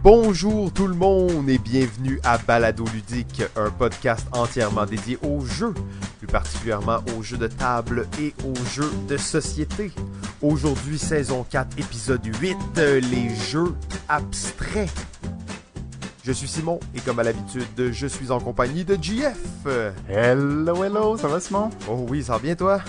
Bonjour tout le monde et bienvenue à Balado Ludique, un podcast entièrement dédié aux jeux, plus particulièrement aux jeux de table et aux jeux de société. Aujourd'hui, saison 4, épisode 8, les jeux abstraits. Je suis Simon et comme à l'habitude, je suis en compagnie de GF. Hello, hello, ça va Simon? Oh oui, ça va bien toi?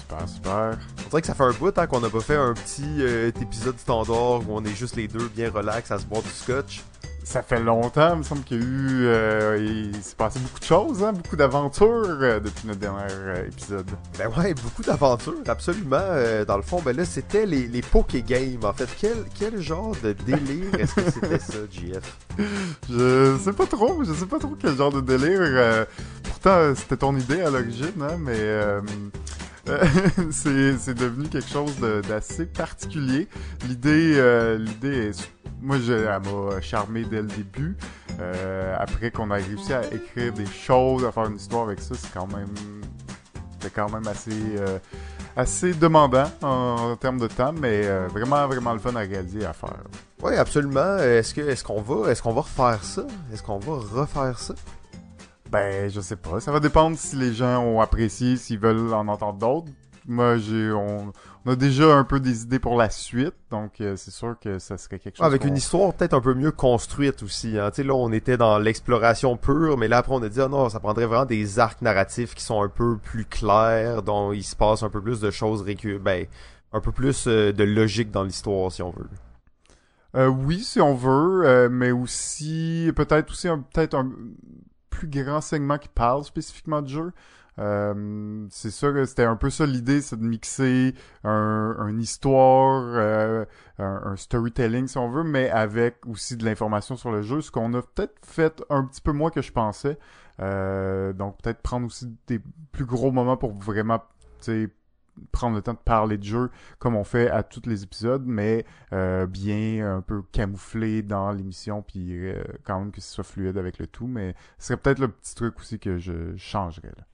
Super, super. On dirait que ça fait un bout hein, qu'on n'a pas fait un petit euh, épisode standard où on est juste les deux bien relax à se boire du scotch. Ça fait longtemps, il me semble qu'il y a eu. euh, il s'est passé beaucoup de choses, hein, beaucoup d'aventures euh, depuis notre dernier épisode. Ben ouais, beaucoup d'aventures, absolument. Dans le fond, ben là, c'était les, les Poké Games. En fait, quel, quel genre de délire est-ce que c'était ça, GF? Je sais pas trop, je sais pas trop quel genre de délire. pourtant, c'était ton idée à l'origine, hein, mais. Euh, c'est devenu quelque chose d'assez particulier. L'idée, euh, moi, elle m'a charmé dès le début. Euh, après qu'on a réussi à écrire des choses, à faire une histoire avec ça, c'est quand même, quand même assez, assez demandant en, termes de temps, mais vraiment, vraiment le fun à réaliser à faire. Oui, absolument. Est-ce va est-ce qu'on va refaire ça? Est-ce qu'on va refaire ça? Ben, je sais pas. Ça va dépendre si les gens ont apprécié, s'ils veulent en entendre d'autres. Moi, j'ai, on, on a déjà un peu des idées pour la suite, donc euh, c'est sûr que ça serait quelque chose. Avec une histoire peut-être un peu mieux construite aussi. Hein. Tu sais, là, on était dans l'exploration pure, mais là, après, on a dit, ah non, ça prendrait vraiment des arcs narratifs qui sont un peu plus clairs, dont il se passe un peu plus de choses récu... ben, un peu plus euh, de logique dans l'histoire, si on veut. Euh, oui, si on veut, euh, mais aussi peut-être aussi un peut-être un plus grand segment qui parle spécifiquement du jeu. Euh, c'est ça que c'était un peu ça l'idée, c'est de mixer un, histoire, euh, un, storytelling si on veut, mais avec aussi de l'information sur le jeu, ce qu'on a peut-être fait un petit peu moins que je pensais. Euh, donc peut-être prendre aussi des plus gros moments pour vraiment, prendre le temps de parler de jeu comme on fait à tous les épisodes, mais euh, bien un peu camouflé dans l'émission, puis euh, quand même que ce soit fluide avec le tout. Mais ce serait peut-être le petit truc aussi que je changerais. Là.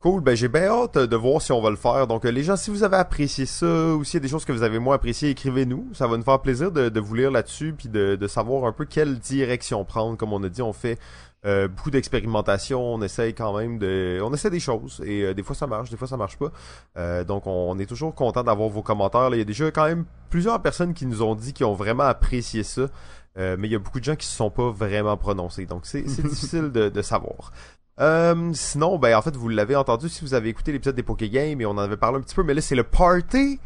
Cool, ben j'ai bien hâte de voir si on va le faire. Donc euh, les gens, si vous avez apprécié ça, ou s'il y a des choses que vous avez moins appréciées, écrivez-nous. Ça va nous faire plaisir de, vous lire là-dessus, puis de savoir un peu quelle direction prendre. Comme on a dit, on fait euh, beaucoup d'expérimentation, on essaye quand même de... On essaie des choses, et euh, des fois ça marche, des fois ça marche pas. Euh, donc on, on est toujours content d'avoir vos commentaires. Là, il y a déjà quand même plusieurs personnes qui nous ont dit qu'ils ont vraiment apprécié ça. Euh, mais il y a beaucoup de gens qui se sont pas vraiment prononcés. Donc c'est c'est difficile de, de savoir. Euh, sinon, ben en fait, vous l'avez entendu si vous avez écouté l'épisode des Poké Games et on en avait parlé un petit peu, mais là c'est le party.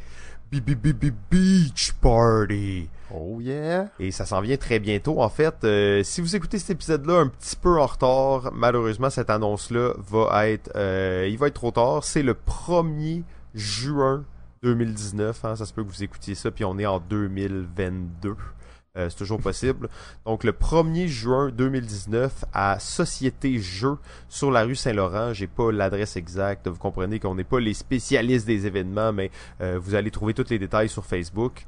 Beach Party. Oh yeah! Et ça s'en vient très bientôt. En fait, euh, si vous écoutez cet épisode-là un petit peu en retard, malheureusement cette annonce-là va être, euh, il va être trop tard. C'est le 1er juin 2019. Hein, ça se peut que vous écoutiez ça, puis on est en 2022. Euh, c'est toujours possible. Donc le 1er juin 2019 à Société Jeux sur la rue Saint-Laurent. J'ai pas l'adresse exacte. Vous comprenez qu'on n'est pas les spécialistes des événements, mais euh, vous allez trouver tous les détails sur Facebook.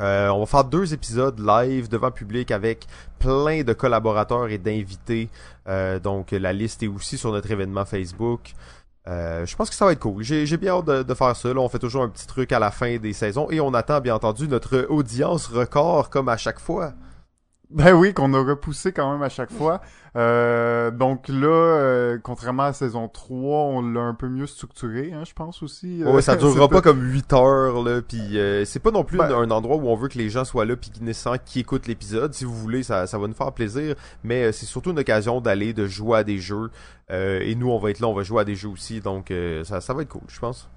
Euh, on va faire deux épisodes live devant public avec plein de collaborateurs et d'invités. Euh, donc la liste est aussi sur notre événement Facebook. Euh, je pense que ça va être cool. J'ai bien hâte de, de faire ça. Là, on fait toujours un petit truc à la fin des saisons et on attend bien entendu notre audience record comme à chaque fois. Ben oui, qu'on a repoussé quand même à chaque fois. Euh, donc là, euh, contrairement à saison 3, on l'a un peu mieux structuré, hein, je pense aussi. Ouais, ça Euh, durera pas comme 8 heures là, puis euh, c'est pas non plus Ben- un, un endroit où on veut que les gens soient là puis qu'ils nécessairement qui écoutent l'épisode. Si vous voulez, ça, ça va nous faire plaisir, mais euh, c'est surtout une occasion d'aller de jouer à des jeux. Euh, et nous, on va être là, on va jouer à des jeux aussi, donc euh, ça, ça va être cool, je pense.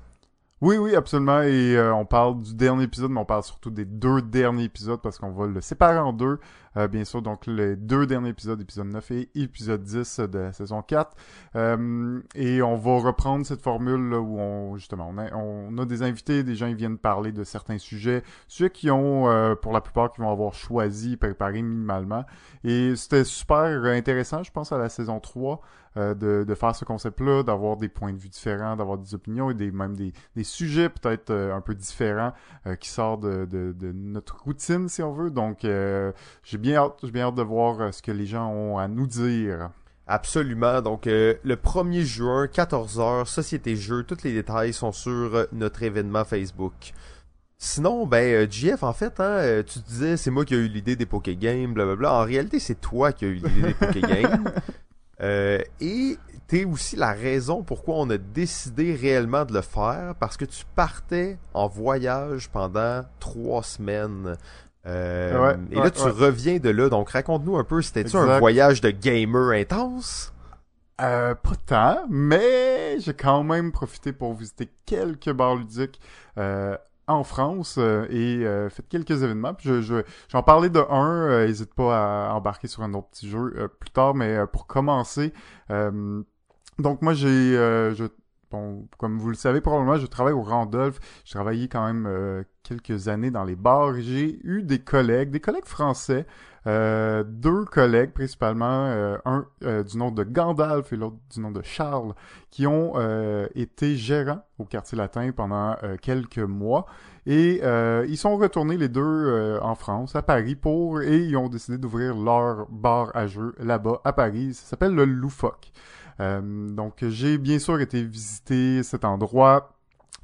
Oui, oui, absolument. Et euh, on parle du dernier épisode, mais on parle surtout des deux derniers épisodes parce qu'on va le séparer en deux. Euh, bien sûr, donc les deux derniers épisodes, épisode 9 et épisode 10 de la saison 4. Euh, et on va reprendre cette formule là, où on justement on a, on a des invités, des gens qui viennent parler de certains sujets, sujets qui ont pour la plupart qui vont avoir choisi, préparé minimalement. Et c'était super intéressant, je pense, à la saison 3 euh, de, de faire ce concept-là, d'avoir des points de vue différents, d'avoir des opinions et des, même des, des sujets peut-être euh, un peu différents euh, qui sortent de, de, de notre routine, si on veut. Donc, euh, j'ai bien hâte, j'ai bien hâte de voir ce que les gens ont à nous dire. Absolument. Donc, euh, le 1er juin, 14h, Société Jeux. Tous les détails sont sur euh, notre événement Facebook. Sinon, ben, GF, en fait, hein, tu disais, c'est moi qui ai eu l'idée des Poké Games, blablabla. En réalité, c'est toi qui as eu l'idée des Poké Games. Euh, et t'es aussi la raison pourquoi on a décidé réellement de le faire, parce que tu partais en voyage pendant trois semaines. Euh, et là, tu reviens de là, donc raconte-nous un peu, c'était-tu un voyage de gamer intense? Euh, pas tant, mais j'ai quand même profité pour visiter quelques bars ludiques euh, en France euh, et euh, fait quelques événements. Je, je, j'en parlais de un, n'hésite pas à embarquer sur un autre petit jeu plus tard, mais pour commencer, donc moi j'ai, je, bon, comme vous le savez probablement, je travaille au Randolph. J'ai travaillé quand même quelques années dans les bars. J'ai eu des collègues, des collègues français euh, deux collègues principalement, euh, un euh, du nom de Gandalf et l'autre du nom de Charles, qui ont été gérants au quartier latin pendant quelques mois. Et ils sont retournés les deux en France, à Paris, pour et ils ont décidé d'ouvrir leur bar à jeux là-bas à Paris. Ça s'appelle le Loufoque. Donc j'ai bien sûr été visiter cet endroit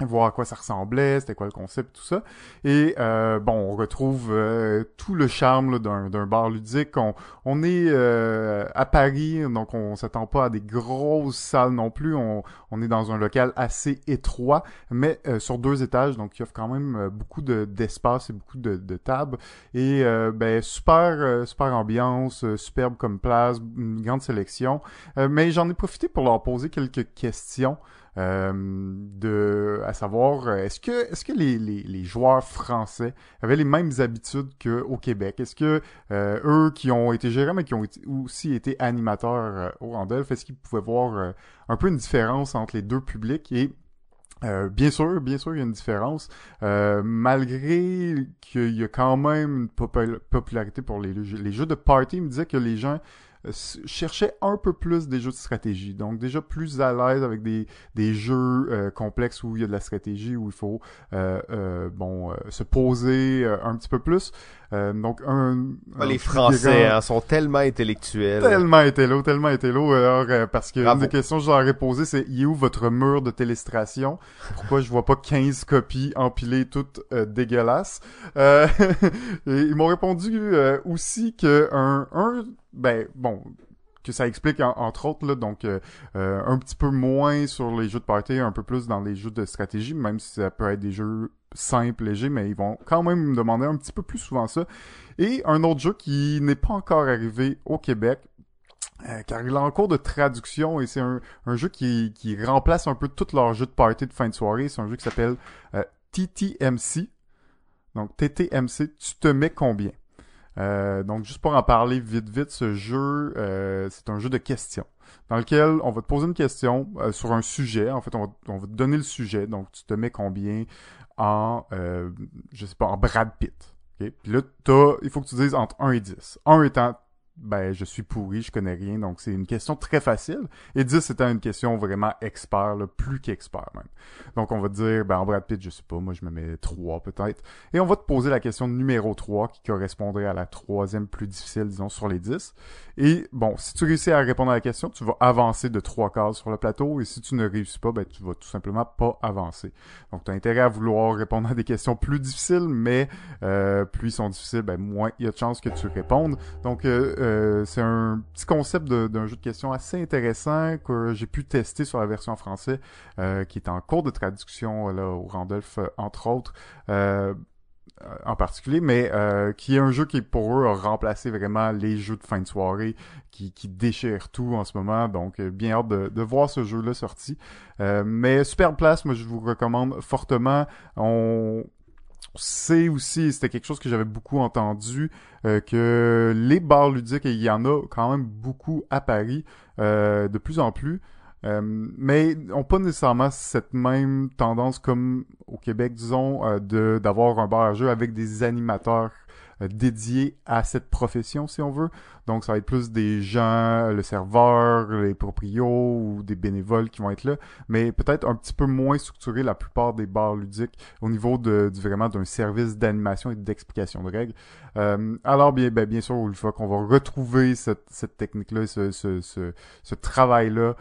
voir à quoi ça ressemblait, c'était quoi le concept, tout ça. Et euh, bon, on retrouve euh, tout le charme d'un bar ludique. On, on est euh, à Paris, donc on s'attend pas à des grosses salles non plus. On, on est dans un local assez étroit, mais sur deux étages, donc il offre quand même beaucoup d'espace et beaucoup de, de tables. Et ben super, super ambiance, superbe comme place, une grande sélection. mais j'en ai profité pour leur poser quelques questions. Euh, de à savoir est-ce que est-ce que les, joueurs français avaient les mêmes habitudes qu'au Québec? Est-ce que euh, eux qui ont été gérés mais qui ont aussi été animateurs euh, au Randolph, est-ce qu'ils pouvaient voir un peu une différence entre les deux publics? Et bien sûr, bien sûr, il y a une différence. malgré qu'il y a quand même une popularité pour les, les jeux de party, me disait que les gens euh, cherchait un peu plus des jeux de stratégie. Donc déjà plus à l'aise avec des, des jeux euh, complexes où il y a de la stratégie, où il faut euh, bon se poser un petit peu plus. Donc un, les Français hein, sont tellement intellectuels. Tellement intello, tellement intello. Alors parce que une des questions que je leur ai posées, c'est il est où votre mur de télestration? Pourquoi je vois pas 15 copies empilées toutes dégueulasses? Ils m'ont répondu aussi que un, un ben bon que ça explique entre autres là donc euh, euh, un petit peu moins sur les jeux de party un peu plus dans les jeux de stratégie même si ça peut être des jeux simples légers mais ils vont quand même me demander un petit peu plus souvent ça et un autre jeu qui n'est pas encore arrivé au Québec euh, car il est en cours de traduction et c'est un, un, jeu qui, qui remplace un peu tous leurs jeux de party de fin de soirée. C'est un jeu qui s'appelle TTMC. Donc TTMC, tu te mets combien? Euh, donc, juste pour en parler vite vite, ce jeu, euh, c'est un jeu de questions dans lequel on va te poser une question euh, sur un sujet. En fait, on va, on va, te donner le sujet. Donc, tu te mets combien en, je sais pas, en Brad Pitt. Okay? Puis là, il faut que tu dises entre 1 et 10. 1 étant ben je suis pourri, je connais rien, donc c'est une question très facile. Et 10 c'était une question vraiment expert, là, plus qu'expert même. Donc on va te dire, ben en Brad Pitt, je sais pas, moi je me mets 3 peut-être. Et on va te poser la question numéro 3 qui correspondrait à la troisième plus difficile, disons, sur les 10. Et bon, si tu réussis à répondre à la question, tu vas avancer de 3 cases sur le plateau. Et si tu ne réussis pas, ben tu vas tout simplement pas avancer. Donc tu as intérêt à vouloir répondre à des questions plus difficiles, mais euh, plus ils sont difficiles, ben moins il y a de chances que tu répondes. Donc euh, euh, c'est un petit concept d'un jeu de questions assez intéressant que j'ai pu tester sur la version française euh, qui est en cours de traduction là, au Randolph, euh, entre autres. en particulier, mais qui est un jeu qui pour eux a remplacé vraiment les jeux de fin de soirée qui, déchirent tout en ce moment. Donc bien hâte de, voir ce jeu-là sorti. mais super place, je vous recommande fortement. C'est aussi, c'était quelque chose que j'avais beaucoup entendu, euh, que les bars ludiques, il y en a quand même beaucoup à Paris, euh, de plus en plus, euh, mais n'ont pas nécessairement cette même tendance comme au Québec, disons, d'avoir un bar à jeu avec des animateurs euh, dédié à cette profession, si on veut. Donc, ça va être plus des gens, le serveur, les proprios ou des bénévoles qui vont être là, mais peut-être un petit peu moins structuré la plupart des bars ludiques au niveau de, vraiment d'un service d'animation et d'explication de règles. Euh, alors, bien, ben, bien sûr, une fois qu'on va retrouver cette, cette technique-là, ce, ce, ce, ce travail-là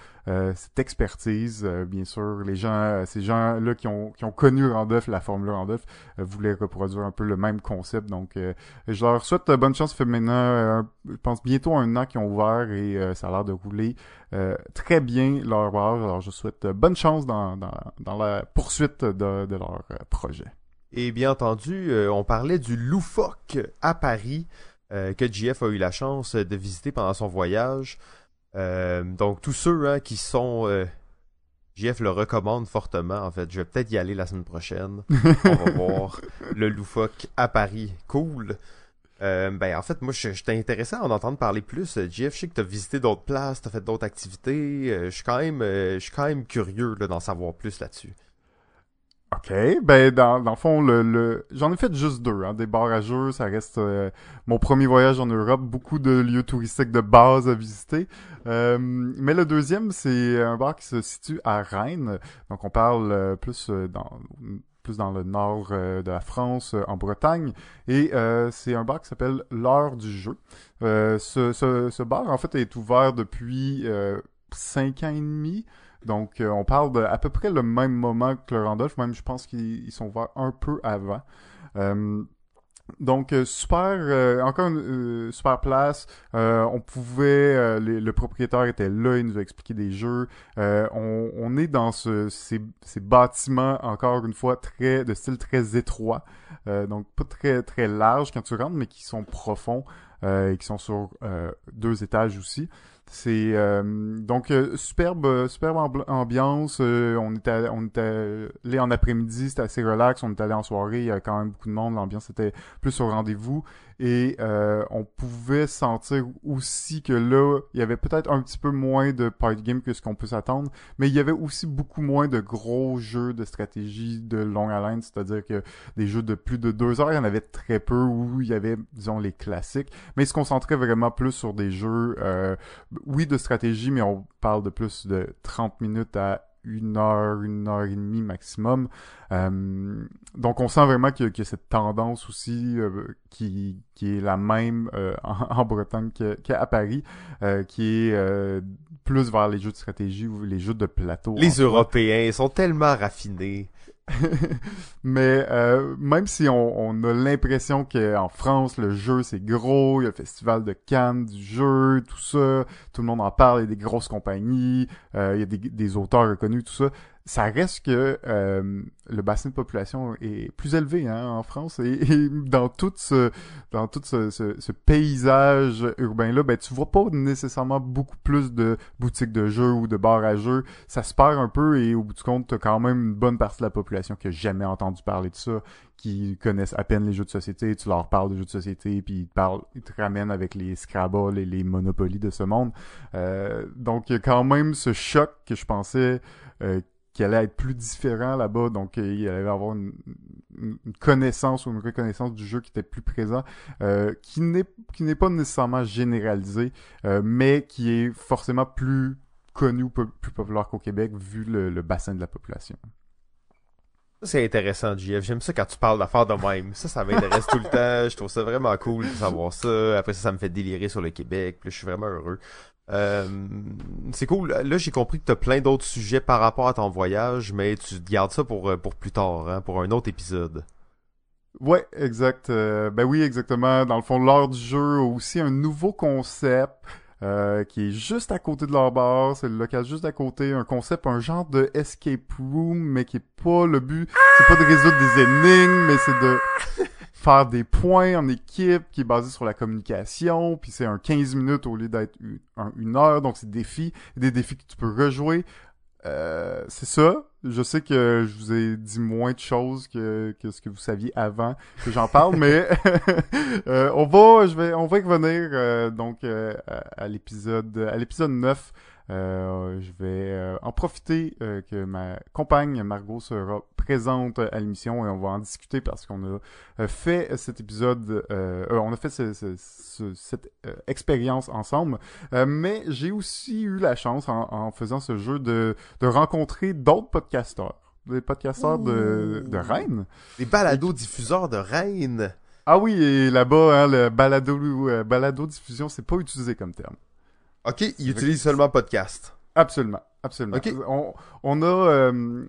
cette expertise. bien sûr, les gens, ces gens-là qui ont, qui ont connu Randolph, la formule Randolph, voulaient reproduire un peu le même concept. Donc, je leur souhaite bonne chance. Pense, bientôt un an qu'ils ont ouvert et ça a l'air de rouler très bien leur bar. Alors, je souhaite bonne chance dans, dans, dans la poursuite de, de leur projet. Et bien entendu, on parlait du loufoque à Paris. Euh, que JF a eu la chance de visiter pendant son voyage. Euh, donc tous ceux hein, qui sont euh, JF le recommande fortement. En fait, je vais peut-être y aller la semaine prochaine. On va voir le loufoque à Paris. Cool. Ben en fait, moi je j'étais intéressé à en entendre parler plus. JF, je sais que t'as visité d'autres places, t'as fait d'autres activités. je suis quand même, je suis quand même curieux d'en savoir plus là-dessus. OK. Ben, dans, dans le fond, le, le... j'en ai fait juste deux. Hein, des barrageux, ça reste euh, mon premier voyage en Europe. Beaucoup de lieux touristiques de base à visiter. Euh, mais le deuxième, c'est un bar qui se situe à Rennes. Donc, on parle euh, plus dans dans le nord de la France, en Bretagne. Et c'est un bar qui s'appelle L'heure du jeu. ce, bar, en fait, est ouvert depuis cinq ans et demi. Donc, euh, on parle de à peu près le même moment que le Randolph, même je pense qu'ils sont ouverts un peu avant. Euh, donc euh, super, encore une super place. on pouvait, le propriétaire était là, il nous a expliqué des jeux. On, on, est dans ce, ces, ces, bâtiments encore une fois très de style très étroit, donc pas très très large quand tu rentres, mais qui sont profonds et qui sont sur deux étages aussi. C'est euh, donc euh, superbe, superbe ambiance. Euh, on était, on était allé en après-midi, c'était assez relax. On était allé en soirée, il y avait quand même beaucoup de monde. L'ambiance était plus au rendez-vous et on pouvait sentir aussi que là, il y avait peut-être un petit peu moins de party game que ce qu'on peut s'attendre, mais il y avait aussi beaucoup moins de gros jeux de stratégie de longue haleine, c'est-à-dire que des jeux de plus de deux heures, il y en avait très peu où il y avait, disons, les classiques, mais ils se concentraient vraiment plus sur des jeux oui, de stratégie, mais on parle de plus de 30 minutes à une heure, une heure et demie maximum. Euh, donc on sent vraiment qu'il y, a cette tendance aussi euh, qui, qui est la même euh, en, Bretagne qu'à Paris, qui est plus vers les jeux de stratégie ou les jeux de plateau. Les Européens sont tellement raffinés. Mais euh, même si on, a l'impression qu'en France, le jeu, c'est gros, il y a le festival de Cannes du jeu, tout ça, tout le monde en parle, il y a des grosses compagnies, euh, il y a des, des auteurs reconnus, tout ça ça reste que euh, le bassin de population est plus élevé hein, en France et, dans tout ce dans tout ce, ce, paysage urbain là ben tu vois pas nécessairement beaucoup plus de boutiques de jeux ou de bars à jeux. Ça se perd un peu et au bout du compte t'as quand même une bonne partie de la population qui a jamais entendu parler de ça qui connaissent à peine les jeux de société tu leur parles de jeux de société puis ils te parlent ils te ramènent avec les Scrabble et les Monopoly de ce monde. Euh, donc il y a quand même ce choc que je pensais euh, qui allait être plus différent là-bas, donc euh, il allait avoir une, connaissance ou une reconnaissance du jeu qui était plus présent, euh, qui n'est qui n'est pas nécessairement généralisé, euh, mais qui est forcément plus connu ou plus populaire qu'au Québec vu le, bassin de la population. C'est intéressant, JF. J'aime ça quand tu parles d'affaires de même. Ça, ça m'intéresse tout le temps. Je trouve ça vraiment cool de savoir ça. Après ça, ça me fait délirer sur le Québec. Puis je suis vraiment heureux. Euh, c'est cool. Là, j'ai compris que tu as plein d'autres sujets par rapport à ton voyage, mais tu gardes ça pour, euh, pour plus tard, hein, pour un autre épisode. Ouais, exact. Euh, ben oui, exactement. Dans le fond, l'heure du jeu a aussi un nouveau concept qui est juste à côté de leur. C'est le local juste à côté. Un concept, un genre de escape room, mais qui est pas le but. C'est pas de résoudre des énigmes, mais c'est de faire des points en équipe qui est basé sur la communication, puis c'est un 15 minutes au lieu d'être une heure, donc c'est des défis, des défis que tu peux rejouer. Euh, c'est ça. Je sais que je vous ai dit moins de choses que, que ce que vous saviez avant que j'en parle, mais euh, on va, je vais, on va revenir euh, donc à, l'épisode, à l'épisode 9 euh, je vais euh, en profiter euh, que ma compagne Margot sera présente à l'émission et on va en discuter parce qu'on a fait cet épisode, on a fait cette expérience ensemble. mais j'ai aussi eu la chance en, faisant ce jeu de, de rencontrer d'autres podcasteurs des podcasteurs de, de Rennes. Des balado-diffuseurs de Rennes. Ah oui, et là-bas, hein, le balado, balado diffusion, c'est pas utilisé comme terme. Ok, il utilise seulement podcast. Absolument, absolument. Ok. On, on a euh,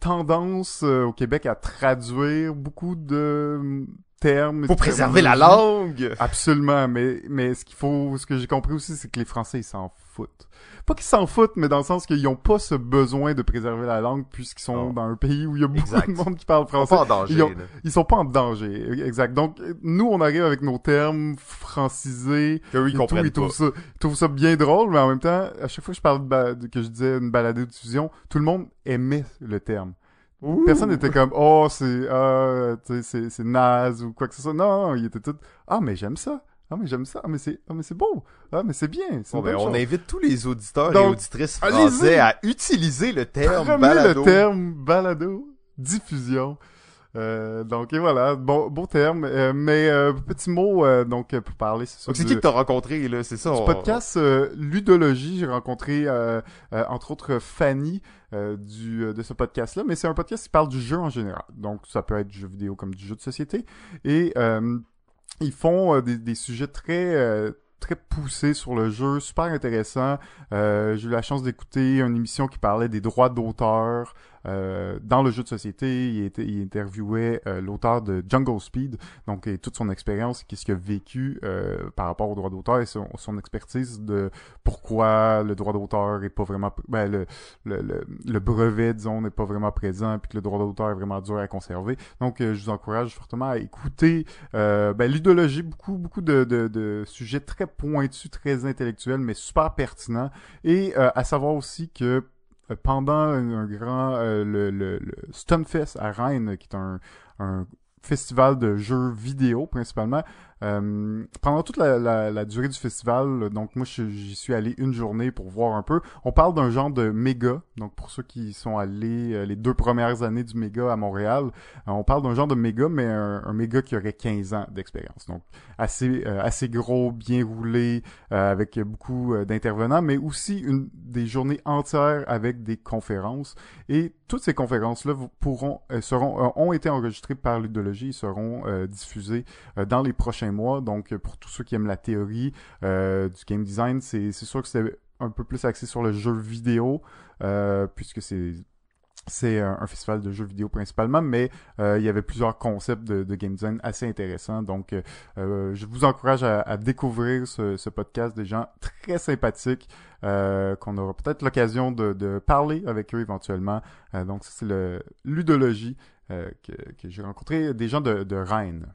tendance euh, au Québec à traduire beaucoup de termes. de préserver la langue! Absolument, mais mais ce qu'il faut, ce que j'ai compris aussi, c'est que les Français ils s'en foutent. Pas qu'ils s'en foutent, mais dans le sens qu'ils ont pas ce besoin de préserver la langue puisqu'ils sont dans un pays où il y a beaucoup Exact. de monde qui parle On est français. pas en danger, Ils ont-. Ils sont pas en danger, exact. Donc nous, on arrive avec nos termes francisés, Qu'eux, ils et tout, ils trouvent ça, ils trouvent ça bien drôle, mais en même temps, à chaque fois que je parle de- que je disais une balade de diffusion, tout le monde aimait le terme. Ouh. Personne n'était comme oh c'est sais, c'est c'est naze ou quoi que ce soit. Non, ils étaient tous ah mais j'aime ça. Ah mais j'aime ça. Ah mais c'est ah mais c'est beau. Ah mais c'est bien. Bon, ben, on invite tous les auditeurs et Donc, auditrices allez-y. français à utiliser le terme balado. le terme balado diffusion. Euh, donc et voilà, bon beau terme. Euh, mais euh, petit mot euh, donc pour parler c'est du- qui que t'as rencontré, là? C'est ça? du on- podcast euh, Ludologie. J'ai rencontré euh, euh, entre autres Fanny euh, du, de ce podcast-là, mais c'est un podcast qui parle du jeu en général. Donc ça peut être du jeu vidéo comme du jeu de société. Et euh, ils font des, des sujets très euh, très poussés sur le jeu, super intéressant. Euh, J'ai eu la chance d'écouter une émission qui parlait des droits d'auteur. Euh, dans le jeu de société, il, était, il interviewait euh, l'auteur de Jungle Speed, donc et toute son expérience, qu'est-ce qu'il a vécu euh, par rapport aux droits d'auteur et son, son expertise de pourquoi le droit d'auteur est pas vraiment, ben, le, le, le, brevet, disons, n'est pas vraiment présent, puis que le droit d'auteur est vraiment dur à conserver. Donc, euh, je vous encourage fortement à écouter euh, ben, l'idéologie, beaucoup, beaucoup de, de, de sujets très pointus, très intellectuels, mais super pertinents. Et à savoir aussi que pendant un, un grand euh, le, le, le Stunfest à Rennes, qui est un, un festival de jeux vidéo principalement. Euh, pendant toute la, la, la durée du festival, donc moi j'y suis allé une journée pour voir un peu. On parle d'un genre de méga, donc pour ceux qui sont allés euh, les deux premières années du méga à Montréal, euh, on parle d'un genre de méga, mais un, méga qui aurait 15 ans d'expérience. Donc assez assez gros, bien roulé, avec beaucoup d'intervenants, mais aussi une des journées entières avec des conférences. Et toutes ces conférences-là pourront seront ont été enregistrées par l'idéologie et seront diffusées dans les prochains mois. Donc euh, pour tous ceux qui aiment la théorie euh, du game design, c'est sûr que c'est un peu plus axé sur le jeu vidéo euh, puisque c'est un, festival de jeux vidéo principalement, mais il y avait plusieurs concepts de, game design assez intéressants. Donc, je vous encourage à, découvrir ce, podcast des gens très sympathiques qu'on aura peut-être l'occasion de, parler avec eux éventuellement. Donc, c'est ludologie que, que j'ai rencontré des gens de, de Rennes.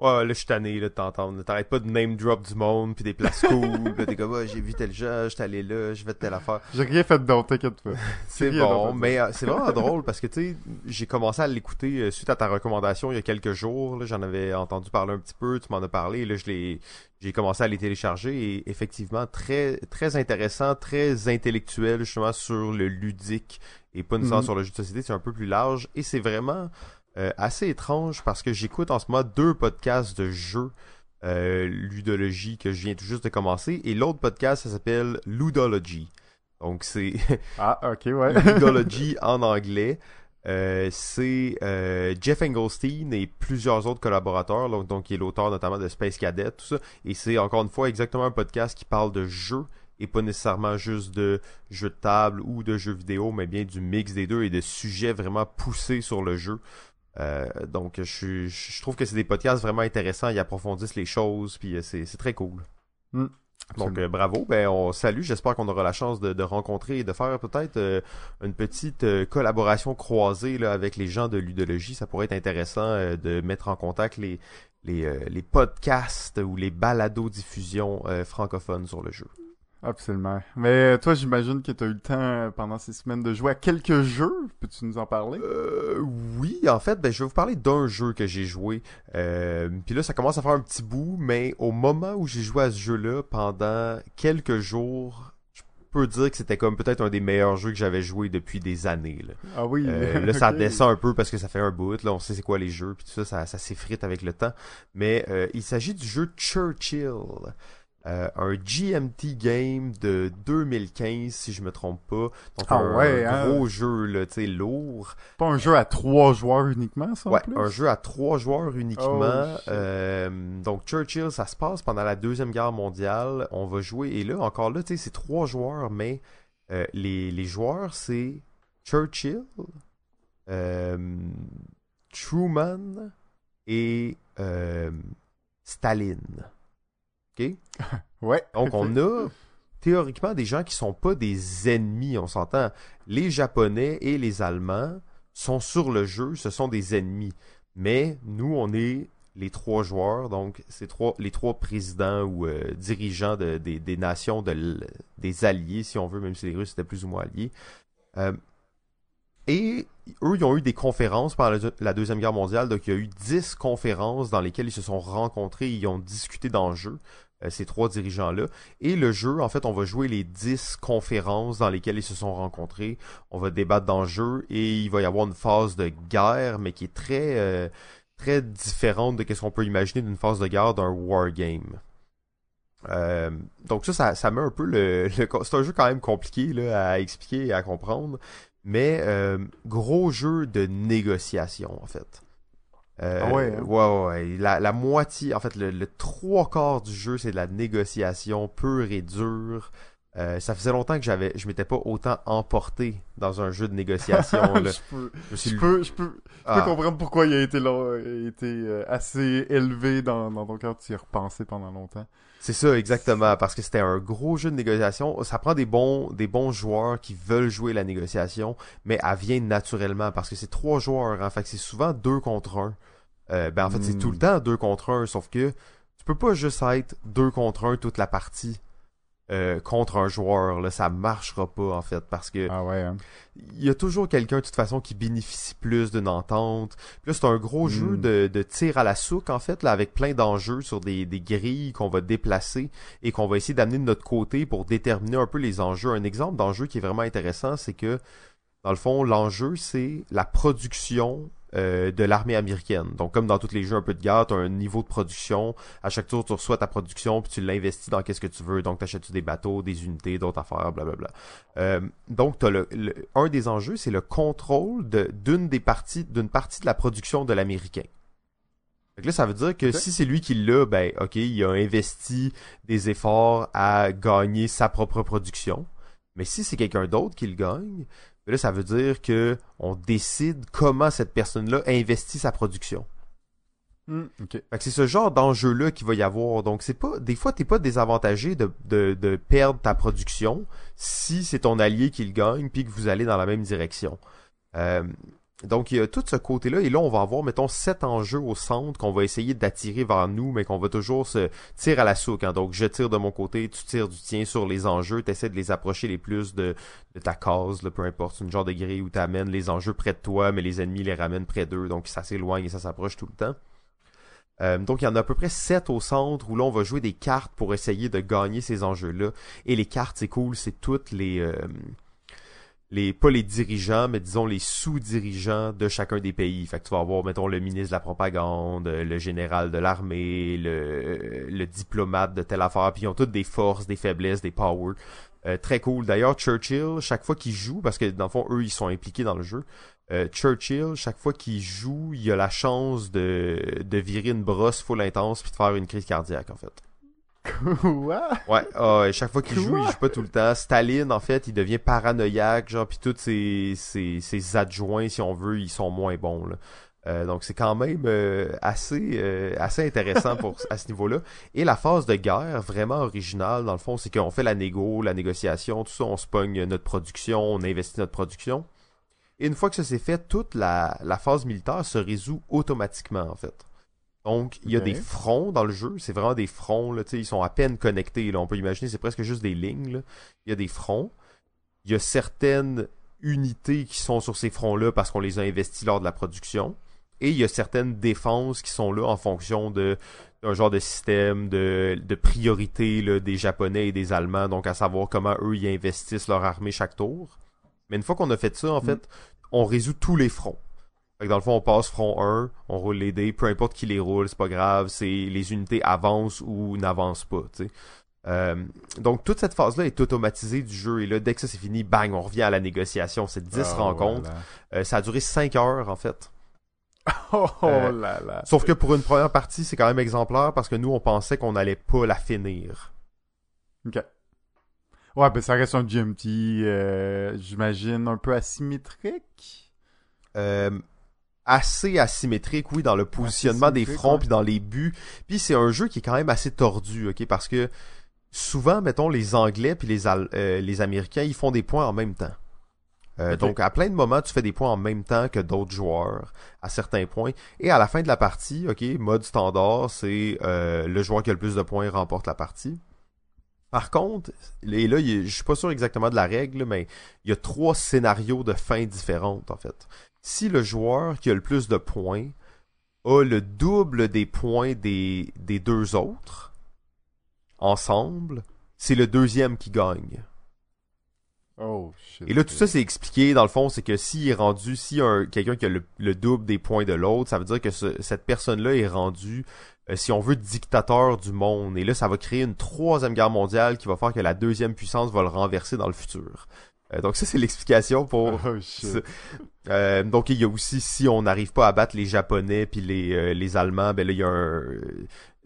Ouais, là, je suis tanné, là, de t'entendre. T'arrêtes pas de name drop du monde, puis des places cool, pis t'es comme, ah, j'ai vu tel jeu, j'étais allé là, je vais de telle affaire. J'ai rien fait d'autre, t'inquiète pas. C'est bon, mais euh, c'est vraiment drôle parce que, tu sais, j'ai commencé à l'écouter euh, suite à ta recommandation il y a quelques jours, là, j'en avais entendu parler un petit peu, tu m'en as parlé, et là, je l'ai, j'ai commencé à les télécharger, et effectivement, très, très intéressant, très intellectuel, justement, sur le ludique, et pas nécessairement Mhm. sur le jeu de société, c'est un peu plus large, et c'est vraiment euh, assez étrange parce que j'écoute en ce moment deux podcasts de jeux euh, ludologie que je viens tout juste de commencer et l'autre podcast ça s'appelle Ludology. Donc c'est Ah, ok, ouais. Ludology en anglais. Euh, c'est euh, Jeff Engelstein et plusieurs autres collaborateurs, donc, donc qui est l'auteur notamment de Space Cadet, tout ça. Et c'est encore une fois exactement un podcast qui parle de jeux et pas nécessairement juste de jeux de table ou de jeux vidéo, mais bien du mix des deux et de sujets vraiment poussés sur le jeu. Euh, donc je, trouve que c'est des podcasts vraiment intéressants, ils approfondissent les choses, puis euh, c'est très cool. Mm. Donc euh, bravo, ben on salue, j'espère qu'on aura la chance de, de rencontrer et de faire peut-être euh, une petite euh, collaboration croisée là, avec les gens de ludologie, ça pourrait être intéressant de mettre en contact les les, les podcasts ou les balados diffusions francophones sur le jeu. Absolument. Mais toi, j'imagine que tu as eu le temps euh, pendant ces semaines de jouer à quelques jeux. Peux-tu nous en parler? Euh, oui, en fait, ben, je vais vous parler d'un jeu que j'ai joué. Euh, Puis là, ça commence à faire un petit bout, mais au moment où j'ai joué à ce jeu-là, pendant quelques jours, je peux dire que c'était comme peut-être un des meilleurs jeux que j'avais joué depuis des années. Là, Ah oui. Euh, là ça descend un peu parce que ça fait un bout. Là, on sait c'est quoi les jeux, puis tout ça, ça, ça s'effrite avec le temps. Mais euh, il s'agit du jeu Churchill. Euh, un GMT game de 2015 si je me trompe pas donc Ah un, ouais, un hein. gros jeu là tu sais lourd Pas un jeu à trois joueurs uniquement, ça, en Ouais, plus? un jeu à trois joueurs uniquement. Oh. Euh, donc Churchill, ça se passe pendant la deuxième guerre mondiale. On va jouer et là encore là, tu sais, c'est trois joueurs, mais Euh, les, les joueurs, c'est Churchill, Truman et Staline. OK? Ouais. Donc, on a théoriquement des gens qui sont pas des ennemis, on s'entend. Les Japonais et les Allemands sont sur le jeu, ce sont des ennemis. Mais nous, on est les trois joueurs, donc c'est trois, les trois présidents ou euh, dirigeants de, des, des nations de des alliés, si on veut, même si les Russes étaient plus ou moins alliés. Euh, et eux, ils ont eu des conférences pendant la, Deuxième Guerre mondiale, donc il y a eu dix conférences dans lesquelles ils se sont rencontrés, ils ont discuté d'enjeux, ces trois dirigeants-là. Et le jeu, en fait, on va jouer les dix conférences dans lesquelles ils se sont rencontrés. On va débattre d'enjeux et il va y avoir une phase de guerre, mais qui est très, euh, très différente de ce qu'on peut imaginer d'une phase de guerre d'un wargame. Euh, donc ça, ça, ça met un peu le... le c'est un jeu quand même compliqué là, à expliquer et à comprendre, mais euh, gros jeu de négociation en fait. Euh, Ah ouais, hein? ouais, ouais. La, la moitié, en fait, le, le trois quarts du jeu, c'est de la négociation pure et dure. Euh, ça faisait longtemps que j'avais, je m'étais pas autant emporté dans un jeu de négociation. là. je peux, Je suis peux, je peux, je peux Ah. comprendre pourquoi il a été, long- il a été euh, assez élevé dans, dans ton cœur. Tu y as repensé pendant longtemps. C'est ça, exactement, parce que c'était un gros jeu de négociation. Ça prend des bons, des bons joueurs qui veulent jouer la négociation, mais elle vient naturellement, parce que c'est trois joueurs, en fait, que c'est souvent deux contre un. Euh, ben, en fait, c'est Hmm. tout le temps deux contre un, sauf que tu peux pas juste être deux contre un toute la partie euh, contre un joueur, là, ça marchera pas, en fait, parce que Ah ouais, hein. il y a toujours quelqu'un de toute façon qui bénéficie plus d'une entente. Puis là, c'est un gros Mm. jeu de, de tir à la souque, en fait, là, avec plein d'enjeux sur des, des grilles qu'on va déplacer et qu'on va essayer d'amener de notre côté pour déterminer un peu les enjeux. Un exemple d'enjeu qui est vraiment intéressant, c'est que, dans le fond, l'enjeu, c'est la production euh, de l'armée américaine. Donc, comme dans tous les jeux un peu de guerre, tu as un niveau de production. À chaque tour, tu reçois ta production, puis tu l'investis dans qu'est-ce que tu veux. Donc, t'achètes-tu des bateaux, des unités, d'autres affaires, blablabla. Euh, donc, t'as le, le- un des enjeux, c'est le contrôle de- d'une des parties, d'une partie de la production de l'américain. Que là, ça veut dire que si c'est lui qui l'a, ben, ok, il a investi des efforts à gagner sa propre production. Mais si c'est quelqu'un d'autre qui le gagne, là, ça veut dire que on décide comment cette personne-là investit sa production. Hmm, c'est ce genre d'enjeu-là qu'il va y avoir. Donc, c'est pas, des fois, t'es pas désavantagé de, de, de perdre ta production si c'est ton allié qui le gagne puis que vous allez dans la même direction. Euh, donc, il y a tout ce côté-là. Et là, on va avoir, mettons, sept enjeux au centre qu'on va essayer d'attirer vers nous, mais qu'on va toujours se tirer à la souque. hein. Donc, je tire de mon côté, tu tires du tien sur les enjeux, tu essaies de les approcher les plus de, ta case, là, peu importe, une genre de grille où tu amènes les enjeux près de toi, mais les ennemis les ramènent près d'eux, donc ça s'éloigne et ça s'approche tout le temps. Euh, donc il y en a à peu près 7 au centre où là on va jouer des cartes pour essayer de gagner ces enjeux-là. Et les cartes, c'est cool, c'est toutes les... euh, les pas les dirigeants, mais disons les sous-dirigeants de chacun des pays. Fait que tu vas avoir, mettons, le ministre de la propagande, le général de l'armée, le, le diplomate de telle affaire, puis ils ont toutes des forces, des faiblesses, des powers. Euh, très cool. D'ailleurs, Churchill, chaque fois qu'il joue, parce que dans le fond, eux, ils sont impliqués dans le jeu, euh, Churchill, chaque fois qu'il joue, il a la chance de, de virer une brosse full intense puis de faire une crise cardiaque, en fait. Quoi? Ouais, ah chaque fois qu'il joue, il joue pas tout le temps. Staline, en fait, il devient paranoïaque, genre, puis tous ses, ses, ses adjoints, si on veut, ils sont moins bons, là. Euh, donc c'est quand même euh, assez euh, assez intéressant pour à ce niveau-là. Et la phase de guerre vraiment originale dans le fond, c'est qu'on fait la négo, la négociation, tout ça, on se pogne notre production, on investit notre production. Et une fois que ça s'est fait, toute la, la phase militaire se résout automatiquement en fait. Donc il y a des fronts dans le jeu, c'est vraiment des fronts là, ils sont à peine connectés là, on peut imaginer c'est presque juste des lignes là. Il y a des fronts. Il y a certaines unités qui sont sur ces fronts-là parce qu'on les a investis lors de la production. Et il y a certaines défenses qui sont là en fonction de d'un genre de système de, de priorité là, des Japonais et des Allemands, donc à savoir comment eux ils investissent leur armée chaque tour. Mais une fois qu'on a fait ça, en Mm. fait, on résout tous les fronts. Fait que dans le fond, on passe front 1, on roule les dés, peu importe qui les roule, c'est pas grave, c'est les unités avancent ou n'avancent pas, tu sais. Euh, donc toute cette phase-là est automatisée du jeu et là dès que ça c'est fini, bang, on revient à la négociation. C'est 10 Ah, rencontres. Euh, ça a duré 5 heures en fait. Oh, Euh, là là. Sauf que pour une première partie, c'est quand même exemplaire parce que nous on pensait qu'on allait pas la finir. Ok. Ouais, ben ça reste un GMT, euh, j'imagine, un peu asymétrique. Euh, assez asymétrique, oui, dans le positionnement des fronts puis dans les buts. Puis c'est un jeu qui est quand même assez tordu, ok, parce que souvent, mettons, les Anglais puis les, euh, les Américains, ils font des points en même temps. Euh. Donc, à plein de moments, tu fais des points en même temps que d'autres joueurs, à certains points. Et à la fin de la partie, ok, mode standard, c'est euh, le joueur qui a le plus de points remporte la partie. Par contre, et là, je suis pas sûr exactement de la règle, mais il y a trois scénarios de fin différentes, en fait. Si le joueur qui a le plus de points a le double des points des, des deux autres, ensemble, c'est le deuxième qui gagne. Oh, shit. Et là, tout ça, c'est expliqué, dans le fond, c'est que s'il est rendu, si un quelqu'un qui a le, le double des points de l'autre, ça veut dire que ce- cette personne-là est rendue, euh, si on veut, dictateur du monde. Et là, ça va créer une troisième guerre mondiale qui va faire que la deuxième puissance va le renverser dans le futur. Euh, donc ça, c'est l'explication pour... Oh, shit. Euh, donc il y a aussi, si on n'arrive pas à battre les Japonais puis les, euh, les Allemands, ben là, il y a un...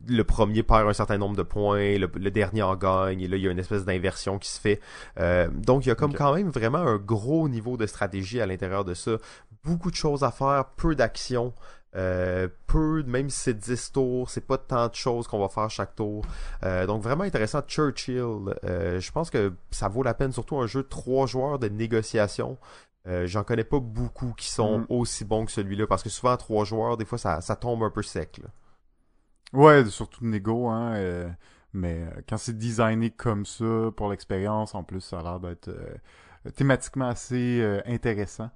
Le premier perd un certain nombre de points, le, le dernier en gagne, et là, il y a une espèce d'inversion qui se fait. Euh, donc, il y a comme quand même vraiment un gros niveau de stratégie à l'intérieur de ça. Beaucoup de choses à faire, peu d'action. Euh, peu, même si c'est 10 tours, c'est pas tant de choses qu'on va faire chaque tour. Euh, donc vraiment intéressant. Churchill, euh, je pense que ça vaut la peine, surtout un jeu de trois joueurs de négociation. J'en connais pas beaucoup qui sont Mm. aussi bons que celui-là, parce que souvent trois joueurs, des fois ça, ça tombe un peu sec. Là. Ouais, surtout de négo, hein. mais quand c'est designé comme ça, pour l'expérience, en plus, ça a l'air d'être thématiquement assez intéressant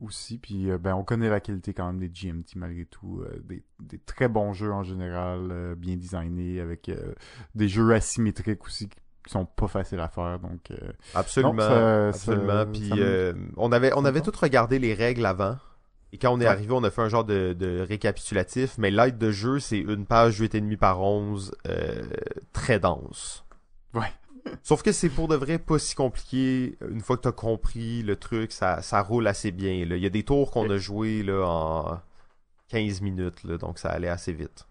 aussi. Puis, euh, ben, on connaît la qualité quand même des GMT malgré tout. euh, des, des très bons jeux en général, euh, bien designés, avec euh, des jeux asymétriques aussi qui sont pas faciles à faire. Donc, euh, Absolument, Non, ça- absolument. ça- Puis ça euh, on avait on avait tout regardé les règles avant. Et quand on est Ouais. arrivé, on a fait un genre de, de récapitulatif. Mais l'aide de jeu, c'est une page 8,5 par 11, euh, très dense. Ouais. Sauf que c'est pour de vrai pas si compliqué. Une fois que t'as compris le truc, ça, ça roule assez bien. Là. Il y a des tours qu'on a joué là, en 15 minutes, là, donc ça allait assez vite.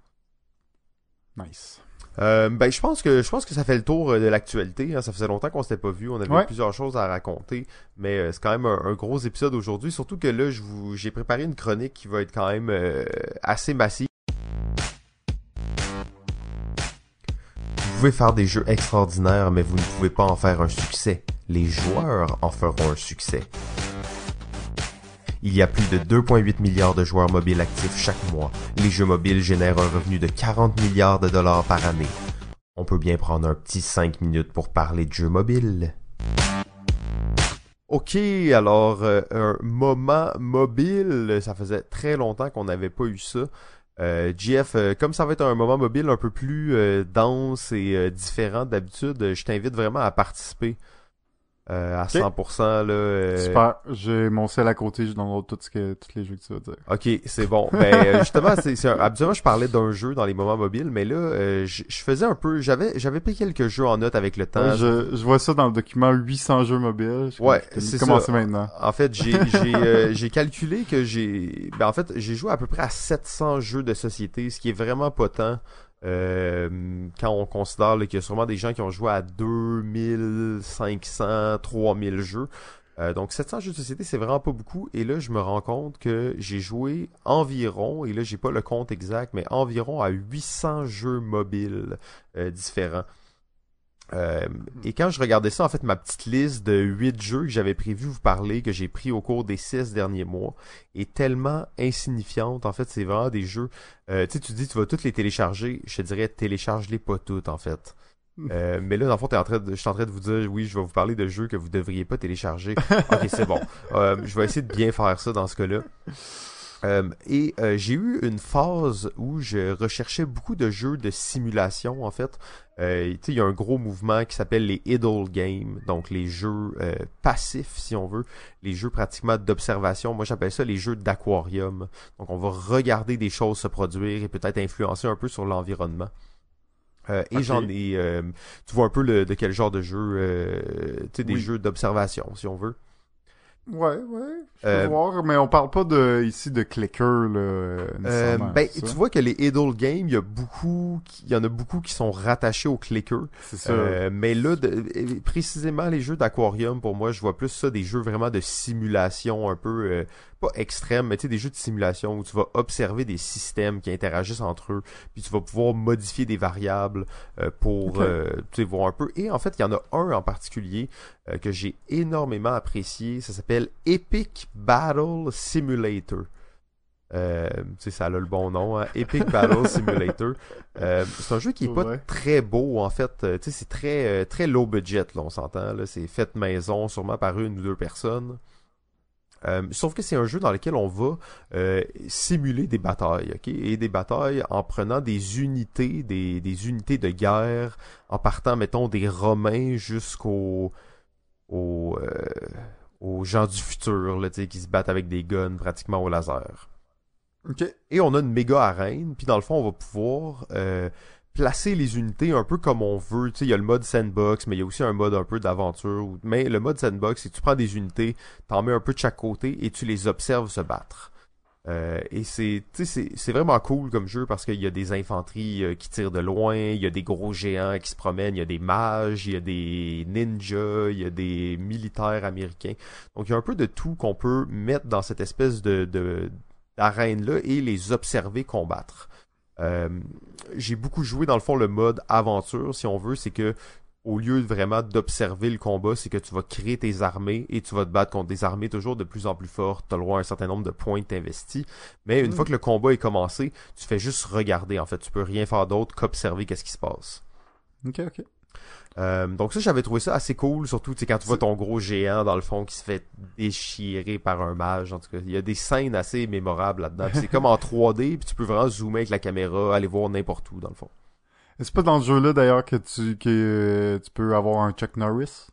nice. Euh, ben je pense que je pense que ça fait le tour euh, de l'actualité. hein. Ça faisait longtemps qu'on s'était pas vu. On avait Ouais. plusieurs choses à raconter, mais euh, c'est quand même un, un gros épisode aujourd'hui. Surtout que là, je vous j'ai préparé une chronique qui va être quand même euh, assez massive. Pouvez faire des jeux extraordinaires, mais vous ne pouvez pas en faire un succès. Les joueurs en feront un succès. Il y a plus de 2,8 milliards de joueurs mobiles actifs chaque mois. Les jeux mobiles génèrent un revenu de 40 milliards de dollars par année. On peut bien prendre un petit 5 minutes pour parler de jeux mobiles. Ok, alors euh, un moment mobile, ça faisait très longtemps qu'on n'avait pas eu ça. Euh, euh, comme ça va être un moment mobile un peu plus euh, dense et euh, différent d'habitude, je t'invite vraiment à participer euh, à 100%. Là, euh, Super. J'ai mon sel à côté, je download tout ce que, tous les jeux que tu vas dire. Ok, c'est bon. Ben euh, justement, c'est c'est un- habituellement je parlais d'un jeu dans les moments mobiles, mais là euh, je je faisais un peu, j'avais j'avais pris quelques jeux en note avec le temps. Ouais, je, je vois ça dans le document 800 jeux mobiles. Je Ouais, c'est maintenant. En fait, j'ai j'ai euh, j'ai calculé que j'ai ben en fait, j'ai joué à peu près à 700 jeux de société, ce qui est vraiment pas tant. Euh, quand on considère qu'il y a sûrement des gens qui ont joué à 2500, 3000 jeux. Euh, donc 700 jeux de société, c'est vraiment pas beaucoup. Et là, je me rends compte que j'ai joué environ, et là, j'ai pas le compte exact, mais environ à 800 jeux mobiles euh, différents. Euh, et quand je regardais ça, en fait, ma petite liste de 8 jeux que j'avais prévu vous parler, que j'ai pris au cours des 6 derniers mois, est tellement insignifiante. En fait, c'est vraiment des jeux... Euh, tu sais, tu dis, tu vas toutes les télécharger. Je te dirais, télécharge-les pas toutes, en fait. Euh, mais là, dans le fond, t'es en train de, je suis en train de vous dire, oui, je vais vous parler de jeux que vous devriez pas télécharger. ok, c'est bon. Je vais essayer de bien faire ça dans ce cas-là. Euh, et euh, j'ai eu une phase où je recherchais beaucoup de jeux de simulation, en fait. Euh, il y a un gros mouvement qui s'appelle les idle games, donc les jeux euh, passifs, si on veut, les jeux pratiquement d'observation. Moi, j'appelle ça les jeux d'aquarium. Donc, on va regarder des choses se produire et peut-être influencer un peu sur l'environnement. Euh, et j'en ai, euh, tu vois un peu le, de quel genre de jeu, euh, tu sais, des Oui. jeux d'observation, si on veut. Ouais, ouais. Je peux Euh, voir, mais on parle pas de ici de clicker là. Euh, ben, tu vois que les idle games, il y a beaucoup, il y en a beaucoup qui sont rattachés au clicker. c'est ça. Euh, mais là, de- euh, précisément les jeux d'aquarium, pour moi, je vois plus ça des jeux vraiment de simulation un peu euh, pas extrême, mais tu sais des jeux de simulation où tu vas observer des systèmes qui interagissent entre eux, puis tu vas pouvoir modifier des variables euh, pour Ok. euh, tu sais voir un peu. Et en fait, il y en a un en particulier euh, que j'ai énormément apprécié. Ça s'appelle Epic Battle Simulator. Euh, tu sais, ça a le bon nom, hein? Epic Battle Simulator. Euh, c'est un jeu qui est pas Ouais. très beau en fait. Euh, tu sais, c'est très très low budget là, on s'entend. C'est fait maison, sûrement par une ou deux personnes. Euh, sauf que c'est un jeu dans lequel on va euh, simuler des batailles, ok, et des batailles en prenant des unités, des, des unités de guerre, en partant, mettons, des Romains jusqu'aux aux, euh, aux gens du futur, là, qui se battent avec des guns pratiquement au laser. Et on a une méga arène, puis dans le fond, on va pouvoir euh, placer les unités un peu comme on veut. Tu sais, il y a le mode sandbox, mais il y a aussi un mode un peu d'aventure. Mais le mode sandbox, c'est tu prends des unités, t'en mets un peu de chaque côté et tu les observes se battre. Euh, et c'est, c'est, vraiment cool comme jeu parce qu'il y a des infanteries euh, qui tirent de loin, il y a des gros géants qui se promènent, il y a des mages, il y a des ninjas, il y a des militaires américains. Donc il y a un peu de tout qu'on peut mettre dans cette espèce de, de d'arène-là et les observer combattre. Euh, j'ai beaucoup joué dans le fond le mode aventure, si on veut, c'est que au lieu de vraiment d'observer le combat, c'est que tu vas créer tes armées et tu vas te battre contre des armées toujours de plus en plus fortes. Tu as le droit à un certain nombre de points investis. Mais une Mm. fois que le combat est commencé, tu fais juste regarder. En fait, tu peux rien faire d'autre qu'observer qu'est-ce qui se passe. Ok, ok. Euh, donc ça, j'avais trouvé ça assez cool, surtout quand tu vois ton gros géant dans le fond qui se fait déchirer par un mage. En tout cas, il y a des scènes assez mémorables là-dedans. C'est comme en 3D, puis tu peux vraiment zoomer avec la caméra, aller voir n'importe où dans le fond. C'est pas dans ce jeu-là d'ailleurs que tu que euh, tu peux avoir un Chuck Norris?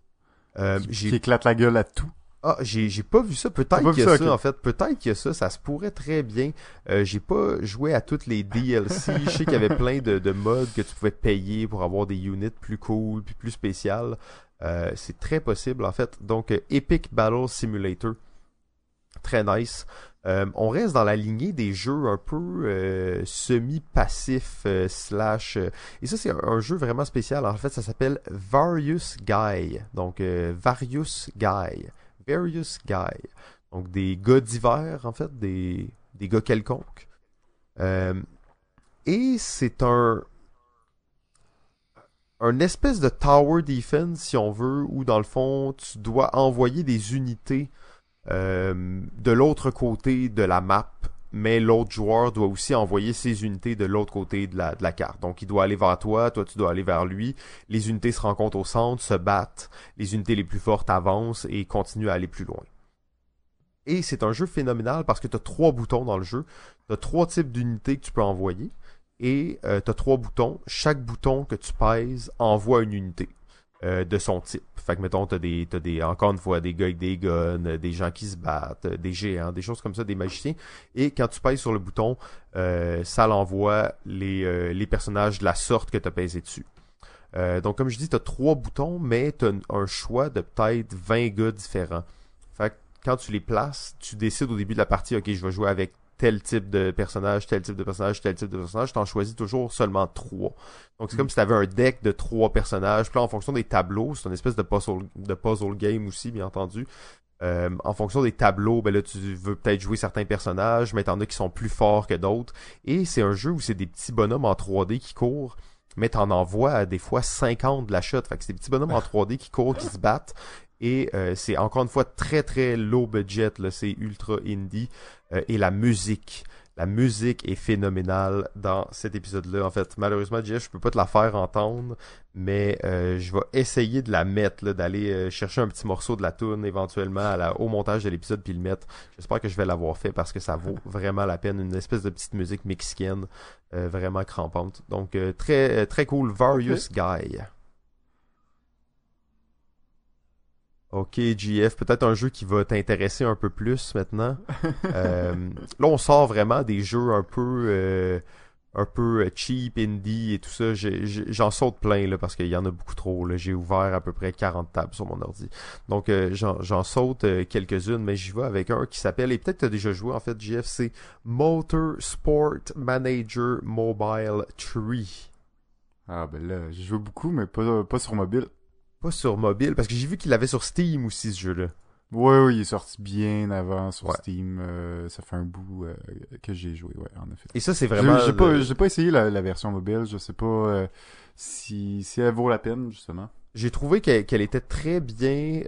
Euh, qui éclate la gueule à tout? Ah, j'ai j'ai pas vu ça. Peut-être qu'il y a ça, ça, en fait. Peut-être qu'il y a ça. Ça se pourrait très bien. Euh, j'ai pas joué à toutes les DLC. Je sais qu'il y avait plein de, de modes que tu pouvais payer pour avoir des units plus cool puis plus spéciales. Euh, c'est très possible, en fait. Donc, euh, Epic Battle Simulator. Très nice. On reste dans la lignée des jeux un peu semi-passifs slash... et ça, c'est un, un jeu vraiment spécial. En fait, ça s'appelle Various Guy. Donc, Various Guy. Various Guy. Donc des gars divers, en fait, des, des gars quelconques. Euh, et c'est un un espèce de tower defense, si on veut, où dans le fond, tu dois envoyer des unités euh, de l'autre côté de la map, mais l'autre joueur doit aussi envoyer ses unités de l'autre côté de la, carte. Donc il doit aller vers toi, toi tu dois aller vers lui. Les unités se rencontrent au centre, se battent. Les unités les plus fortes avancent et continuent à aller plus loin. Et c'est un jeu phénoménal parce que tu as trois boutons dans le jeu. Tu as trois types d'unités que tu peux envoyer. Et euh, tu as trois boutons. Chaque bouton que tu pèses envoie une unité euh, de son type. Fait que mettons, t'as des, t'as des, encore une fois, des gars avec des guns, euh, des gens qui se battent, euh, des géants, des choses comme ça, des magiciens. Et quand tu pèses sur le bouton, ça l'envoie les, personnages de la sorte que tu as dessus. Donc, comme je dis, tu as trois boutons, mais tu as un choix de peut-être 20 gars différents. Fait que quand tu les places, tu décides au début de la partie, ok, je vais jouer avec tel type de personnage, tel type de personnage, tel type de personnage, t'en choisis toujours seulement trois. Donc c'est Mm. comme si t'avais un deck de trois personnages. Puis là, en fonction des tableaux, c'est une espèce de puzzle, de puzzle game aussi, bien entendu. Euh, en fonction des tableaux, ben là, tu veux peut-être jouer certains personnages, mais t'en as qui sont plus forts que d'autres. Et c'est un jeu où c'est des petits bonhommes en 3D qui courent, mais t'en envoies des fois 50 de la shot. Fait que c'est des petits bonhommes en 3D qui courent, qui se battent. Et euh, c'est encore une fois très très low budget, c'est ultra indie. Euh, et la musique, la musique est phénoménale dans cet épisode-là. En fait, malheureusement, Jeff, je peux pas te la faire entendre, mais euh, je vais essayer de la mettre, d'aller euh, chercher un petit morceau de la tune éventuellement à la, au montage de l'épisode puis le mettre. J'espère que je vais l'avoir fait parce que ça vaut vraiment la peine. Une espèce de petite musique mexicaine, euh, vraiment crampante. Donc très très cool, Various Guy. Ok, GF, peut-être un jeu qui va t'intéresser un peu plus maintenant. Euh, là, on sort vraiment des jeux un peu, euh, un peu cheap, indie et tout ça, j'en saute plein là parce qu'il y en a beaucoup trop. J'ai ouvert à peu près 40 tables sur mon ordi. Donc j'en saute quelques-unes, mais j'y vais avec un qui s'appelle, et peut-être tu as déjà joué en fait, JFC Motor Sport Manager Mobile Tree. Ah ben là, j'ai joué beaucoup, mais pas, pas sur mobile. Pas sur mobile, parce que j'ai vu qu'il l'avait sur Steam aussi ce jeu-là. Oui, oui, il est sorti bien avant sur Steam. Euh, ça fait un bout euh, que j'ai joué, ouais, en effet. Et ça, c'est vraiment. J'ai pas, pas essayé la, version mobile. Je sais pas euh, si, si elle vaut la peine, justement. J'ai trouvé qu'elle était très bien.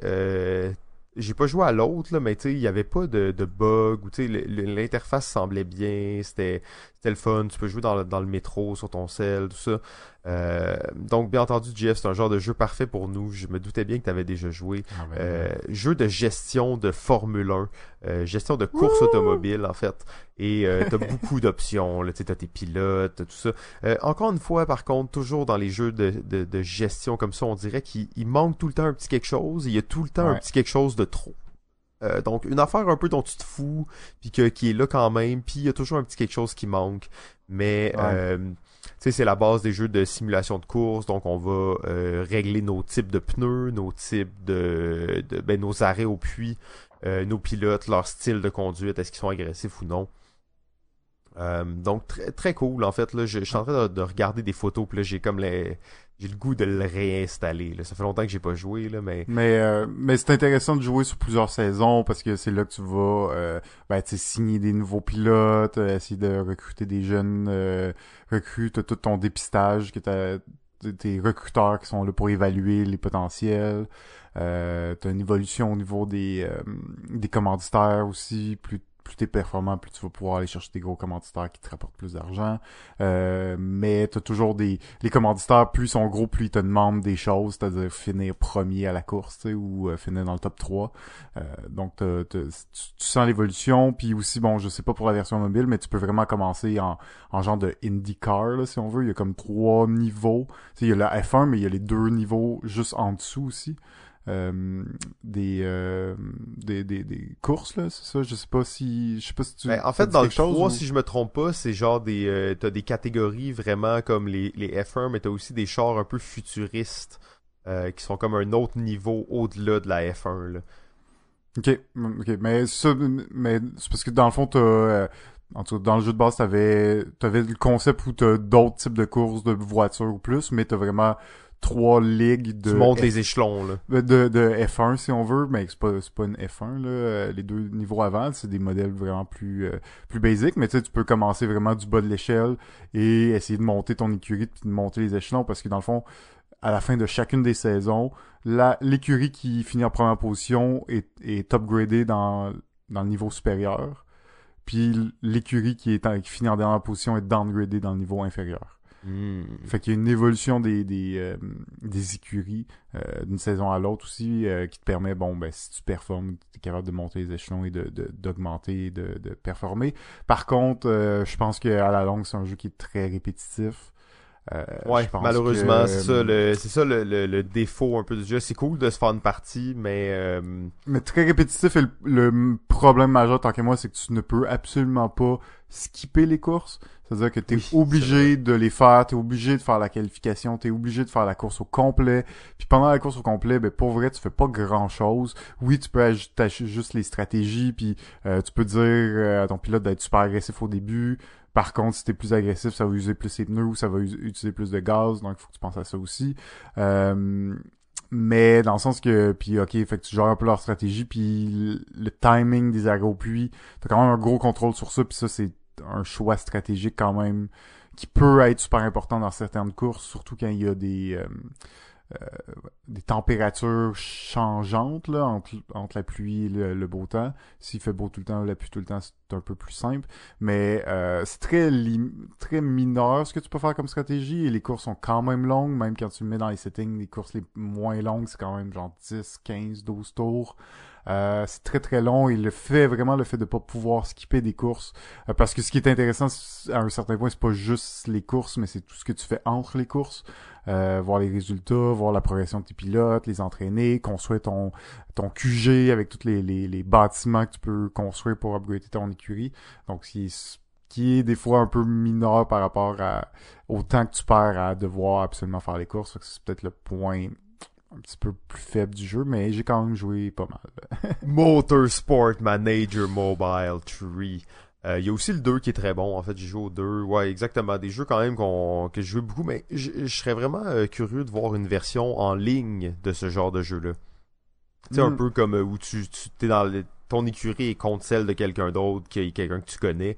j'ai pas joué à l'autre, là, mais tu sais, il y avait pas de, de bug. Ou tu sais, l'interface semblait bien. C'était c'était le fun. Tu peux jouer dans le, dans le métro, sur ton cell, tout ça. Euh, donc, bien entendu, Jeff, c'est un genre de jeu parfait pour nous. Je me doutais bien que tu avais déjà joué. Ah, ben, euh, jeu de gestion de Formule 1, euh, gestion de course automobile, en fait. Et euh, tu as beaucoup d'options. Tu as tes pilotes, tout ça. encore une fois, par contre, toujours dans les jeux de, de, de gestion comme ça, on dirait qu'il manque tout le temps un petit quelque chose. Il y a tout le temps un petit quelque chose de trop. Euh, donc une affaire un peu dont tu te fous, puis qui est là quand même, puis il y a toujours un petit quelque chose qui manque. Mais euh, c'est la base des jeux de simulation de course, donc on va euh, régler nos types de pneus, nos types de, de ben, nos arrêts au puits, nos pilotes, leur style de conduite, est-ce qu'ils sont agressifs ou non. donc très très cool en fait là je, suis en train de, de, regarder des photos puis là j'ai comme les j'ai le goût de le réinstaller. Là. Ça fait longtemps que j'ai pas joué, là, mais. Mais euh, mais c'est intéressant de jouer sur plusieurs saisons parce que c'est là que tu vas euh, ben, signer des nouveaux pilotes, euh, essayer de recruter des jeunes euh, tout ton dépistage, que t'as tes recruteurs qui sont là pour évaluer les potentiels. Euh, t'as une évolution au niveau des des commanditaires aussi, plus plus t'es performant, plus tu vas pouvoir aller chercher des gros commanditaires qui te rapportent plus d'argent. Euh, mais t'as toujours des... Les commanditaires, plus ils sont gros, plus ils te demandent des choses, c'est-à-dire finir premier à la course, ou euh, finir dans le top 3. Euh, donc tu, sens l'évolution, puis aussi, bon, je sais pas pour la version mobile, mais tu peux vraiment commencer en, en genre de IndyCar, là, si on veut. Il y a comme trois niveaux. Tu sais, il y a la F1, mais il y a les deux niveaux juste en dessous aussi. Euh, des, euh, des, des, des courses là c'est ça? Je sais pas si je sais pas si tu ben, en fait dans le 3 si je me trompe pas c'est genre des euh, t'as des catégories vraiment comme les les F1 mais t'as aussi des chars un peu futuristes qui sont comme un autre niveau au-delà de la F1 là. Ok ok mais ça mais c'est parce que dans le fond t'as en tout cas, dans le jeu de base, t'avais, t'avais le concept où t'as d'autres types de courses de voitures ou plus, mais t'as vraiment trois ligues de... Tu montes les échelons, là. De, de F1, si on veut, mais c'est pas, pas une F1, là. Euh, les deux niveaux avant, c'est des modèles vraiment plus, euh, plus basiques, mais tu sais, tu peux commencer vraiment du bas de l'échelle et essayer de monter ton écurie puis de monter les échelons parce que dans le fond, à la fin de chacune des saisons, l'écurie qui finit en première position est, est upgradée dans, dans le niveau supérieur. Puis l'écurie qui est qui finit en dernière position est downgradée dans le niveau inférieur. Hmm. Fait qu'il y a une évolution des des, euh, des écuries euh, d'une saison à l'autre aussi euh, qui te permet, bon, ben si tu performes, tu es capable de monter les échelons et de d'augmenter, de, de, performer. Par contre, je pense qu'à la longue, c'est un jeu qui est très répétitif. Euh, ouais, malheureusement, c'est ça, le, c'est ça le, le, défaut un peu du jeu. C'est cool de se faire une partie, mais... Mais très répétitif, et le, problème majeur, tant que moi, c'est que tu ne peux absolument pas skipper les courses. C'est-à-dire que tu es obligé de les faire, tu es obligé de faire la qualification, tu es obligé de faire la course au complet. Puis pendant la course au complet, ben pour vrai, tu fais pas grand-chose. Oui, tu peux ajouter juste les stratégies, puis euh, tu peux dire euh, à ton pilote d'être super agressif au début. Par contre, si t'es plus agressif, ça va user plus ses pneus ou ça va utiliser plus de gaz, donc il faut que tu penses à ça aussi. Euh, mais dans le sens que puis ok fait que tu gères un peu leur stratégie puis le timing des agro-puits t'as quand même un gros contrôle sur ça puis ça c'est un choix stratégique quand même qui peut être super important dans certaines courses, surtout quand il y a des euh, euh, des températures changeantes là, entre, entre la pluie et le, beau temps. S'il fait beau tout le temps, la pluie tout le temps, c'est un peu plus simple. Mais euh, c'est très très mineur ce que tu peux faire comme stratégie et les courses sont quand même longues, même quand tu mets dans les settings, les courses les moins longues, c'est quand même genre 10, 15, 12 tours. Euh, c'est très très long. Et le fait vraiment le fait de pas pouvoir skipper des courses. Euh, parce que ce qui est intéressant à un certain point c'est pas juste les courses mais c'est tout ce que tu fais entre les courses. Euh, voir les résultats voir la progression de tes pilotes les entraîner construire ton ton QG avec tous les, les, bâtiments que tu peux construire pour upgrader ton écurie. Donc ce qui qui est des fois un peu mineur par rapport à, au temps que tu perds à devoir absolument faire les courses. C'est peut-être le point un petit peu plus faible du jeu, mais j'ai quand même joué pas mal. Motorsport Manager Mobile 3. Euh, il y a aussi le 2 qui est très bon. En fait, j'ai joué au 2. Ouais, exactement. Des jeux quand même qu'on que je joue beaucoup, mais je serais vraiment euh, curieux de voir une version en ligne de ce genre de jeu-là. Tu sais, un Mm. peu comme euh, où tu, tu t'es dans le- ton écurie est contre celle de quelqu'un d'autre, qui est quelqu'un que tu connais.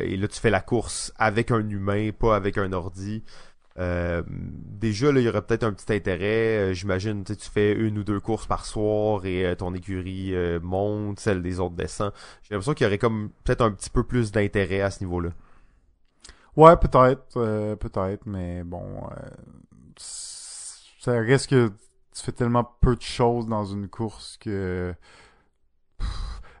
Et là, tu fais la course avec un humain, pas avec un ordi. Euh, déjà, là, il y aurait peut-être un petit intérêt. Euh, J'imagine, tu fais une ou deux courses par soir et euh, ton écurie monte, celle des autres descend. J'ai l'impression qu'il y aurait comme peut-être un petit peu plus d'intérêt à ce niveau-là. Ouais, peut-être, peut-être, mais bon, ça reste que tu fais tellement peu de choses dans une course que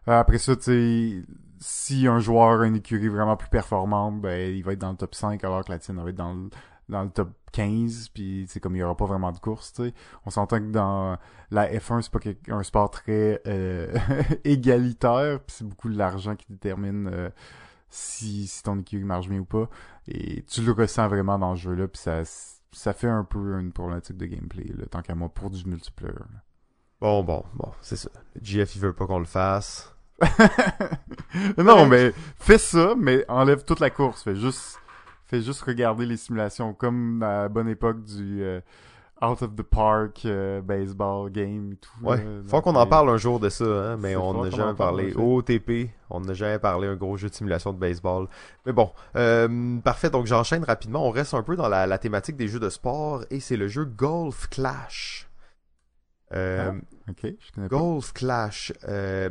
après ça, tu si un joueur a une écurie vraiment plus performante, ben il va être dans le top 5 alors que la tienne va être dans le, dans le top 15, puis c'est comme il y aura pas vraiment de course, tu sais. On s'entend que dans la F1, c'est pas un sport très euh, égalitaire, puis c'est beaucoup l'argent qui détermine euh, si, si ton écurie marche bien ou pas. Et tu le ressens vraiment dans le jeu-là, puis ça, ça fait un peu une problématique de gameplay, là, tant qu'à moi, pour du multiplayer. là. Bon, bon, bon, c'est ça. GF, il veut pas qu'on le fasse. non, mais fais ça, mais enlève toute la course. Fais juste, fais juste regarder les simulations, comme à la bonne époque du euh, Out of the Park euh, baseball game et tout. Ouais, là. faut qu'on en euh, parle un jour de ça, hein, mais on n'a jamais parlé. OTP, on n'a jamais parlé un gros jeu de simulation de baseball. Mais bon, euh, parfait, donc j'enchaîne rapidement. On reste un peu dans la, la thématique des jeux de sport et c'est le jeu Golf Clash. Euh, Ok, je connais pas. Golf Clash. euh,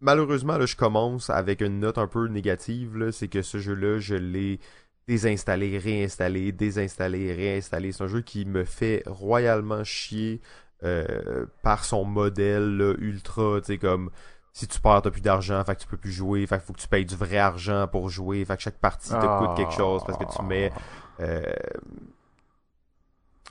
malheureusement, là, je commence avec une note un peu négative. C'est que ce jeu-là, je l'ai désinstallé, réinstallé, désinstallé, réinstallé. C'est un jeu qui me fait royalement chier euh, par son modèle ultra, tu sais, comme si tu perds, t'as plus d'argent, fait tu peux plus jouer, fait faut que tu payes du vrai argent pour jouer, fait que chaque partie te coûte quelque chose parce que tu mets euh,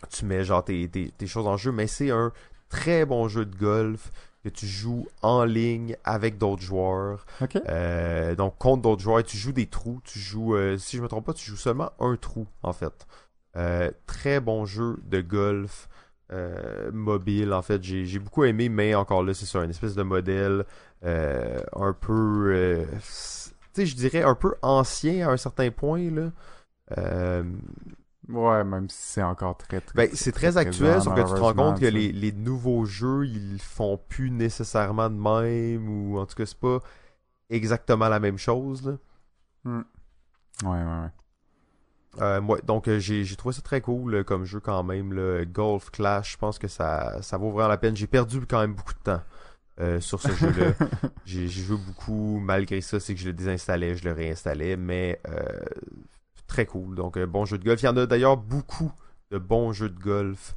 tu mets genre tes, tes choses en jeu, mais c'est un très bon jeu de golf que tu joues en ligne avec d'autres joueurs. Euh, donc contre d'autres joueurs, tu joues des trous, tu joues, euh, si je me trompe pas, tu joues seulement un trou en fait. Euh, très bon jeu de golf mobile en fait. J'ai beaucoup aimé, mais encore là c'est ça, une espèce de modèle un peu, tu sais, je dirais un peu ancien à un certain point là. Ouais, même si c'est encore très, très. ben, c'est très actuel, sauf que tu te rends compte que les, les nouveaux jeux, ils font plus nécessairement de même, ou en tout cas, c'est pas exactement la même chose. Là. Ouais, ouais, ouais. Euh, moi, donc, euh, j'ai j'ai trouvé ça très cool euh, comme jeu quand même. Là. Golf Clash, je pense que ça, ça vaut vraiment la peine. J'ai perdu quand même beaucoup de temps euh, sur ce jeu-là. J'ai j'ai joué beaucoup, malgré ça, c'est que je le désinstallais, je le réinstallais, mais euh, très cool. Donc, euh, bon jeu de golf. Il y en a d'ailleurs beaucoup de bons jeux de golf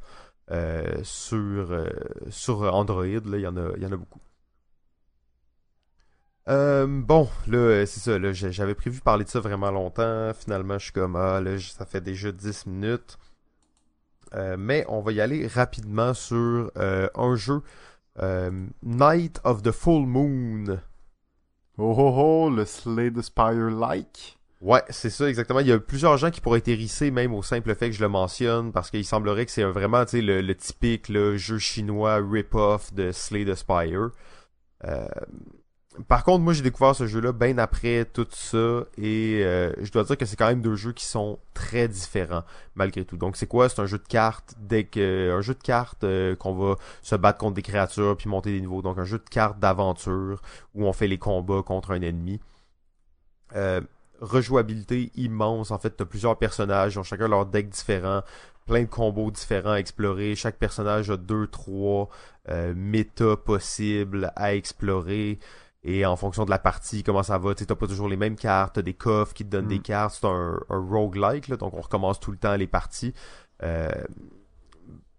euh, sur, euh, sur Android. Là, il, y en a, il y en a beaucoup. Bon, là, c'est ça. Là, j'avais prévu parler de ça vraiment longtemps. Finalement, je suis comme, ah, là, ça fait déjà 10 minutes. Mais on va y aller rapidement sur un jeu. Night of the Full Moon. Oh oh oh, le Slay the Spire like. Ouais, c'est ça exactement. Il y a plusieurs gens qui pourraient être hérissés même au simple fait que je le mentionne parce qu'il semblerait que c'est vraiment le, le typique là, jeu chinois rip-off de Slay the Spire. Euh, par contre, moi j'ai découvert ce jeu-là bien après tout ça et euh, je dois dire que c'est quand même deux jeux qui sont très différents malgré tout. Donc c'est quoi? C'est un jeu de cartes dès que un jeu de cartes euh, qu'on va se battre contre des créatures puis monter des niveaux. Donc un jeu de cartes d'aventure où on fait les combats contre un ennemi. Euh, rejouabilité immense. En fait, t'as plusieurs personnages, ils ont chacun leur deck différent, plein de combos différents à explorer. Chaque personnage a deux, trois euh, méta possibles à explorer. Et en fonction de la partie, comment ça va, tu t'as pas toujours les mêmes cartes, t'as des coffres qui te donnent Mm. des cartes, c'est un, un roguelike, là, donc on recommence tout le temps les parties. Euh,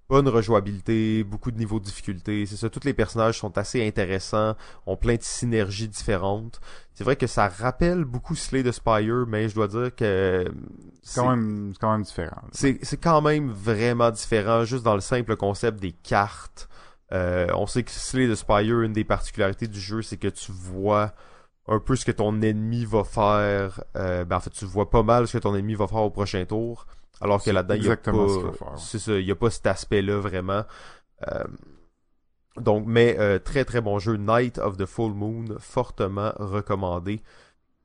bonne rejouabilité, beaucoup de niveaux de difficulté, c'est ça, tous les personnages sont assez intéressants, ont plein de synergies différentes. C'est vrai que ça rappelle beaucoup Slay the Spire, mais je dois dire que C'est quand même, c'est quand même différent. c'est c'est quand même vraiment différent, juste dans le simple concept des cartes. Euh, on sait que Slay the Spire, une des particularités du jeu, c'est que tu vois un peu ce que ton ennemi va faire. ben en fait, tu vois pas mal ce que ton ennemi va faire au prochain tour. Alors que là-dedans, il n'y a pas. C'est il y a pas cet aspect-là vraiment. donc, mais très très bon jeu. Night of the Full Moon, fortement recommandé.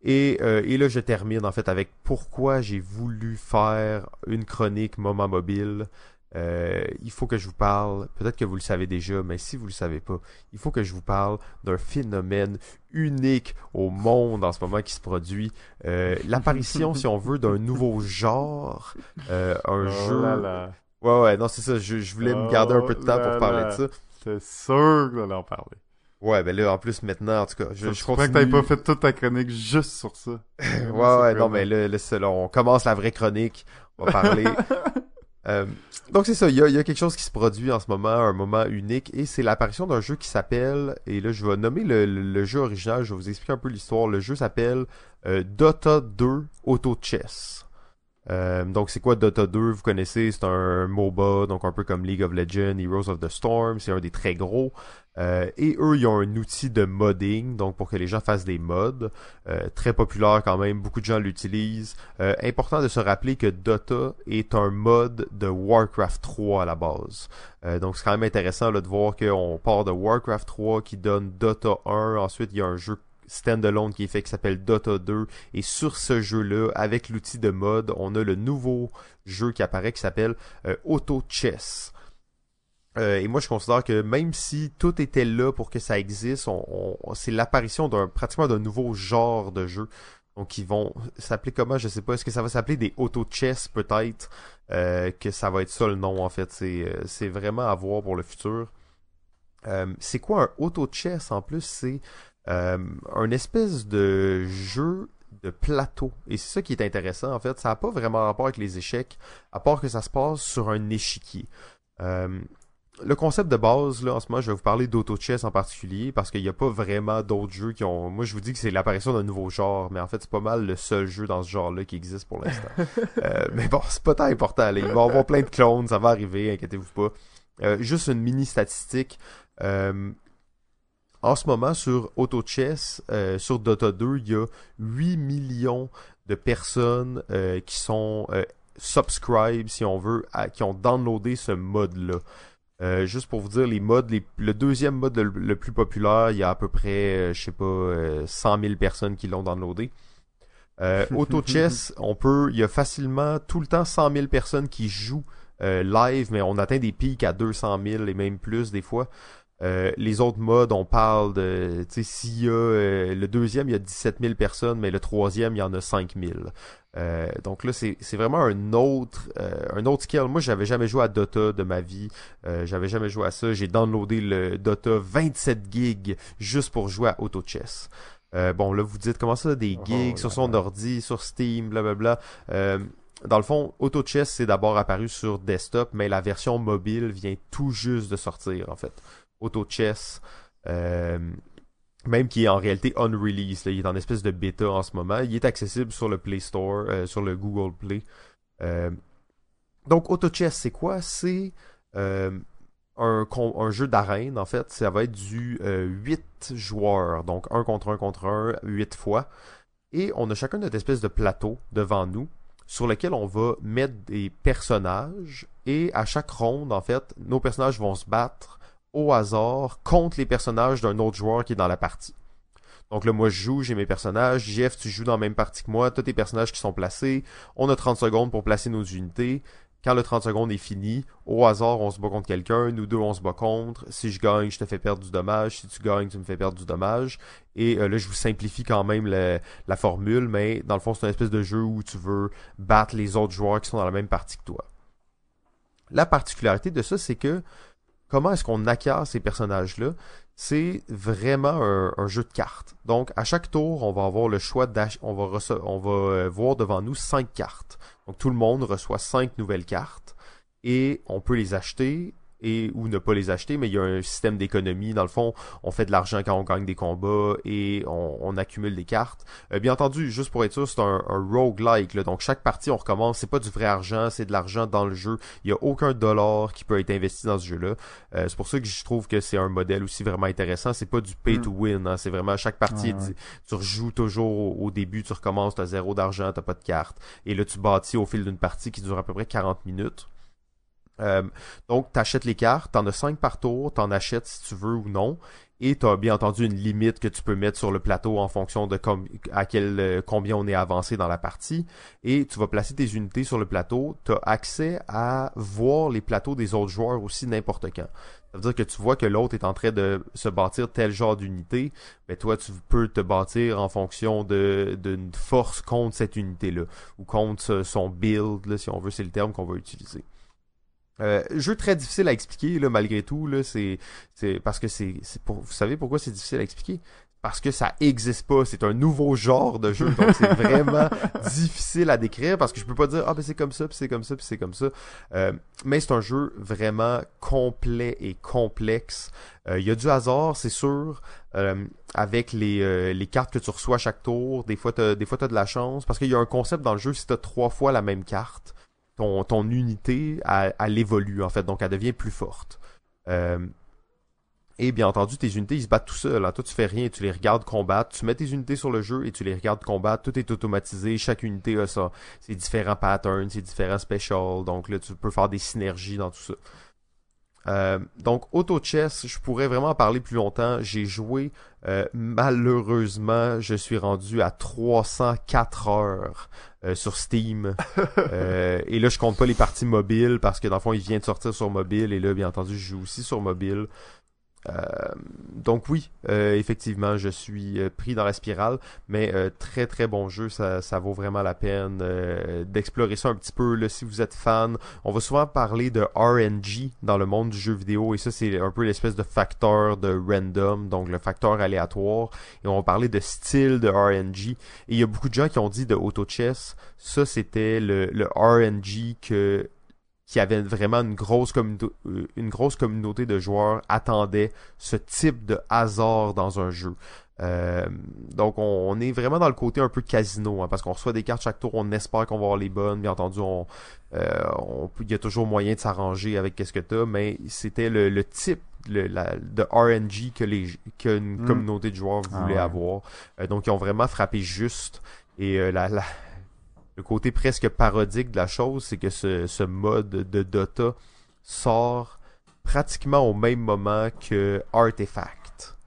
Et, euh, et là, je termine en fait avec pourquoi j'ai voulu faire une chronique moment mobile. Euh, il faut que je vous parle, peut-être que vous le savez déjà, mais si vous le savez pas, il faut que je vous parle d'un phénomène unique au monde en ce moment qui se produit. Euh, L'apparition, si on veut, d'un nouveau genre, euh, un oh jeu. Là Ouais, ouais, non, c'est ça. Je, je voulais me garder un peu de temps pour parler de ça. C'est sûr que en parler. Ouais, ben là, en plus, maintenant, en tout cas, je, je continue... que t'avais pas fait toute ta chronique juste sur ça? ouais, ouais, non, mais là, là, on commence la vraie chronique. On va parler. euh, donc, c'est ça, il y a, quelque chose qui se produit en ce moment, un moment unique, et c'est l'apparition d'un jeu qui s'appelle, et là, je vais nommer le, le, jeu original, je vais vous expliquer un peu l'histoire. Le jeu s'appelle euh, Dota 2 Auto Chess. Euh, donc c'est quoi Dota 2 Vous connaissez, c'est un MOBA, donc un peu comme League of Legends, Heroes of the Storm, c'est un des très gros. Euh, et eux, ils ont un outil de modding, donc pour que les gens fassent des mods. Euh, très populaire quand même, beaucoup de gens l'utilisent. important de se rappeler que Dota est un mod de Warcraft 3 à la base. donc c'est quand même intéressant là, de voir qu'on part de Warcraft 3 qui donne Dota 1, ensuite il y a un jeu standalone qui est fait qui s'appelle Dota 2 et sur ce jeu-là avec l'outil de mode on a le nouveau jeu qui apparaît qui s'appelle euh, Auto Chess. Euh, et moi je considère que même si tout était là pour que ça existe on, c'est l'apparition d'un pratiquement d'un nouveau genre de jeu. Donc ils vont s'appeler comment je sais pas est-ce que ça va s'appeler des Auto Chess peut-être? Euh, que ça va être ça le nom en fait. C'est c'est vraiment à voir pour le futur. C'est quoi un auto chess en plus? C'est euh, un espèce de jeu de plateau. Et c'est ça qui est intéressant, en fait. Ça n'a pas vraiment rapport avec les échecs, à part que ça se passe sur un échiquier. Euh, le concept de base, là, en ce moment, je vais vous parler d'auto-chess en particulier, parce qu'il n'y a pas vraiment d'autres jeux qui ont... Moi, je vous dis que c'est l'apparition d'un nouveau genre, mais en fait, c'est pas mal le seul jeu dans ce genre-là qui existe pour l'instant. euh, mais bon, c'est pas tant important. Là. Il va y avoir plein de clones, ça va arriver, inquiétez-vous pas. Euh, juste une mini statistique. Euh, en ce moment, sur AutoChess, euh, sur Dota 2, il y a 8 millions de personnes euh, qui sont euh, subscribe, si on veut, qui ont downloadé ce mode-là. Euh, juste pour vous dire, les modes, le deuxième mode le, plus populaire, il y a à peu près, je sais pas, 100 000 personnes qui l'ont downloadé. AutoChess, on peut, il y a facilement tout le temps 100 000 personnes qui jouent live, mais on atteint des pics à 200 000 et même plus des fois. Euh, les autres modes, on parle de, tu sais, s'il y a euh, le deuxième, il y a 17 000 personnes, mais le troisième, il y en a 5 000. Euh, donc là, c'est vraiment un autre, un autre skill. Moi, j'avais jamais joué à Dota de ma vie. j'avais jamais joué à ça. J'ai downloadé le Dota 27 gigs juste pour jouer à Auto Chess. bon, là, vous dites comment ça, des oh gigs sur son ordi, sur Steam, blablabla. dans le fond, Auto Chess, c'est d'abord apparu sur desktop, mais la version mobile vient tout juste de sortir, en fait. Auto Chess, euh, même qui est en réalité unreleased. il est en espèce de bêta en ce moment. Il est accessible sur le Play Store, euh, sur le Google Play. Euh, donc Auto Chess, c'est quoi? C'est un, un, jeu d'arène, en fait. Ça va être du 8 joueurs, donc 1 contre 1 contre 1, 8 fois. Et on a chacun notre espèce de plateau devant nous sur lequel on va mettre des personnages et à chaque ronde en fait nos personnages vont se battre au hasard contre les personnages d'un autre joueur qui est dans la partie. Donc là, moi, je joue, j'ai mes personnages. Jeff, tu joues dans la même partie que moi. Tous tes personnages qui sont placés. On a 30 secondes pour placer nos unités. Quand le 30 secondes est fini, au hasard, on se bat contre quelqu'un. Nous deux, on se bat contre. Si je gagne, je te fais perdre du dommage. Si tu gagnes, tu me fais perdre du dommage. Et euh, là, je vous simplifie quand même la formule, mais dans le fond, c'est une espèce de jeu où tu veux battre les autres joueurs qui sont dans la même partie que toi. La particularité de ça, c'est que comment est-ce qu'on acquiert ces personnages-là, c'est vraiment un, jeu de cartes. Donc, à chaque tour, on va avoir le choix d'acheter, on va, on va euh, voir devant nous cinq cartes. Donc, tout le monde reçoit cinq nouvelles cartes et on peut les acheter et ou ne pas les acheter, mais il y a un système d'économie. Dans le fond, on fait de l'argent quand on gagne des combats et on, accumule des cartes. Euh, bien entendu, juste pour être sûr, c'est un, un roguelike. Là. Donc chaque partie, on recommence. C'est pas du vrai argent, c'est de l'argent dans le jeu. Il y a aucun dollar qui peut être investi dans ce jeu-là. Euh, c'est pour ça que je trouve que c'est un modèle aussi vraiment intéressant. C'est pas du pay to mm. win. Hein. C'est vraiment chaque partie. Tu rejoues toujours au, début, tu recommences, t'as zéro d'argent, t'as pas de carte. Et là, tu bâtis au fil d'une partie qui dure à peu près 40 minutes. Euh, donc, tu achètes les cartes, t'en as 5 par tour, t'en achètes si tu veux ou non, et tu as bien entendu une limite que tu peux mettre sur le plateau en fonction de à quel euh, combien on est avancé dans la partie, et tu vas placer tes unités sur le plateau, tu as accès à voir les plateaux des autres joueurs aussi n'importe quand. Ça veut dire que tu vois que l'autre est en train de se bâtir tel genre d'unité, mais toi tu peux te bâtir en fonction de d'une force contre cette unité-là, ou contre son build, là, si on veut, c'est le terme qu'on va utiliser. Euh, jeu très difficile à expliquer là malgré tout là c'est c'est parce que c'est c'est pour vous savez pourquoi c'est difficile à expliquer? Parce que ça existe pas c'est un nouveau genre de jeu donc c'est vraiment difficile à décrire parce que je peux pas dire ah ben c'est comme ça puis c'est comme ça puis c'est comme ça. Euh, mais c'est un jeu vraiment complet et complexe. Euh, il y a du hasard c'est sûr euh, avec les, les cartes que tu reçois à chaque tour des fois t'as des fois t'as de la chance parce qu'il y a un concept dans le jeu si t'as trois fois la même carte ton, unité, elle, évolue en fait, donc elle devient plus forte. Euh, et bien entendu, tes unités, ils se battent tout seuls. Hein. Toi, tu fais rien, tu les regardes combattre. Tu mets tes unités sur le jeu et tu les regardes combattre. Tout est automatisé. Chaque unité a ça. C'est différents patterns, c'est différents specials. Donc là, tu peux faire des synergies dans tout ça. Euh, donc Auto Chess, je pourrais vraiment en parler plus longtemps. J'ai joué euh, malheureusement, je suis rendu à 304 heures euh, sur Steam. et là, je compte pas les parties mobiles parce que dans le fond, il vient de sortir sur mobile et là, bien entendu, je joue aussi sur mobile. Euh, donc oui, euh, effectivement, je suis euh, pris dans la spirale, mais très très bon jeu, ça, ça vaut vraiment la peine d'explorer ça un petit peu. Là, si vous êtes fan, on va souvent parler de RNG dans le monde du jeu vidéo, et ça c'est un peu l'espèce de facteur de random, donc le facteur aléatoire. Et on va parler de style de RNG. Et il y a beaucoup de gens qui ont dit de auto chess, ça c'était le RNG que qui avait vraiment une grosse, euh, une grosse communauté de joueurs attendait ce type de hasard dans un jeu. Euh, donc on, est vraiment dans le côté un peu casino, hein, parce qu'on reçoit des cartes chaque tour, on espère qu'on va avoir les bonnes, bien entendu, on, euh, il y a toujours moyen de s'arranger avec qu'est-ce que t'as, mais c'était le, type le, de RNG que les qu'une mm. communauté de joueurs ah voulait avoir. donc ils ont vraiment frappé juste et la, la le côté presque parodique de la chose, c'est que ce, mode de Dota sort pratiquement au même moment que Artifact.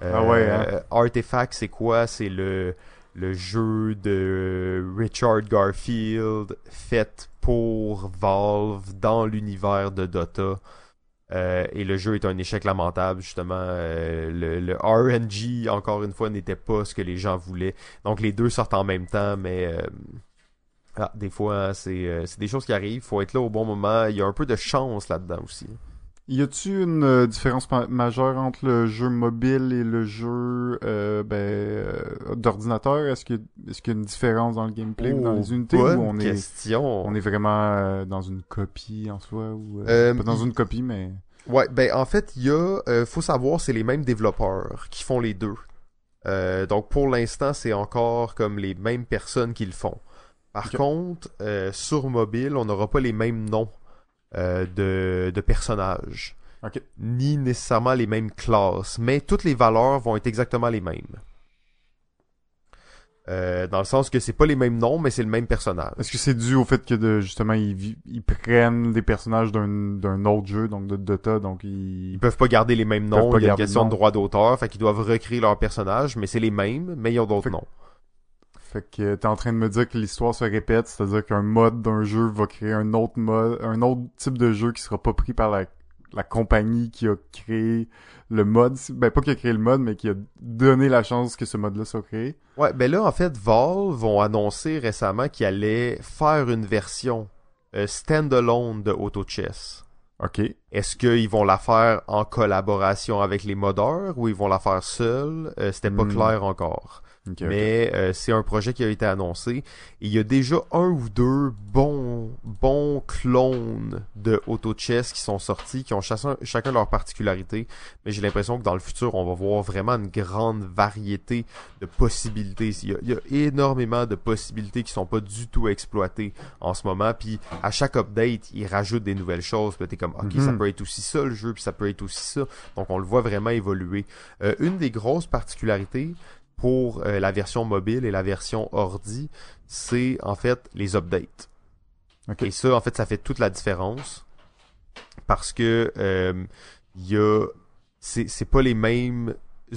ah ouais, hein? Euh, Artifact, c'est quoi? C'est le, le jeu de Richard Garfield fait pour Valve dans l'univers de Dota. Euh, et le jeu est un échec lamentable, justement. Euh, le, le, RNG, encore une fois, n'était pas ce que les gens voulaient. Donc les deux sortent en même temps, mais ah, des fois, hein, euh, c'est des choses qui arrivent. faut être là au bon moment. Il y a un peu de chance là-dedans aussi. Y a-tu une euh, différence majeure entre le jeu mobile et le jeu euh, ben, d'ordinateur? Est-ce qu'il y, a une différence dans le gameplay ou dans les unités ou on question. est on est vraiment dans une copie en soi ou pas dans une copie mais Ouais, ben en fait, il y a faut savoir c'est les mêmes développeurs qui font les deux. donc pour l'instant, c'est encore comme les mêmes personnes qui le font. Par contre, euh, sur mobile, on n'aura pas les mêmes noms euh, de, de, personnages. Ni nécessairement les mêmes classes. Mais toutes les valeurs vont être exactement les mêmes. Euh, dans le sens que c'est pas les mêmes noms, mais c'est le même personnage. Est-ce que c'est dû au fait que de, justement ils, ils prennent des personnages d'un autre jeu, donc de Dota, donc ils... ils peuvent pas garder les mêmes noms. Il y a une question de droit d'auteur, fait qu'ils doivent recréer leur personnage, mais c'est les mêmes, mais ils ont d'autres noms. Fait que t'es en train de me dire que l'histoire se répète, c'est-à-dire qu'un mode d'un jeu va créer un autre mode, un autre type de jeu qui sera pas pris par la, la compagnie qui a créé le mode, ben pas qui a créé le mode, mais qui a donné la chance que ce mode-là soit créé. Ouais, ben là en fait Valve vont annoncer récemment qu'ils allaient faire une version euh, standalone de Auto Chess. Ok. Est-ce qu'ils vont la faire en collaboration avec les modeurs ou ils vont la faire seuls? Euh, C'était pas hmm. clair encore. Mais euh, c'est un projet qui a été annoncé. Et il y a déjà un ou deux bons, bons clones de Auto Chess qui sont sortis, qui ont chacun, chacun leur particularité. Mais j'ai l'impression que dans le futur, on va voir vraiment une grande variété de possibilités. Il y a, il y a énormément de possibilités qui sont pas du tout exploitées en ce moment. Puis à chaque update, ils rajoutent des nouvelles choses. Puis t'es comme, ok, ça Mhm. peut être aussi ça le jeu, puis ça peut être aussi ça. Donc on le voit vraiment évoluer. Euh, une des grosses particularités pour euh, la version mobile et la version ordi, c'est en fait les updates. Ok. Et ça, en fait, ça fait toute la différence parce que euh, il y a, c'est c'est pas les mêmes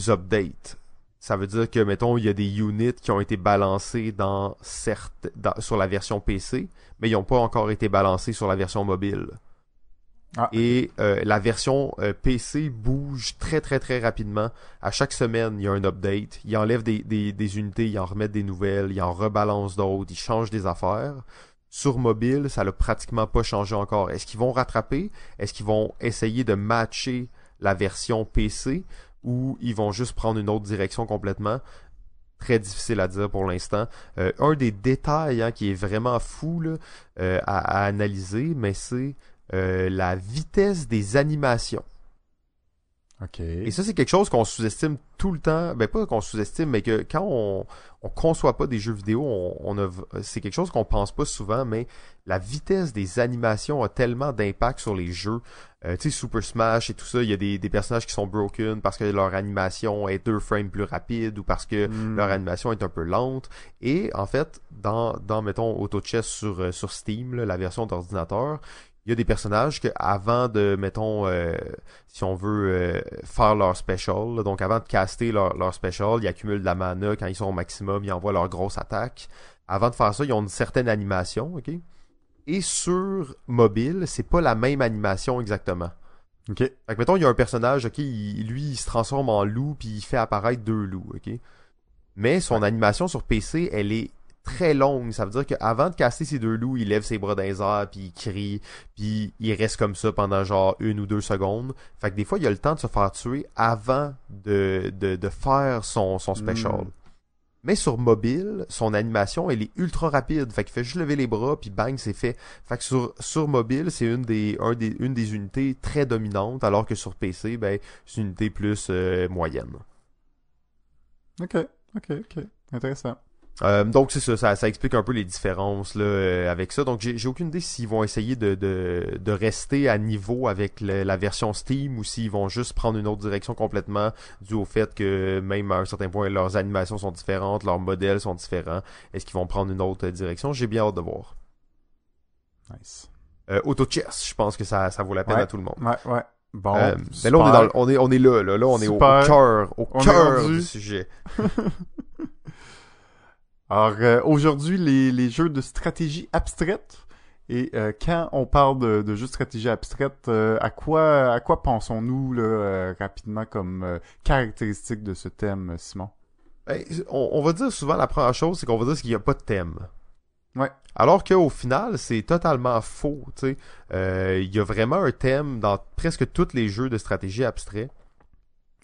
updates. Ça veut dire que, mettons, il y a des units qui ont été balancés dans certes, dans- sur la version PC, mais ils n'ont pas encore été balancés sur la version mobile. Ah. Et euh, la version euh, PC bouge très très très rapidement. À chaque semaine, il y a un update. Il enlève des, des, des unités, il en remet des nouvelles, il en rebalance d'autres, il change des affaires. Sur mobile, ça n'a pratiquement pas changé encore. Est-ce qu'ils vont rattraper? Est-ce qu'ils vont essayer de matcher la version PC ou ils vont juste prendre une autre direction complètement? Très difficile à dire pour l'instant. Euh, un des détails hein, qui est vraiment fou là, euh, à, à analyser, mais c'est euh, la vitesse des animations. Et ça, c'est quelque chose qu'on sous-estime tout le temps. Ben, pas qu'on sous-estime, mais que quand on, on conçoit pas des jeux vidéo, on, on a, c'est quelque chose qu'on pense pas souvent, mais la vitesse des animations a tellement d'impact sur les jeux. Euh, tu sais, Super Smash et tout ça, il y a des, des personnages qui sont broken parce que leur animation est deux frames plus rapide ou parce que Hmm. leur animation est un peu lente. Et en fait, dans, dans mettons, Auto Chess sur, euh, sur Steam, là, la version d'ordinateur, il y a des personnages que avant de, mettons, euh, si on veut euh, faire leur special, là, donc avant de caster leur, leur special, ils accumulent de la mana quand ils sont au maximum, ils envoient leur grosse attaque. Avant de faire ça, ils ont une certaine animation, ok? Et sur mobile, c'est pas la même animation exactement. Ok. Fait que mettons, il y a un personnage, ok, il- lui, il se transforme en loup, puis il fait apparaître deux loups, ok? Mais son animation sur PC, elle est très longue. Ça veut dire qu'avant de caster ces deux loups, il lève ses bras dans les airs, puis il crie, puis il reste comme ça pendant genre une ou deux secondes. Fait que des fois, il a le temps de se faire tuer avant de, de, de faire son, son special. Mm. Mais sur mobile, son animation, elle est ultra rapide. Fait qu'il fait juste lever les bras, puis bang, c'est fait. Fait que sur, sur mobile, c'est une des, un des, une des unités très dominantes, alors que sur PC, ben, c'est une unité plus euh, moyenne. Ok. Ok. Ok. Intéressant. Euh, donc c'est ça, ça, ça explique un peu les différences là, euh, avec ça. Donc j'ai aucune idée s'ils vont essayer de, de, de rester à niveau avec le- la version Steam ou s'ils vont juste prendre une autre direction complètement dû au fait que même à un certain point leurs animations sont différentes, leurs modèles sont différents. Est-ce qu'ils vont prendre une autre direction? J'ai bien hâte de voir. Nice. Euh, Auto Chess, je pense que ça, ça vaut la peine Ouais. à tout le monde. Ouais. Ouais. Bon. Euh, mais là on est dans le- on est on est là là, là on est au, cœur au cœur du sujet. Alors euh, aujourd'hui, les, les jeux de stratégie abstraite. Et euh, quand on parle de, de jeux de stratégie abstraite, euh, à quoi à quoi pensons-nous là, euh, rapidement comme euh, caractéristique de ce thème, Simon? Ben, on, on va dire souvent la première chose, c'est qu'on va dire qu'il n'y a pas de thème. Ouais. Alors qu'au final, c'est totalement faux. Euh, Il y a vraiment un thème dans presque tous les jeux de stratégie abstrait.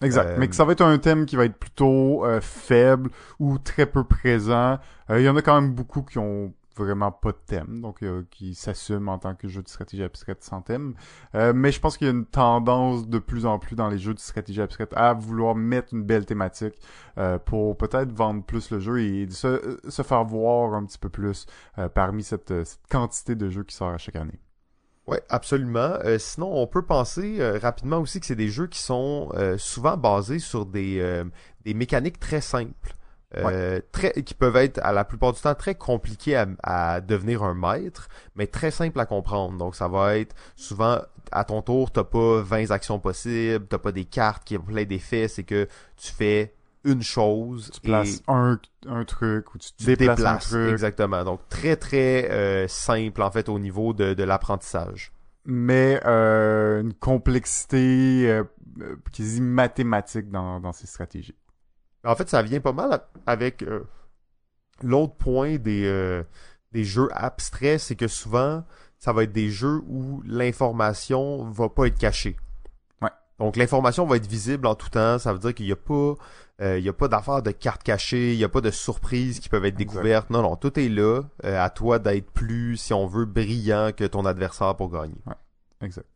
Exact. Euh, Mais que ça va être un thème qui va être plutôt euh, faible ou très peu présent. Euh, Il y en a quand même beaucoup qui ont vraiment pas de thème, donc euh, qui s'assument en tant que jeu de stratégie abstraite sans thème. Euh, mais je pense qu'il y a une tendance de plus en plus dans les jeux de stratégie abstraite à vouloir mettre une belle thématique euh, pour peut-être vendre plus le jeu et se, euh, se faire voir un petit peu plus euh, parmi cette, euh, cette quantité de jeux qui sort à chaque année. Ouais, absolument. Euh, sinon, on peut penser euh, rapidement aussi que c'est des jeux qui sont euh, souvent basés sur des, des mécaniques très simples. Très, qui peuvent être à la plupart du temps très compliqués à, à devenir un maître, mais très simples à comprendre. Donc ça va être souvent à ton tour, t'as pas 20 actions possibles, t'as pas des cartes qui ont plein d'effets, c'est que tu fais une chose Tu places et un, un truc ou tu, tu déplaces, déplaces. un truc. Exactement. Donc très très euh, simple en fait au niveau de, de l'apprentissage. mais euh, une complexité euh, quasi mathématique dans, dans ces stratégies. En fait, ça vient pas mal avec l'autre point des, des jeux abstraits, c'est que souvent, ça va être des jeux où l'information va pas être cachée. Donc l'information va être visible en tout temps, ça veut dire qu'il n'y a pas Il n'y a pas d'affaires de cartes cachées, il n'y a pas de surprises qui peuvent être découvertes. Non, non, tout est là. à toi d'être plus, si on veut, brillant que ton adversaire pour gagner. Ouais, exact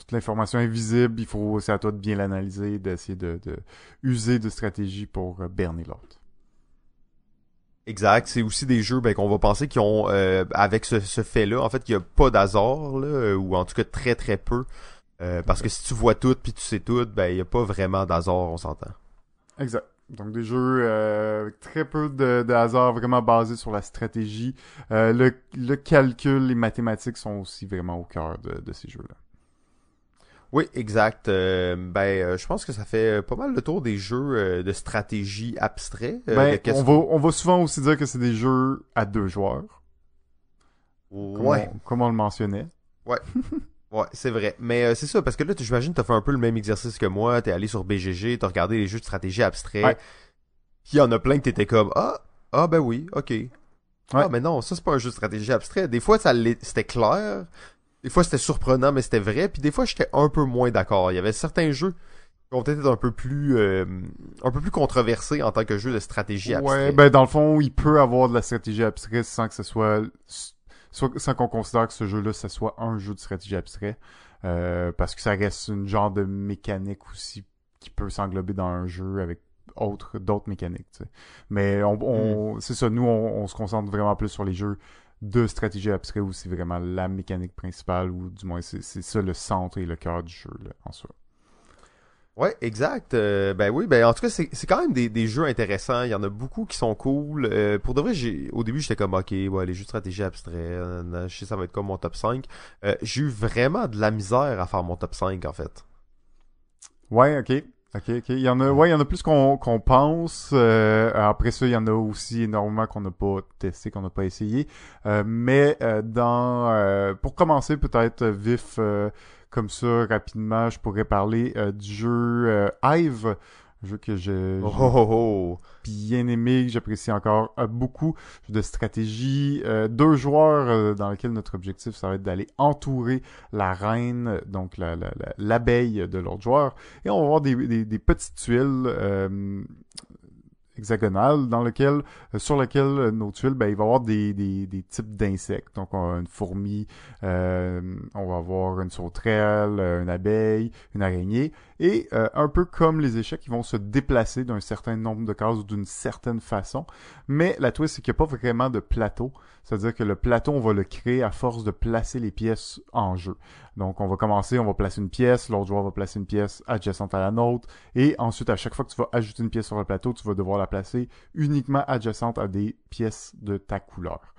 toute l'information est visible, il faut, c'est à toi de bien l'analyser, d'essayer de, de, user de stratégie pour berner l'autre. Exact. C'est aussi des jeux ben, qu'on va penser qui ont, euh, avec ce, ce fait-là, en fait, qu'il n'y a pas d'hasard, ou en tout cas très très peu. Euh, parce que si tu vois tout puis tu sais tout, ben il n'y a pas vraiment d'hasard, on s'entend. Exact. Donc des jeux euh, avec très peu de, de, hasard, vraiment basés sur la stratégie. le, le calcul, les mathématiques sont aussi vraiment au cœur de, de ces jeux-là. Oui, exact. Euh, ben, euh, je pense que ça fait pas mal le tour des jeux euh, de stratégie abstrait. Ben, on, va, on va souvent aussi dire que c'est des jeux à deux joueurs. Ouais. Comme on, le mentionnait. Ouais. ouais, c'est vrai. Mais c'est ça, parce que là, j'imagine que t'as fait un peu le même exercice que moi. T'es allé sur BGG, t'as regardé les jeux de stratégie abstrait. Ouais. Il y en a plein que t'étais comme, ah, ah ben oui, ok. Ah, mais non, ça c'est pas un jeu de stratégie abstrait. Des fois, ça c'était clair. Des fois, c'était surprenant, mais c'était vrai. Puis des fois, j'étais un peu moins d'accord. Il y avait certains jeux qui ont peut-être été un peu plus euh, un peu plus controversés en tant que jeu de stratégie abstrait. Ouais, ben dans le fond, il peut avoir de la stratégie abstraite sans que ce soit, sans qu'on considère que ce jeu-là, ce soit un jeu de stratégie abstrait. Euh, parce que ça reste une genre de mécanique aussi qui peut s'englober dans un jeu avec autre d'autres mécaniques. Mais on, on hmm. c'est ça, nous on, on, se concentre vraiment plus sur les jeux de stratégie abstrait où c'est vraiment la mécanique principale ou du moins c'est ça le centre et le cœur du jeu là, en soi. Ouais, exact. Euh, ben oui, ben en tout cas, c'est quand même des, des, jeux intéressants. Il y en a beaucoup qui sont cool. Euh, pour de vrai, au début, j'étais comme, ok, ouais, les jeux de stratégie abstrait, euh, je sais ça va être comme mon top 5. j'ai eu vraiment de la misère à faire mon top 5, en fait. Ouais, ok. Ok, ok. Il y en a, ouais, il y en a plus qu'on qu'on pense. Euh, après ça, il y en a aussi énormément qu'on n'a pas testé, qu'on n'a pas essayé. Euh, mais euh, dans, pour commencer, peut-être vif comme ça rapidement, je pourrais parler du jeu Hive un jeu que j'ai oh, oh, oh, bien aimé, que j'apprécie encore euh, beaucoup. Jeu de stratégie, euh, deux joueurs euh, dans lequel notre objectif ça va être d'aller entourer la reine, donc l'abeille la, la, de l'autre joueur, et on va avoir des, des, des petites tuiles hexagonale dans lequel, euh, sur lequel euh, nos tuiles, ben, il va y avoir des, des, des types d'insectes. Donc, on a une fourmi, euh, on va avoir une sauterelle, une abeille, une araignée. Et un peu comme les échecs, ils vont se déplacer d'un certain nombre de cases ou d'une certaine façon. Mais la twist, c'est qu'il n'y a pas vraiment de plateau. C'est-à-dire que le plateau, on va le créer à force de placer les pièces en jeu. Donc, on va commencer, on va placer une pièce, l'autre joueur va placer une pièce adjacente à la nôtre, et ensuite, à chaque fois que tu vas ajouter une pièce sur le plateau, tu vas devoir la uniquement adjacente à des pièces de ta couleur.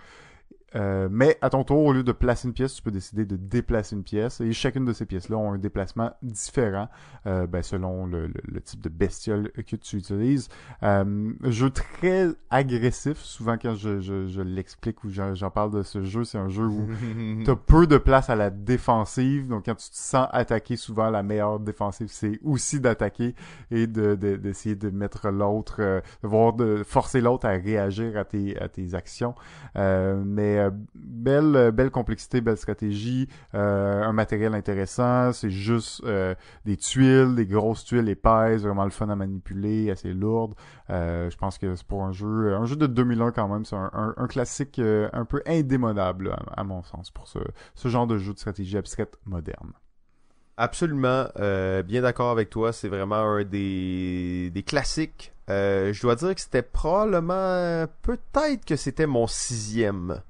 Euh, mais à ton tour, au lieu de placer une pièce, tu peux décider de déplacer une pièce. Et chacune de ces pièces-là ont un déplacement différent euh, ben, selon le, le, type de bestiole que tu utilises. Euh, jeu très agressif. Souvent quand je, je, je l'explique ou j'en parle de ce jeu, c'est un jeu où tu as peu de place à la défensive. Donc quand tu te sens attaqué, souvent la meilleure défensive, c'est aussi d'attaquer et de d'essayer de, mettre l'autre, euh, de voir de forcer l'autre à réagir à tes, à tes actions. Euh, mais euh, belle, euh, belle complexité, belle stratégie, euh, un matériel intéressant. C'est juste des tuiles, des grosses tuiles épaisses, vraiment le fun à manipuler, assez lourdes. je pense que c'est pour un jeu, un jeu de 2001 quand même, c'est un, classique un peu indémodable à, mon sens pour ce, genre de jeu de stratégie abstraite moderne. Absolument, bien d'accord avec toi. C'est vraiment un des classiques. je dois dire que c'était probablement, peut-être que c'était mon sixième.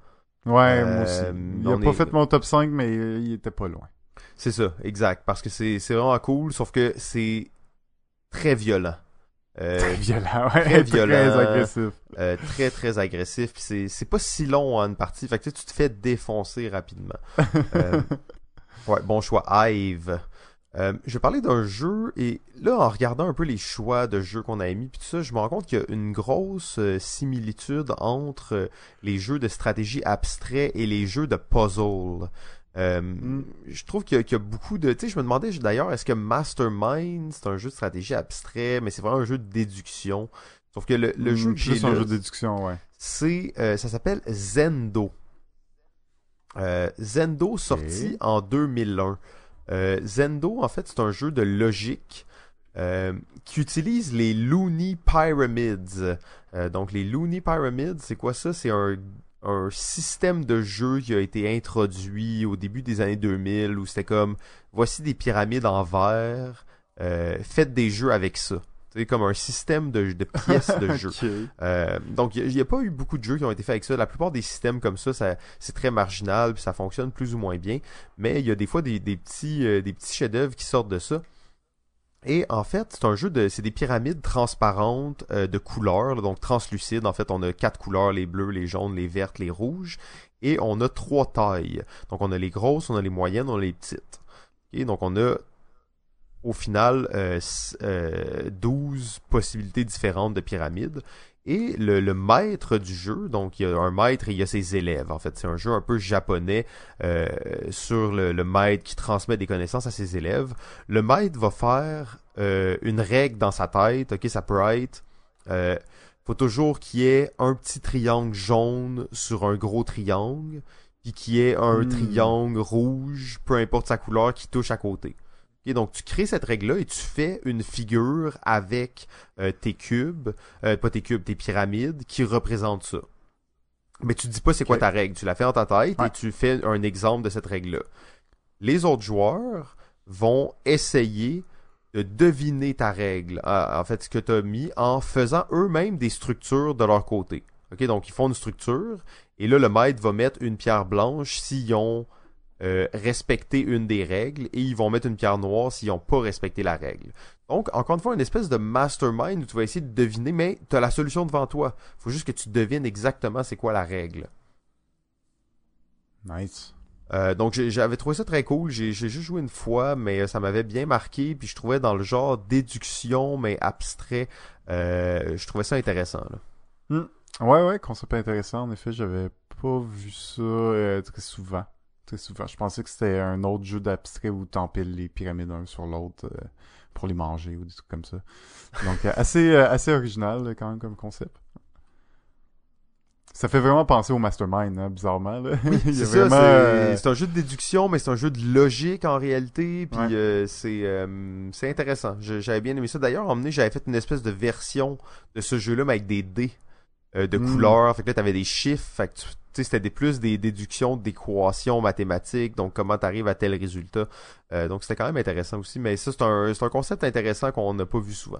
Ouais, moi aussi. Euh, il a pas fait mon top 5, mais il était pas loin. C'est ça, exact. Parce que c'est vraiment cool, sauf que c'est très violent. Euh, très violent, ouais. Très violent. Très agressif. Euh, très, très agressif. Puis c'est pas si long en une partie. Fait que tu te fais défoncer rapidement. euh, ouais, bon choix. Hive. Euh, je vais parler d'un jeu et là en regardant un peu les choix de jeux qu'on a émis puis tout ça, je me rends compte qu'il y a une grosse euh, similitude entre euh, les jeux de stratégie abstrait et les jeux de puzzle. Mm. Je trouve qu'il y, a beaucoup de... Tu sais, je me demandais d'ailleurs, est-ce que Mastermind, c'est un jeu de stratégie abstrait, mais c'est vraiment un jeu de déduction? Sauf que le, le jeu que j'ai un jeu de déduction, ouais. C'est, ça s'appelle Zendo. Zendo sorti en 2001. Euh, Zendo, en fait, c'est un jeu de logique euh, qui utilise les Looney Pyramids. Euh, donc les Looney Pyramids, c'est quoi ça? C'est un, système de jeu qui a été introduit au début des années 2000 où c'était comme voici des pyramides en verre, faites des jeux avec ça. C'est comme un système de, de pièces de jeu. Euh, donc, il n'y a, pas eu beaucoup de jeux qui ont été faits avec ça. La plupart des systèmes comme ça, ça c'est très marginal, puis ça fonctionne plus ou moins bien. Mais il y a des fois des, des petits, euh, des petits chefs-d'œuvre qui sortent de ça. Et en fait, c'est un jeu de, c'est des pyramides transparentes euh, de couleurs, donc translucides. En fait, on a quatre couleurs les bleus, les jaunes, les vertes, les rouges, et on a trois tailles. Donc, on a les grosses, on a les moyennes, on a les petites. Donc, on a au final euh, s- euh, 12 possibilités différentes de pyramides. Et le, le maître du jeu, donc il y a un maître et il y a ses élèves. En fait, c'est un jeu un peu japonais euh, sur le, le maître qui transmet des connaissances à ses élèves. Le maître va faire euh, une règle dans sa tête. Ok, ça peut être euh, faut toujours qu'il y ait un petit triangle jaune sur un gros triangle, puis qu'il y ait un Hmm. triangle rouge, peu importe sa couleur, qui touche à côté. Donc tu crées cette règle-là et tu fais une figure avec euh, tes cubes, euh, pas tes cubes, tes pyramides, qui représentent ça. Mais tu dis pas c'est quoi ta règle, tu la fais dans ta tête Ouais. et tu fais un exemple de cette règle-là. Les autres joueurs vont essayer de deviner ta règle, Ah, en fait ce que tu as mis, en faisant eux-mêmes des structures de leur côté. Donc ils font une structure et là le maître va mettre une pierre blanche s'ils ont euh, respecté une des règles et ils vont mettre une pierre noire s'ils n'ont pas respecté la règle. Donc, encore une fois, une espèce de mastermind où tu vas essayer de deviner, mais tu as la solution devant toi. faut juste que tu devines exactement c'est quoi la règle. Nice. Euh, donc j'avais trouvé ça très cool. J'ai juste joué une fois, mais euh, ça m'avait bien marqué. Puis je trouvais dans le genre déduction, mais abstrait, euh, je trouvais ça intéressant. Là. Ouais, ouais, concept intéressant. En effet, j'avais pas vu ça euh, très souvent. Souvent. Je pensais que c'était un autre jeu d'abstrait où t'empiles les pyramides un sur l'autre euh, pour les manger ou des trucs comme ça. Donc, euh, assez, euh, assez original quand même comme concept. Ça fait vraiment penser au Mastermind, hein, bizarrement. Là. C'est ça, un jeu de déduction, mais c'est un jeu de logique en réalité. Puis Ouais. euh, c'est euh, c'est intéressant. J'avais bien aimé ça. D'ailleurs, emmené, j'avais fait une espèce de version de ce jeu-là, mais avec des dés euh, de Mm. couleurs. Fait que là, t'avais des chiffres. Fait que tu tu sais, c'était des plus des déductions, d'équations mathématiques. Donc, comment t'arrives à tel résultat. Euh, donc, c'était quand même intéressant aussi. Mais ça, c'est un, c'est un concept intéressant qu'on n'a pas vu souvent.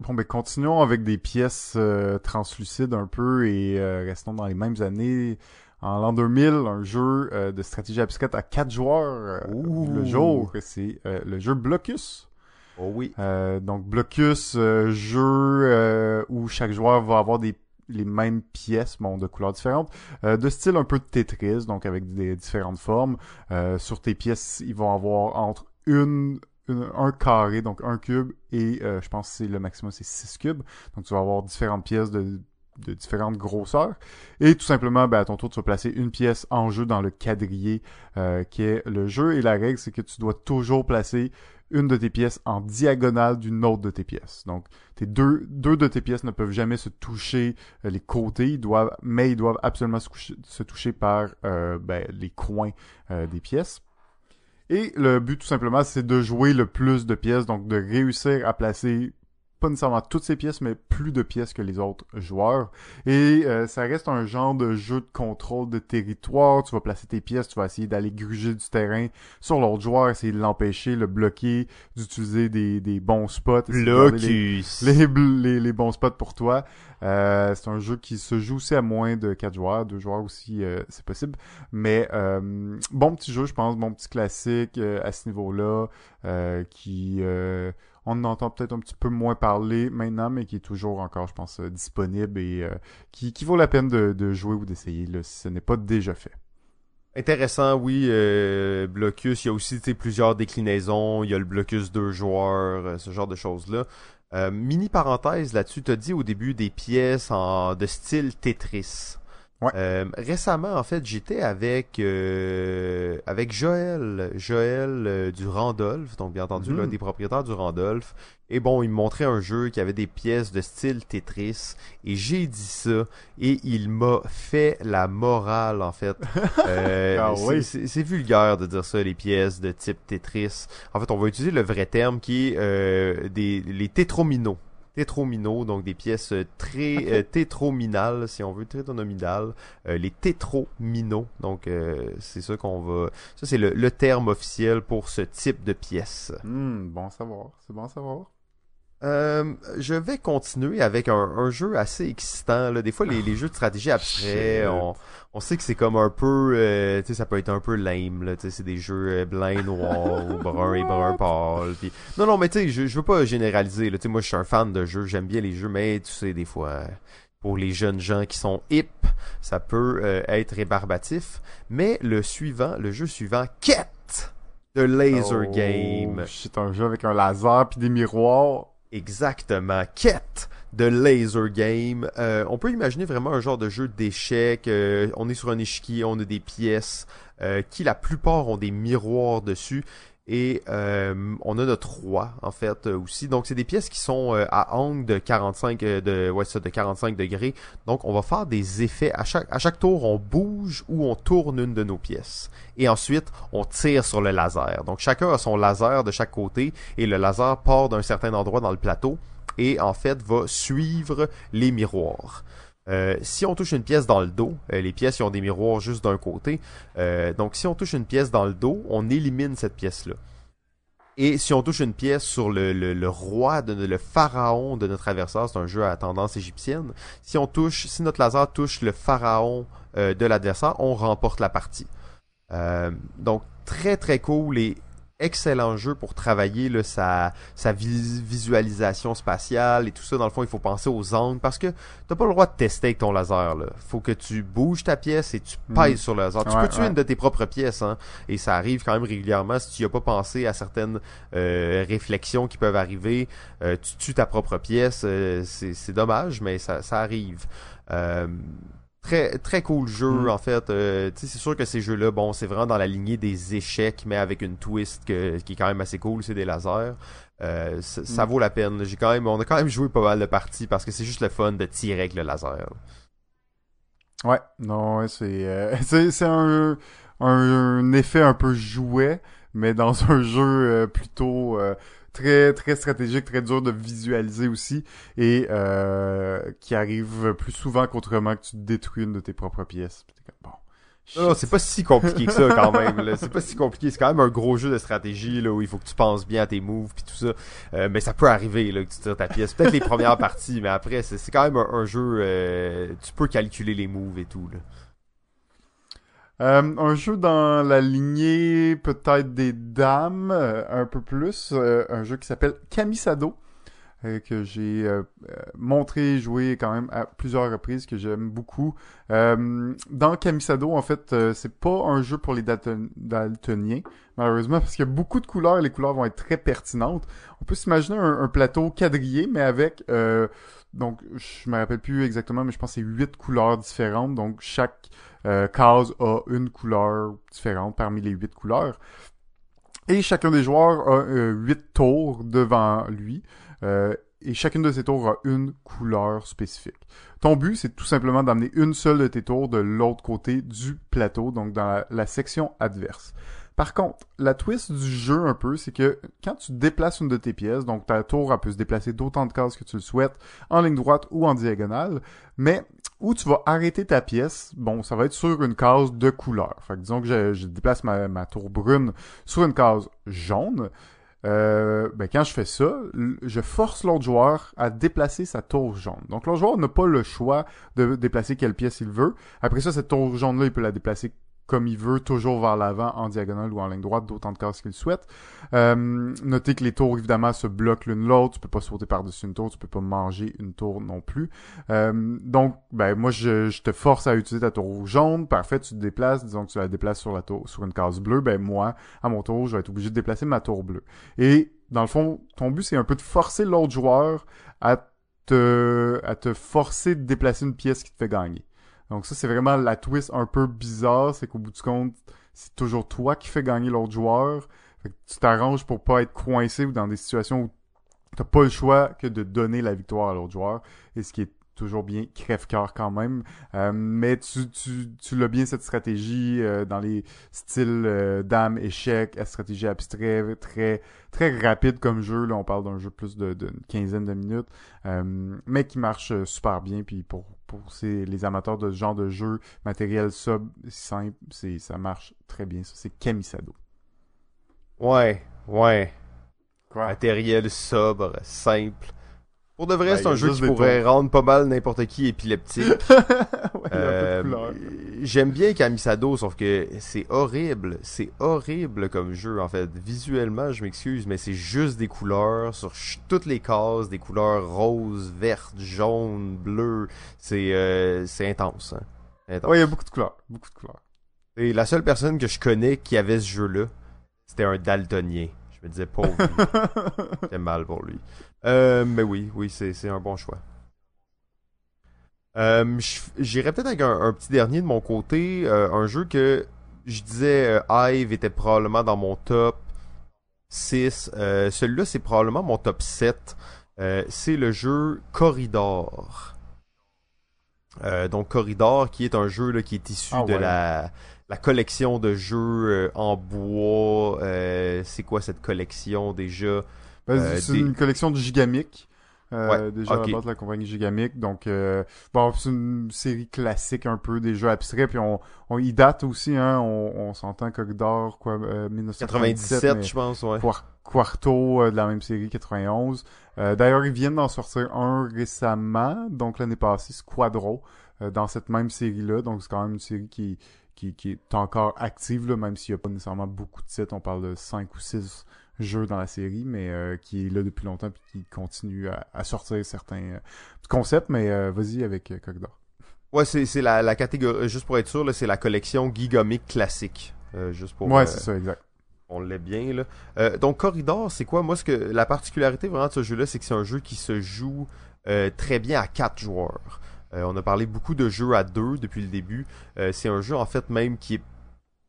Bon, ben continuons avec des pièces euh, translucides un peu et euh, restons dans les mêmes années. En l'an 2000, un jeu euh, de stratégie abstraite à quatre joueurs le jour, c'est le jeu Blocus. Oh oui. Euh, donc Blocus, euh, jeu euh, où chaque joueur va avoir des les mêmes pièces, bon, de couleurs différentes, euh, de style un peu de Tetris, donc avec des différentes formes. Euh, sur tes pièces, ils vont avoir entre une, une- un carré, donc un cube, et euh, je pense que c'est le maximum, c'est six cubes. Donc tu vas avoir différentes pièces de, de différentes grosseurs. Et tout simplement, ben, à ton tour, tu vas placer une pièce en jeu dans le quadrillé euh, qui est le jeu. Et la règle, c'est que tu dois toujours placer une de tes pièces en diagonale d'une autre de tes pièces. Donc, tes deux, deux de tes pièces ne peuvent jamais se toucher euh, les côtés, doivent, mais ils doivent absolument se toucher par euh, ben, les coins euh, des pièces. Et le but, tout simplement, c'est de jouer le plus de pièces, donc de réussir à placer pas nécessairement toutes ces pièces, mais plus de pièces que les autres joueurs. Et euh, ça reste un genre de jeu de contrôle de territoire. Tu vas placer tes pièces, tu vas essayer d'aller gruger du terrain sur l'autre joueur, essayer de l'empêcher, le bloquer, d'utiliser des, des bons spots. les- les, les, les bons spots pour toi. Euh, c'est un jeu qui se joue aussi à moins de 4 joueurs, 2 joueurs aussi, euh, c'est possible. Mais euh, bon petit jeu, je pense, bon petit classique euh, à ce niveau-là, euh, qui euh, on en entend peut-être un petit peu moins parler maintenant, mais qui est toujours encore, je pense, euh, disponible et euh, qui, vaut la peine de, jouer ou d'essayer si ce n'est pas déjà fait. Intéressant, oui. Euh, Blocus, il y a aussi plusieurs déclinaisons. Il y a le Blocus deux joueurs, ce genre de choses-là. Mini parenthèse là-dessus, t'as dit au début des pièces de style Tetris. Ouais. Euh, récemment, en fait, j'étais avec euh, avec Joël, Joël euh, du Randolph, donc bien entendu Mhm. l'un des propriétaires du Randolph. Et bon, il me montrait un jeu qui avait des pièces de style Tetris, et j'ai dit ça, et il m'a fait la morale en fait. Euh, Ah c'est- oui. c'est c'est vulgaire de dire ça, les pièces de type Tetris. En fait, on va utiliser le vrai terme qui est euh, des les tétrominos. Tétrominos, donc des pièces euh, très euh, tétrominales, si on veut, tétronominales. Euh, les tétrominos, donc euh, c'est ça qu'on va... Ça, c'est le, le terme officiel pour ce type de pièces. Hmm, bon savoir. C'est bon savoir. Euh, je vais continuer avec un, un jeu assez excitant. Là. Des fois, les, les jeux de stratégie abstraits, Shit. on, on sait que c'est comme un peu... euh, tu sais, ça peut être un peu lame. Là, tu sais, c'est des jeux euh, blanc, noir, ou brun et brun pâle. Puis... Non, non, mais tu sais, je, je veux pas généraliser. Là. Moi, je suis un fan de jeux, j'aime bien les jeux, mais tu sais, des fois... Pour les jeunes gens qui sont hip, ça peut euh, être rébarbatif. Mais le suivant, le jeu suivant, Quête de Laser Oh, Game. C'est un jeu avec un laser puis des miroirs. Exactement. Quête de laser game. Euh, on peut imaginer vraiment un genre de jeu d'échecs. euh, on est sur un échiquier, on a des pièces euh, qui la plupart ont des miroirs dessus. Et euh, on a notre roi en fait euh, aussi. Donc c'est des pièces qui sont euh, à angle de 45 euh, de ouais ça de 45 degrés. Donc on va faire des effets à chaque à chaque tour on bouge ou on tourne une de nos pièces. Et ensuite on tire sur le laser. Donc chacun a son laser de chaque côté et le laser part d'un certain endroit dans le plateau et en fait va suivre les miroirs. Euh, si on touche une pièce dans le dos, euh, les pièces ont des miroirs juste d'un côté. Euh, donc si on touche une pièce dans le dos, on élimine cette pièce-là. Et si on touche une pièce sur le, roi, de, le pharaon de notre adversaire, c'est un jeu à tendance égyptienne. Si on touche, si notre laser touche le pharaon de l'adversaire, on remporte la partie. Donc très très cool et excellent jeu pour travailler là, sa, sa vis- visualisation spatiale et tout ça. Dans le fond, il faut penser aux angles parce que t'as pas le droit de tester avec ton laser. Là. Faut que tu bouges ta pièce et tu Mhm. pèses sur le laser. Tu peux tuer ouais. une de tes propres pièces, hein, et ça arrive quand même régulièrement si tu n'y as pas pensé à certaines euh, réflexions qui peuvent arriver. Euh, tu tues ta propre pièce, euh, c'est c'est dommage, mais ça, ça arrive. Très, très cool jeu, Mm. en fait. Euh, c'est sûr que ces jeux-là, bon, c'est vraiment dans la lignée des échecs, mais avec une twist que- qui est quand même assez cool, c'est des lasers. Euh, ça, ça Mm. vaut la peine. J'ai quand même, on a quand même joué pas mal de parties parce que c'est juste le fun de tirer avec le laser. Ouais, non, c'est euh, c'est c'est un, un un effet un peu jouet, mais dans un jeu euh, plutôt euh, très très stratégique, très dur de visualiser aussi, et euh, qui arrive plus souvent qu'autrement que tu détruis une de tes propres pièces. Bon. Non, c'est pas si compliqué que ça quand même. là. C'est pas si compliqué. C'est quand même un gros jeu de stratégie là où il faut que tu penses bien à tes moves puis tout ça. Euh, mais ça peut arriver là que tu tires ta pièce. Peut-être les premières parties, mais après c'est c'est quand même un, un jeu. euh, tu peux calculer les moves et tout là. Euh, un jeu dans la lignée peut-être des dames, euh, un peu plus, euh, un jeu qui s'appelle Kamisado, euh, que j'ai montré et joué quand même à plusieurs reprises, que j'aime beaucoup. Dans Kamisado, en fait, c'est pas un jeu pour les dalton- daltoniens, malheureusement, parce qu'il y a beaucoup de couleurs et les couleurs vont être très pertinentes. On peut s'imaginer un, plateau quadrillé, mais avec... donc, je me rappelle plus exactement, mais je pense que c'est huit couleurs différentes. Donc, chaque euh, case a une couleur différente parmi les huit couleurs. Et chacun des joueurs a euh, huit tours devant lui. Euh, et chacune de ces tours a une couleur spécifique. Ton but, c'est tout simplement d'amener une seule de tes tours de l'autre côté du plateau, donc dans la, la section adverse. Par contre, la twist du jeu un peu, c'est que quand tu déplaces une de tes pièces, donc ta tour elle peut se déplacer d'autant de cases que tu le souhaites, en ligne droite ou en diagonale, mais où tu vas arrêter ta pièce, bon, ça va être sur une case de couleur. Fait que disons que je, je déplace ma, ma tour brune sur une case jaune. Euh, ben quand je fais ça, je force l'autre joueur à déplacer sa tour jaune. Donc l'autre joueur n'a pas le choix de déplacer quelle pièce il veut. Après ça, cette tour jaune-là, il peut la déplacer comme il veut, toujours vers l'avant, en diagonale ou en ligne droite, d'autant de cases qu'il souhaite. Euh, notez que les tours, évidemment, se bloquent l'une l'autre. Tu peux pas sauter par-dessus une tour, tu peux pas manger une tour non plus. Euh, donc, ben moi, je, te force à utiliser ta tour jaune. Parfait, tu te déplaces. Disons que tu la déplaces sur la tour, sur une case bleue. Ben moi, à mon tour, je vais être obligé de déplacer ma tour bleue. Et dans le fond, ton but, c'est un peu de forcer l'autre joueur à te, à te forcer de déplacer une pièce qui te fait gagner. Donc ça, c'est vraiment la twist un peu bizarre, c'est qu'au bout du compte, c'est toujours toi qui fais gagner l'autre joueur. Fait que tu t'arranges pour pas être coincé ou dans des situations où t'as pas le choix que de donner la victoire à l'autre joueur. Et ce qui est toujours bien crève-cœur quand même. Euh, mais tu, tu, tu l'as bien cette stratégie euh, dans les styles euh, dame, échec, stratégie abstrait, très très rapide comme jeu. Là, on parle d'un jeu plus de, de quinzaine de minutes, mais qui marche super bien. Puis pour pour les amateurs de ce genre de jeu, matériel sub simple, c'est ça marche très bien. Ça, c'est Kamisado. Ouais, ouais. Quoi? Matériel sobre, simple. Pour de vrai, ben, c'est un jeu qui pourrait rendre pas mal n'importe qui épileptique. euh, J'aime bien Kamisado, sauf que c'est horrible. C'est horrible comme jeu, en fait. Visuellement, je m'excuse, mais c'est juste des couleurs sur toutes les cases, des couleurs roses, vertes, jaunes, bleues. C'est euh, intense, hein. intense. Ouais, il y a beaucoup de couleurs. Beaucoup de couleurs. Et la seule personne que je connais qui avait ce jeu-là, c'était un daltonien. Je me disais, pauvre lui. C'était mal pour lui. Euh, mais oui, oui, c'est un bon choix. Euh, J'irais peut-être avec un, petit dernier de mon côté. Euh, un jeu que je disais euh, Hive était probablement dans mon top 6. Euh, celui-là, c'est probablement mon top 7. c'est le jeu Corridor. donc Corridor, qui est un jeu là, qui est issu ah de la, la collection de jeux en bois. c'est quoi cette collection déjà? Ben, c'est une collection de Gigamic. Euh, déjà à la base de la compagnie Gigamic. Donc, euh, bon, c'est une série classique un peu des jeux abstraits. Puis on, on y date aussi, hein. On, on s'entend Cogdor, quoi, euh, 1997, je pense, ouais. Quarto euh, de la même série, 91. Euh, D'ailleurs, ils viennent d'en sortir un récemment, donc l'année passée, Squadro, euh, dans cette même série-là. Donc, c'est quand même une série qui, qui, qui est encore active, là, même s'il n'y a pas nécessairement beaucoup de titres. On parle de 5 ou 6 jeu dans la série, mais euh, qui est là depuis longtemps puis qui continue à, sortir certains euh, concepts. Mais euh, vas-y avec euh, Cogdor. Ouais, c'est la, la catégorie, juste pour être sûr, c'est la collection Gigomic classique. juste pour, ouais, c'est ça, exact. On l'est bien, là. donc, Corridor, c'est quoi? Moi, ce que la particularité vraiment de ce jeu-là, c'est que c'est un jeu qui se joue très bien à quatre joueurs. on a parlé beaucoup de jeux à deux depuis le début. c'est un jeu, en fait, même qui est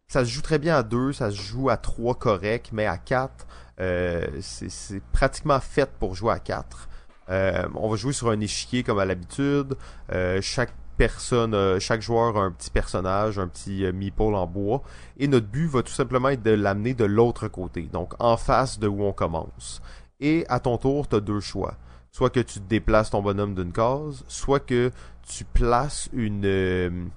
ça se joue très bien à deux, ça se joue à trois correct, mais à quatre, euh, c'est pratiquement fait pour jouer à quatre. Euh, on va jouer sur un échiquier comme à l'habitude. Euh, chaque personne, chaque joueur a un petit personnage, un petit meeple en bois. Et notre but va tout simplement être de l'amener de l'autre côté, donc en face de où on commence. Et à ton tour, tu as deux choix. Soit que tu déplaces ton bonhomme d'une case, soit que tu places une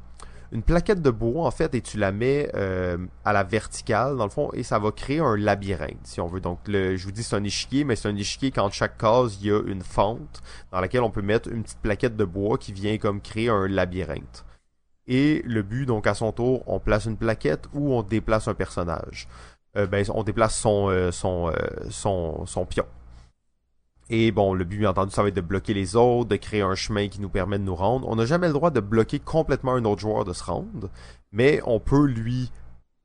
une plaquette de bois en fait et tu la mets euh, à la verticale dans le fond et ça va créer un labyrinthe si on veut. Donc le, je vous dis c'est un échiquier mais c'est un échiquier quand chaque case il y a une fente dans laquelle on peut mettre une petite plaquette de bois qui vient comme créer un labyrinthe. Et le but donc à son tour on place une plaquette ou on déplace un personnage. Euh, ben on déplace son euh, son, son son pion. Et bon, le but, bien entendu, ça va être de bloquer les autres, de créer un chemin qui nous permet de nous rendre. On n'a jamais le droit de bloquer complètement un autre joueur de se rendre, mais on peut lui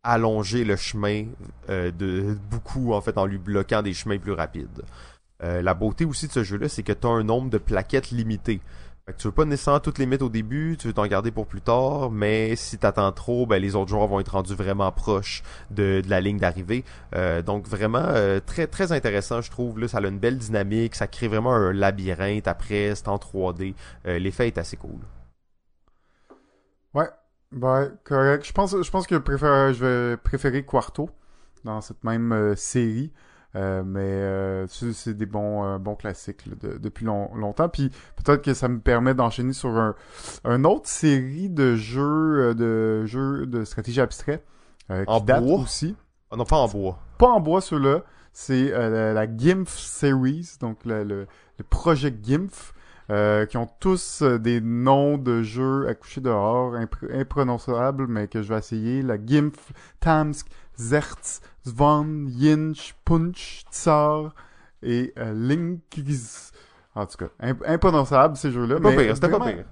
allonger le chemin euh, de beaucoup, en fait, en lui bloquant des chemins plus rapides. Euh, la beauté aussi de ce jeu-là, c'est que tu as un nombre de plaquettes limité. Fait que tu veux pas nécessairement toutes les mettre au début, tu veux t'en garder pour plus tard, mais si t'attends trop, ben les autres joueurs vont être rendus vraiment proches de, la ligne d'arrivée. Euh, donc vraiment euh, très très intéressant, je trouve. Là, ça a une belle dynamique, ça crée vraiment un labyrinthe après, c'est en 3D. Euh, l'effet est assez cool. Ouais, ouais, correct. Je pense, je pense que je vais préférer Quarto dans cette même série. Euh, mais euh, c'est des bons euh, bons classiques depuis longtemps. Puis peut-être que ça me permet d'enchaîner sur un, un autre série de jeux de jeux de stratégie abstrait qui en date bois? aussi. Ah non, pas en bois. Pas en bois ceux-là. C'est la, GIMF Series, donc le, le, projet GIMF. qui ont tous des noms de jeux à coucher dehors, imprononçables, mais que je vais essayer. La GIMF, Tamsk, Zertz, Svan, Yinch, Punch, Tsar et euh, En tout cas, imprononçable ces jeux-là. Pas pire, c'était pas pire.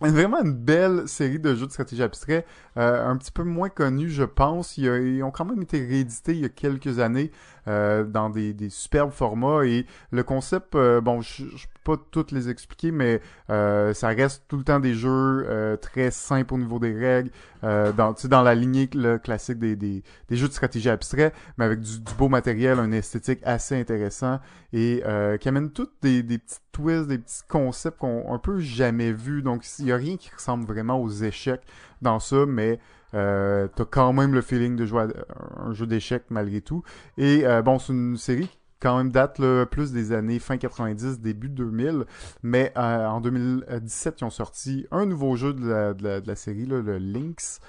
vraiment une belle série de jeux de stratégie abstrait, euh, un petit peu moins connus, je pense. Ils, ont quand même été réédités il y a quelques années euh, dans des, des, superbes formats et le concept, euh, bon, je, je peux pas toutes les expliquer, mais ça reste tout le temps des jeux très simples au niveau des règles, dans, dans la lignée classique des, des, des, jeux de stratégie abstrait, mais avec du, du, beau matériel, un esthétique assez intéressant et qui amène toutes des, des petits twists, des petits concepts qu'on un peu jamais vus. Donc, il y a rien qui ressemble vraiment aux échecs dans ça, mais euh, t'as quand même le feeling de jouer à un jeu d'échecs malgré tout. Et euh, bon, c'est une série qui quand même date plus des années fin 90, début 2000, mais euh, en 2017, ils ont sorti un nouveau jeu de la, de la, série, là, le Lynx,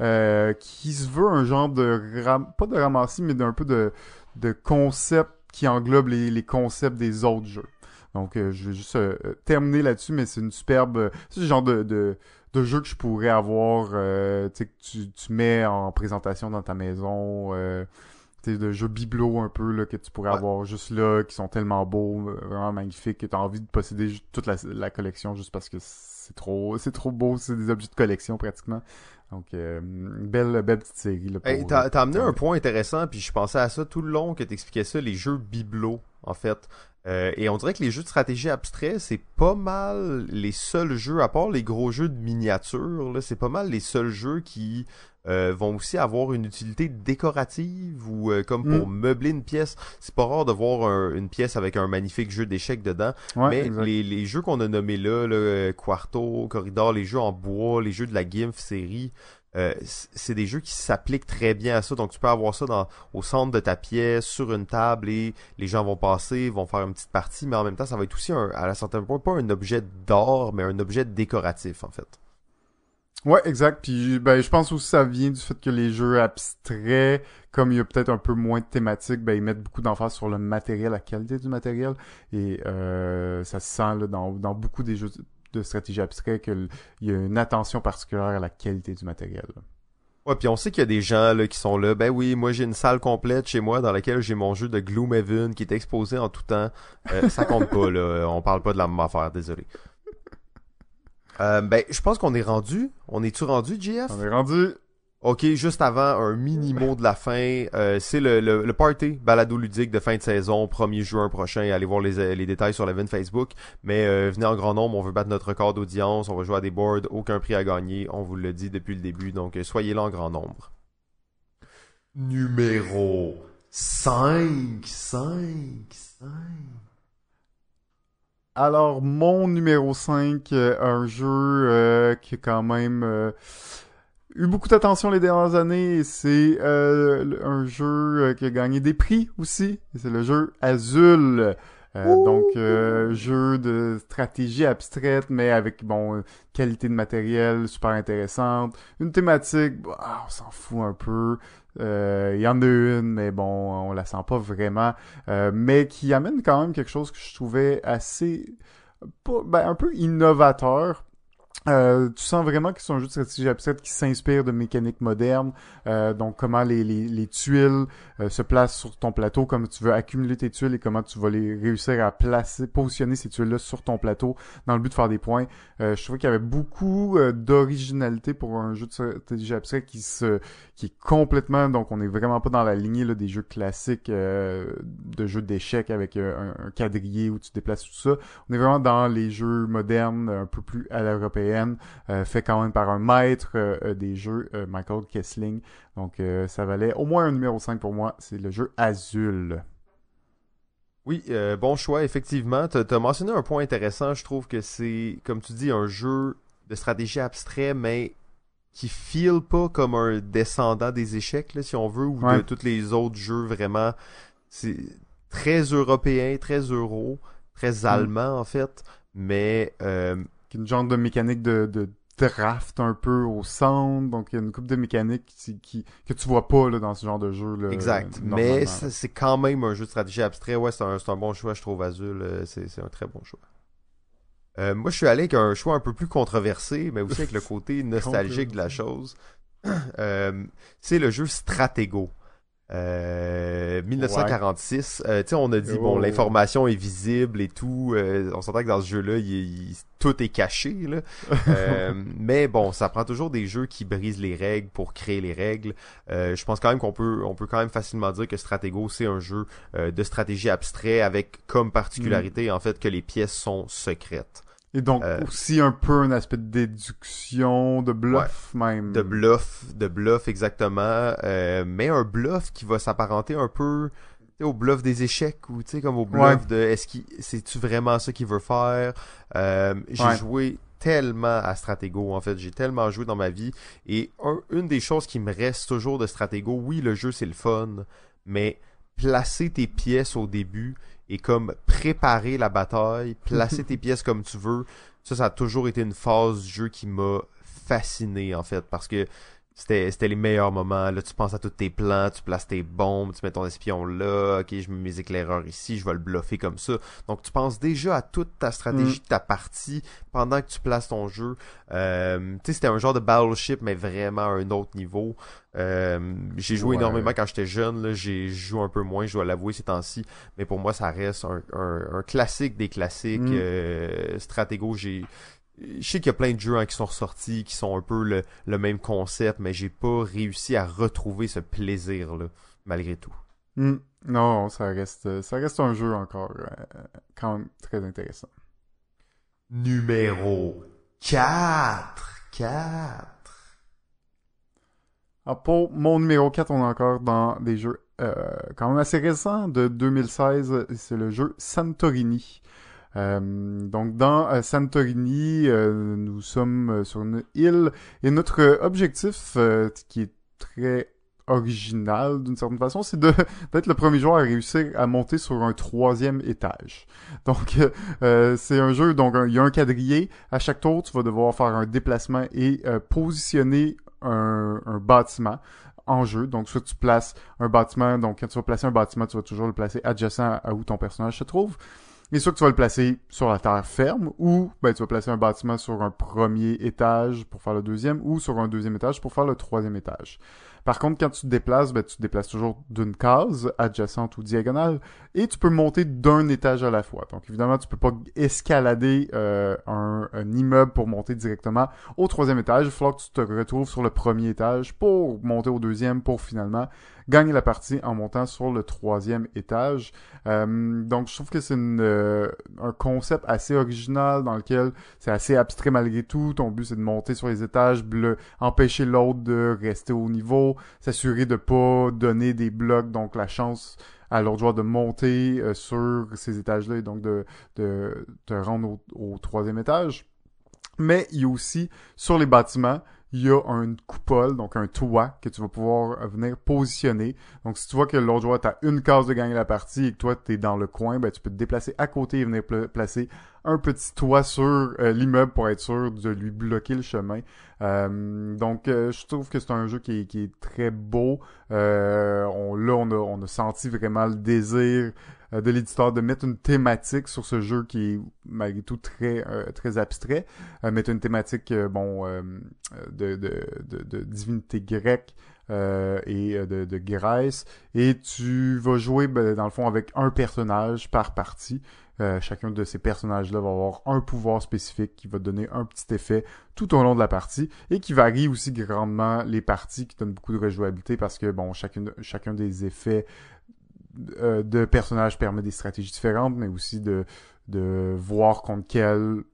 euh, qui se veut un genre de... pas de ramassis, mais d'un peu de, de concept qui englobe les, les concepts des autres jeux. Donc, euh, je vais juste euh, terminer là-dessus, mais c'est une superbe... C'est le genre de, de, de, jeu que je pourrais avoir, tu sais, que tu, tu mets en présentation dans ta maison, tu sais, de jeux bibelots un peu, là, que tu pourrais avoir juste là, qui sont tellement beaux, vraiment magnifiques, que tu as envie de posséder toute la, la collection juste parce que c'est trop c'est trop beau, c'est des objets de collection pratiquement. Donc, euh, belle, belle petite série. Là, pour, t'as, amené un point intéressant, puis je pensais à ça tout le long que t'expliquais ça, les jeux bibelots, en fait. Euh, et on dirait que les jeux de stratégie abstrait, c'est pas mal les seuls jeux, à part les gros jeux de miniature, là, c'est pas mal les seuls jeux qui euh, vont aussi avoir une utilité décorative ou euh, comme pour mm. meubler une pièce. C'est pas rare de voir une pièce avec un magnifique jeu d'échecs dedans. mais les, les, jeux qu'on a nommés là, le Quarto, Corridor, les jeux en bois, les jeux de la GIMF série, euh, c'est des jeux qui s'appliquent très bien à ça. Donc tu peux avoir ça dans, au centre de ta pièce, sur une table, et les gens vont passer, vont faire une petite partie, mais en même temps, ça va être aussi un, à la certaine point pas un objet d'or, mais un objet décoratif en fait. Ouais, exact. Puis ben je pense aussi que ça vient du fait que les jeux abstraits, comme il y a peut-être un peu moins de thématiques, ben ils mettent beaucoup d'emphase sur le matériel, la qualité du matériel. Et euh, ça se sent là, dans, dans beaucoup des jeux de stratégie abstraite qu'il y a une attention particulière à la qualité du matériel. Ouais, puis on sait qu'il y a des gens là, qui sont là. Ben oui, moi j'ai une salle complète chez moi dans laquelle j'ai mon jeu de Gloomhaven qui est exposé en tout temps. Euh, ça compte pas là. On parle pas de la même affaire, désolé. Euh, ben, je pense qu'on est rendu. On est-tu rendu, JF? On est rendu. Ok, juste avant un mini mot de la fin, euh, c'est le, le, party balado ludique de fin de saison, 1er juin prochain. Allez voir les, les détails sur l'event Facebook. Mais euh, venez en grand nombre, on veut battre notre record d'audience, on va jouer à des boards, aucun prix à gagner, on vous le dit depuis le début, donc soyez là en grand nombre. Numéro 5, 5, 5. Alors, mon numéro 5, euh, un jeu euh, qui est quand même euh, eu beaucoup d'attention les dernières années. C'est un jeu qui a gagné des prix aussi. C'est le jeu Azul. donc jeu de stratégie abstraite mais avec bon qualité de matériel super intéressante une thématique bah, on s'en fout un peu euh, il y en a une, mais bon, on la sent pas vraiment. Euh, mais qui amène quand même quelque chose que je trouvais assez... ben, un peu innovateur euh, tu sens vraiment c'est un jeu de stratégie abstraite qui s'inspire de mécaniques modernes, euh, donc comment les, les, les tuiles euh, se placent sur ton plateau, comment tu veux accumuler tes tuiles et comment tu vas les réussir à placer, positionner ces tuiles-là sur ton plateau dans le but de faire des points. je trouvais qu'il y avait beaucoup d'originalité pour un jeu de stratégie abstraite qui se qui est complètement donc on est vraiment pas dans la lignée là, des jeux classiques de jeux d'échecs avec un, un, quadrillé où tu déplaces tout ça. On est vraiment dans les jeux modernes un peu plus à l'européenne euh, fait quand même par un maître euh, euh, des jeux, Michael Kessling. Donc ça valait au moins un numéro 5 pour moi, c'est le jeu Azul. Oui, bon choix, effectivement. Tu as mentionné un point intéressant, je trouve que c'est, comme tu dis, un jeu de stratégie abstrait, mais qui file pas comme un descendant des échecs, là, si on veut, ou de tous les autres jeux vraiment. C'est très européen, très euro, très mm. allemand en fait, mais une genre de mécanique de, de draft un peu au centre, donc il y a une coupe de mécaniques qui, que tu vois pas là, dans ce genre de jeu. Là, exact, mais c'est quand même un jeu de stratégie abstrait, ouais, c'est un, un, bon choix, je trouve, Azul, euh, c'est un très bon choix. Euh, moi, je suis allé avec un choix un peu plus controversé, mais aussi avec le côté nostalgique de la chose. Euh, c'est le jeu Stratego. Euh, 1946, euh, tu sais, on a dit, bon, Oh. l'information est visible et tout. euh, on s'entend que dans ce jeu-là, il, il- tout est caché, là. Euh, mais bon, ça prend toujours des jeux qui brisent les règles pour créer les règles. Euh, je pense quand même qu'on peut, on peut quand même facilement dire que Stratego, c'est un jeu euh, de stratégie abstrait avec comme particularité, en fait, que les pièces sont secrètes. Et donc, Euh, aussi un peu un aspect de déduction, de bluff même. De bluff, de bluff exactement, euh, mais un bluff qui va s'apparenter un peu tu au bluff des échecs ou tu sais comme au bluff Ouais. de est-ce qu'il c'est-tu vraiment ça qu'il veut faire? Euh, j'ai Ouais. joué tellement à Stratego en fait, j'ai tellement joué dans ma vie et un- une des choses qui me reste toujours de Stratego, oui le jeu c'est le fun, mais placer tes pièces au début et comme préparer la bataille, placer tes pièces comme tu veux, ça, ça a toujours été une phase du jeu qui m'a fasciné, en fait, parce que c'était c'était les meilleurs moments. Là, tu penses à tous tes plans, tu places tes bombes, tu mets ton espion là, ok, je mets mes éclaireurs ici, je vais le bluffer comme ça. Donc, tu penses déjà à toute ta stratégie de ta partie pendant que tu places ton jeu. Euh, tu sais, c'était un genre de battleship, mais vraiment à un autre niveau. Euh, j'ai joué Ouais. énormément quand j'étais jeune, là, j'ai joué un peu moins, je dois l'avouer ces temps-ci, mais pour moi, ça reste un, un, un classique des classiques. Mm. Euh, Stratego, j'ai je sais qu'il y a plein de jeux hein, qui sont ressortis, qui sont un peu le, le même concept, mais j'ai pas réussi à retrouver ce plaisir-là, malgré tout. Hmm. Non, ça reste, ça reste un jeu encore euh, quand même très intéressant. Numéro 4. 4. Ah, pour mon numéro 4, on est encore dans des jeux euh, quand même assez récents de 2016. C'est le jeu Santorini. Euh, donc dans euh, Santorini, euh, nous sommes euh, sur une île et notre objectif euh, qui est très original d'une certaine façon, c'est d'être le premier joueur à réussir à monter sur un troisième étage. Donc euh, c'est un jeu, donc il y a un quadrillé. À chaque tour, tu vas devoir faire un déplacement et positionner un, un bâtiment en jeu. Donc, soit tu places un bâtiment, donc quand tu vas placer un bâtiment, tu vas toujours le placer adjacent à où ton personnage se trouve. Et soit que tu vas le placer sur la terre ferme, ou ben, tu vas placer un bâtiment sur un premier étage pour faire le deuxième, ou sur un deuxième étage pour faire le troisième étage. Par contre, quand tu te déplaces, ben, tu te déplaces toujours d'une case, adjacente ou diagonale, et tu peux monter d'un étage à la fois. Donc, évidemment, tu peux pas escalader euh, un, un immeuble pour monter directement au troisième étage. Il falloir que tu te retrouves sur le premier étage pour monter au deuxième, pour finalement gagner la partie en montant sur le troisième étage. Euh, donc, je trouve que c'est euh, un concept assez original dans lequel c'est assez abstrait malgré tout. Ton but, c'est de monter sur les étages, bleu- empêcher l'autre de rester au niveau, s'assurer de pas donner des blocs, donc la chance à l'autre de monter euh, sur ces étages-là et donc de, de te rendre au, troisième étage. Mais il y a aussi, sur les bâtiments, il y a une coupole, donc un toit que tu vas pouvoir venir positionner. Donc, si tu vois que l'autre joueur a une case de gagner la partie et que toi, tu es dans le coin, ben, tu peux te déplacer à côté et venir pla- placer un petit toit sur euh, l'immeuble pour être sûr de lui bloquer le chemin. Euh, donc, euh, je trouve que c'est un jeu qui est, qui est très beau. Euh, on, là, on a, on a senti vraiment le désir de l'éditeur de mettre une thématique sur ce jeu qui est malgré tout très très abstrait, euh, mettre une thématique euh, bon de, de, de, de divinité grecque euh, et euh, de, de Grèce et tu vas jouer ben, dans le fond avec un personnage par partie. Euh, chacun de ces personnages-là va avoir un pouvoir spécifique qui va donner un petit effet tout au long de la partie et qui varie aussi grandement les parties, qui donne beaucoup de rejouabilité parce que bon chacun chacun des effets euh, de personnages permet des stratégies différentes, mais aussi de, de voir contre quel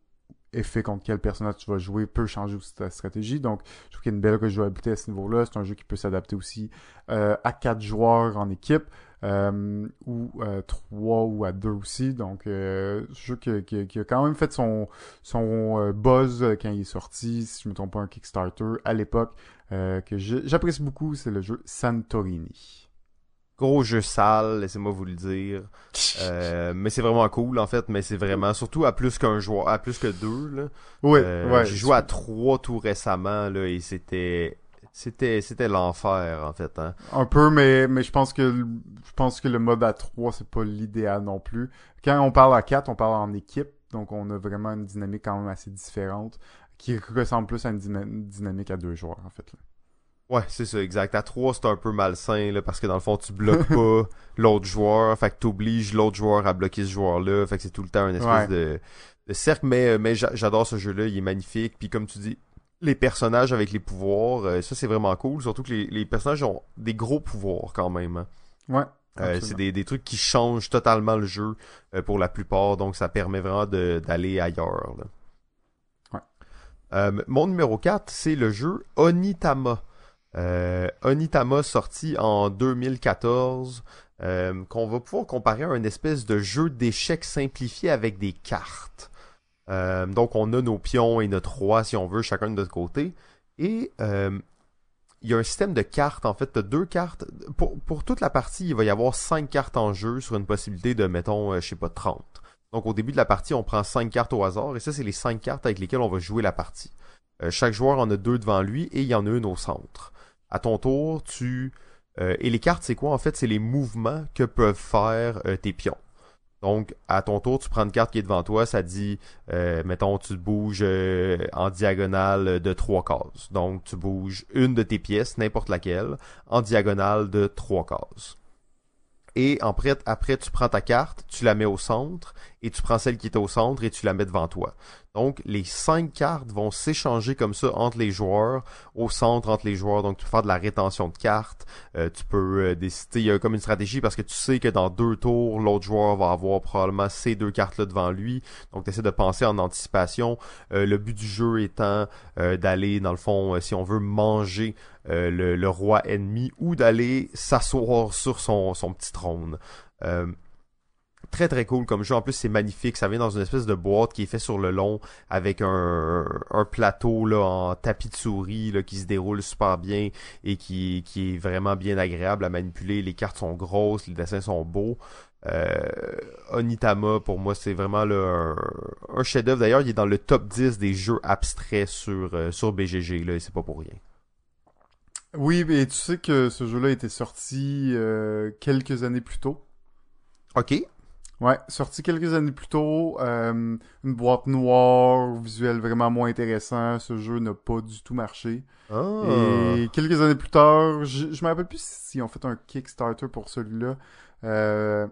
effet contre quel personnage tu vas jouer peut changer aussi ta stratégie. Donc, je trouve qu'il y a une belle rejouabilité à ce niveau-là. C'est un jeu qui peut s'adapter aussi euh, à quatre joueurs en équipe. Euh, ou euh, trois ou à deux aussi. Donc, euh, jeu qui, a quand même fait son, son euh, buzz quand il est sorti, si je me trompe pas, un Kickstarter à l'époque, que j'apprécie beaucoup, c'est le jeu Santorini. Gros jeu sale, laissez-moi vous le dire. Euh, mais c'est vraiment cool en fait, mais c'est vraiment surtout à plus qu'un joueur, à plus que deux là. Ouais, Euh, ouais. J'ai joué à trois tout récemment là et c'était c'était c'était l'enfer en fait hein. Un peu, mais mais je pense que je pense que le mode à 3 c'est pas l'idéal non plus. Quand on parle à 4, on parle en équipe, donc on a vraiment une dynamique quand même assez différente qui ressemble plus à une dyna- dynamique à deux joueurs en fait. Là. Ouais, c'est ça, exact. À 3, c'est un peu malsain, là, parce que dans le fond, tu bloques pas l'autre joueur, fait que t'obliges l'autre joueur à bloquer ce joueur-là, fait que c'est tout le temps une espèce de, de cercle, mais, mais j'adore ce jeu-là, il est magnifique, puis comme tu dis, les personnages avec les pouvoirs, euh, ça c'est vraiment cool, surtout que les, les, personnages ont des gros pouvoirs quand même. Hein. Ouais. Euh, c'est des, des, trucs qui changent totalement le jeu euh, pour la plupart, donc ça permet vraiment d'aller ailleurs. Là. Ouais. mon numéro 4, c'est le jeu Onitama. Onitama sorti en 2014, qu'on va pouvoir comparer à un espèce de jeu d'échecs simplifié avec des cartes. Euh, donc, on a nos pions et notre roi, si on veut, chacun de notre côté. Et euh, il y a un système de cartes. En fait, as deux cartes. Pour, toute la partie, il va y avoir cinq cartes en jeu sur une possibilité de, mettons, euh, je sais pas, 30. Donc, au début de la partie, on prend cinq cartes au hasard. Et ça, c'est les cinq cartes avec lesquelles on va jouer la partie. chaque joueur en a deux devant lui et il y en a une au centre. À ton tour, tu... et les cartes, c'est quoi? En fait C'est les mouvements que peuvent faire tes pions. Donc, à ton tour, tu prends une carte qui est devant toi, ça dit, euh, mettons, tu bouges euh, en diagonale de trois cases. Donc, tu bouges une de tes pièces, n'importe laquelle, en diagonale de trois cases. Et après, tu prends ta carte, tu la mets au centre, et tu prends celle qui est au centre et tu la mets devant toi. Donc, les cinq cartes vont s'échanger comme ça entre les joueurs, au centre entre les joueurs. Donc, tu peux faire de la rétention de cartes. Euh, tu peux euh, décider, il y a comme une stratégie parce que tu sais que dans deux tours, l'autre joueur va avoir probablement ces deux cartes-là devant lui. Donc, tu essaies de penser en anticipation. Euh, le but du jeu étant d'aller, dans le fond, si on veut manger le, roi ennemi ou d'aller s'asseoir sur son, son petit trône très très cool comme jeu. En plus, c'est magnifique. Ça vient dans une espèce de boîte qui est fait sur le long avec un, un plateau là en tapis de souris là, qui se déroule super bien et qui, qui est vraiment bien agréable à manipuler. Les cartes sont grosses, les dessins sont beaux. Euh, Onitama, pour moi, c'est vraiment un, un chef-d'œuvre. D'ailleurs, il est dans le top 10 des jeux abstraits sur, euh, sur BGG, là, et c'est pas pour rien. Oui, mais tu sais que ce jeu-là était sorti euh, quelques années plus tôt. Ok. Ouais, sorti quelques années plus tôt, euh, une boîte noire, visuel vraiment moins intéressant. Ce jeu n'a pas du tout marché. Ah. Et quelques années plus tard, je, je me rappelle plus si ont fait un Kickstarter pour celui-là. Euh,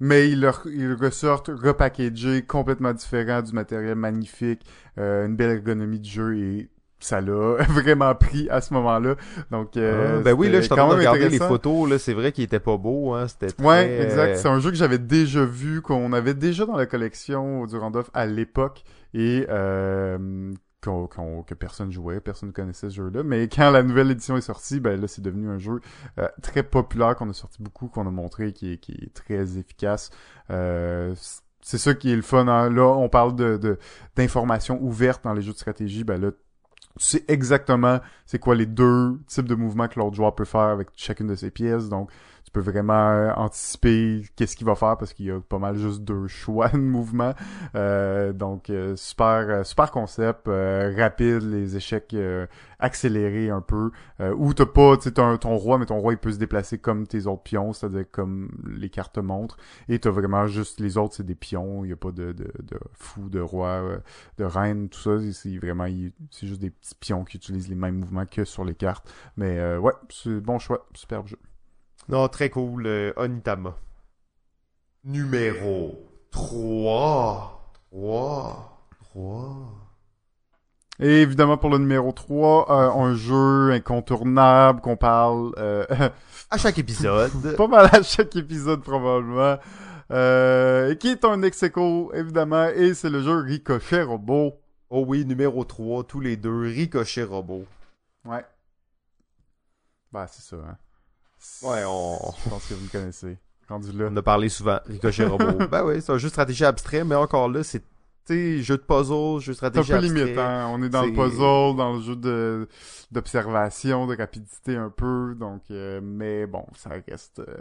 mais ils, ils ressortent repackagé, complètement différent, du matériel magnifique, euh, une belle ergonomie de jeu et ça l'a vraiment pris à ce moment-là. Donc, euh, ah, ben oui, là, je suis en train de regarder les photos, là, c'est vrai qu'il était pas beau, hein, c'était très... Ouais, exact. C'est un jeu que j'avais déjà vu, qu'on avait déjà dans la collection du Randolph à l'époque, et euh, que personne jouait, personne ne connaissait ce jeu-là. Mais quand la nouvelle édition est sortie, ben là, c'est devenu un jeu euh, très populaire, qu'on a sorti beaucoup, qu'on a montré, qui est, qui est très efficace. Euh, c'est ça qui est le fun. Hein. Là, on parle de d'informations ouvertes dans les jeux de stratégie. Ben là, tu sais exactement c'est quoi les deux types de mouvements que l'autre joueur peut faire avec chacune de ses pièces. Donc, tu peux vraiment euh, anticiper qu'est-ce qu'il va faire parce qu'il y a pas mal juste deux choix de mouvement. Euh, donc euh, super super concept, rapide, les échecs accélérés un peu. où t'as pas, tu ton, ton roi, mais ton roi il peut se déplacer comme tes autres pions, c'est-à-dire comme les cartes montrent. Et t'as vraiment juste les autres, c'est des pions. Il y a pas de, de, de fou, de roi, de reine, tout ça. C'est vraiment, c'est juste des petits pions qui utilisent les mêmes mouvements que sur les cartes. Mais ouais, c'est bon choix, superbe jeu. Non, très cool, euh, Onitama. Numéro 3. 3. 3. Et évidemment, pour le numéro 3, euh, un jeu incontournable qu'on parle... Euh, à chaque épisode. pas mal à chaque épisode, probablement. Euh, qui est un ex évidemment, et c'est le jeu Ricochet Robot. Oh oui, numéro 3, tous les deux, Ricochet Robot. Ouais. Bah, c'est ça, hein. Ouais, on... Je pense que vous le connaissez. Rendu là. On a parlé souvent. Ricochet Robot. ben oui, c'est un jeu de stratégie abstrait, mais encore là, c'est jeu de puzzle, jeu de stratégie C'est un peu limite, hein. On est dans le puzzle, dans le jeu de d'observation, de rapidité un peu, donc euh, mais bon, ça reste euh,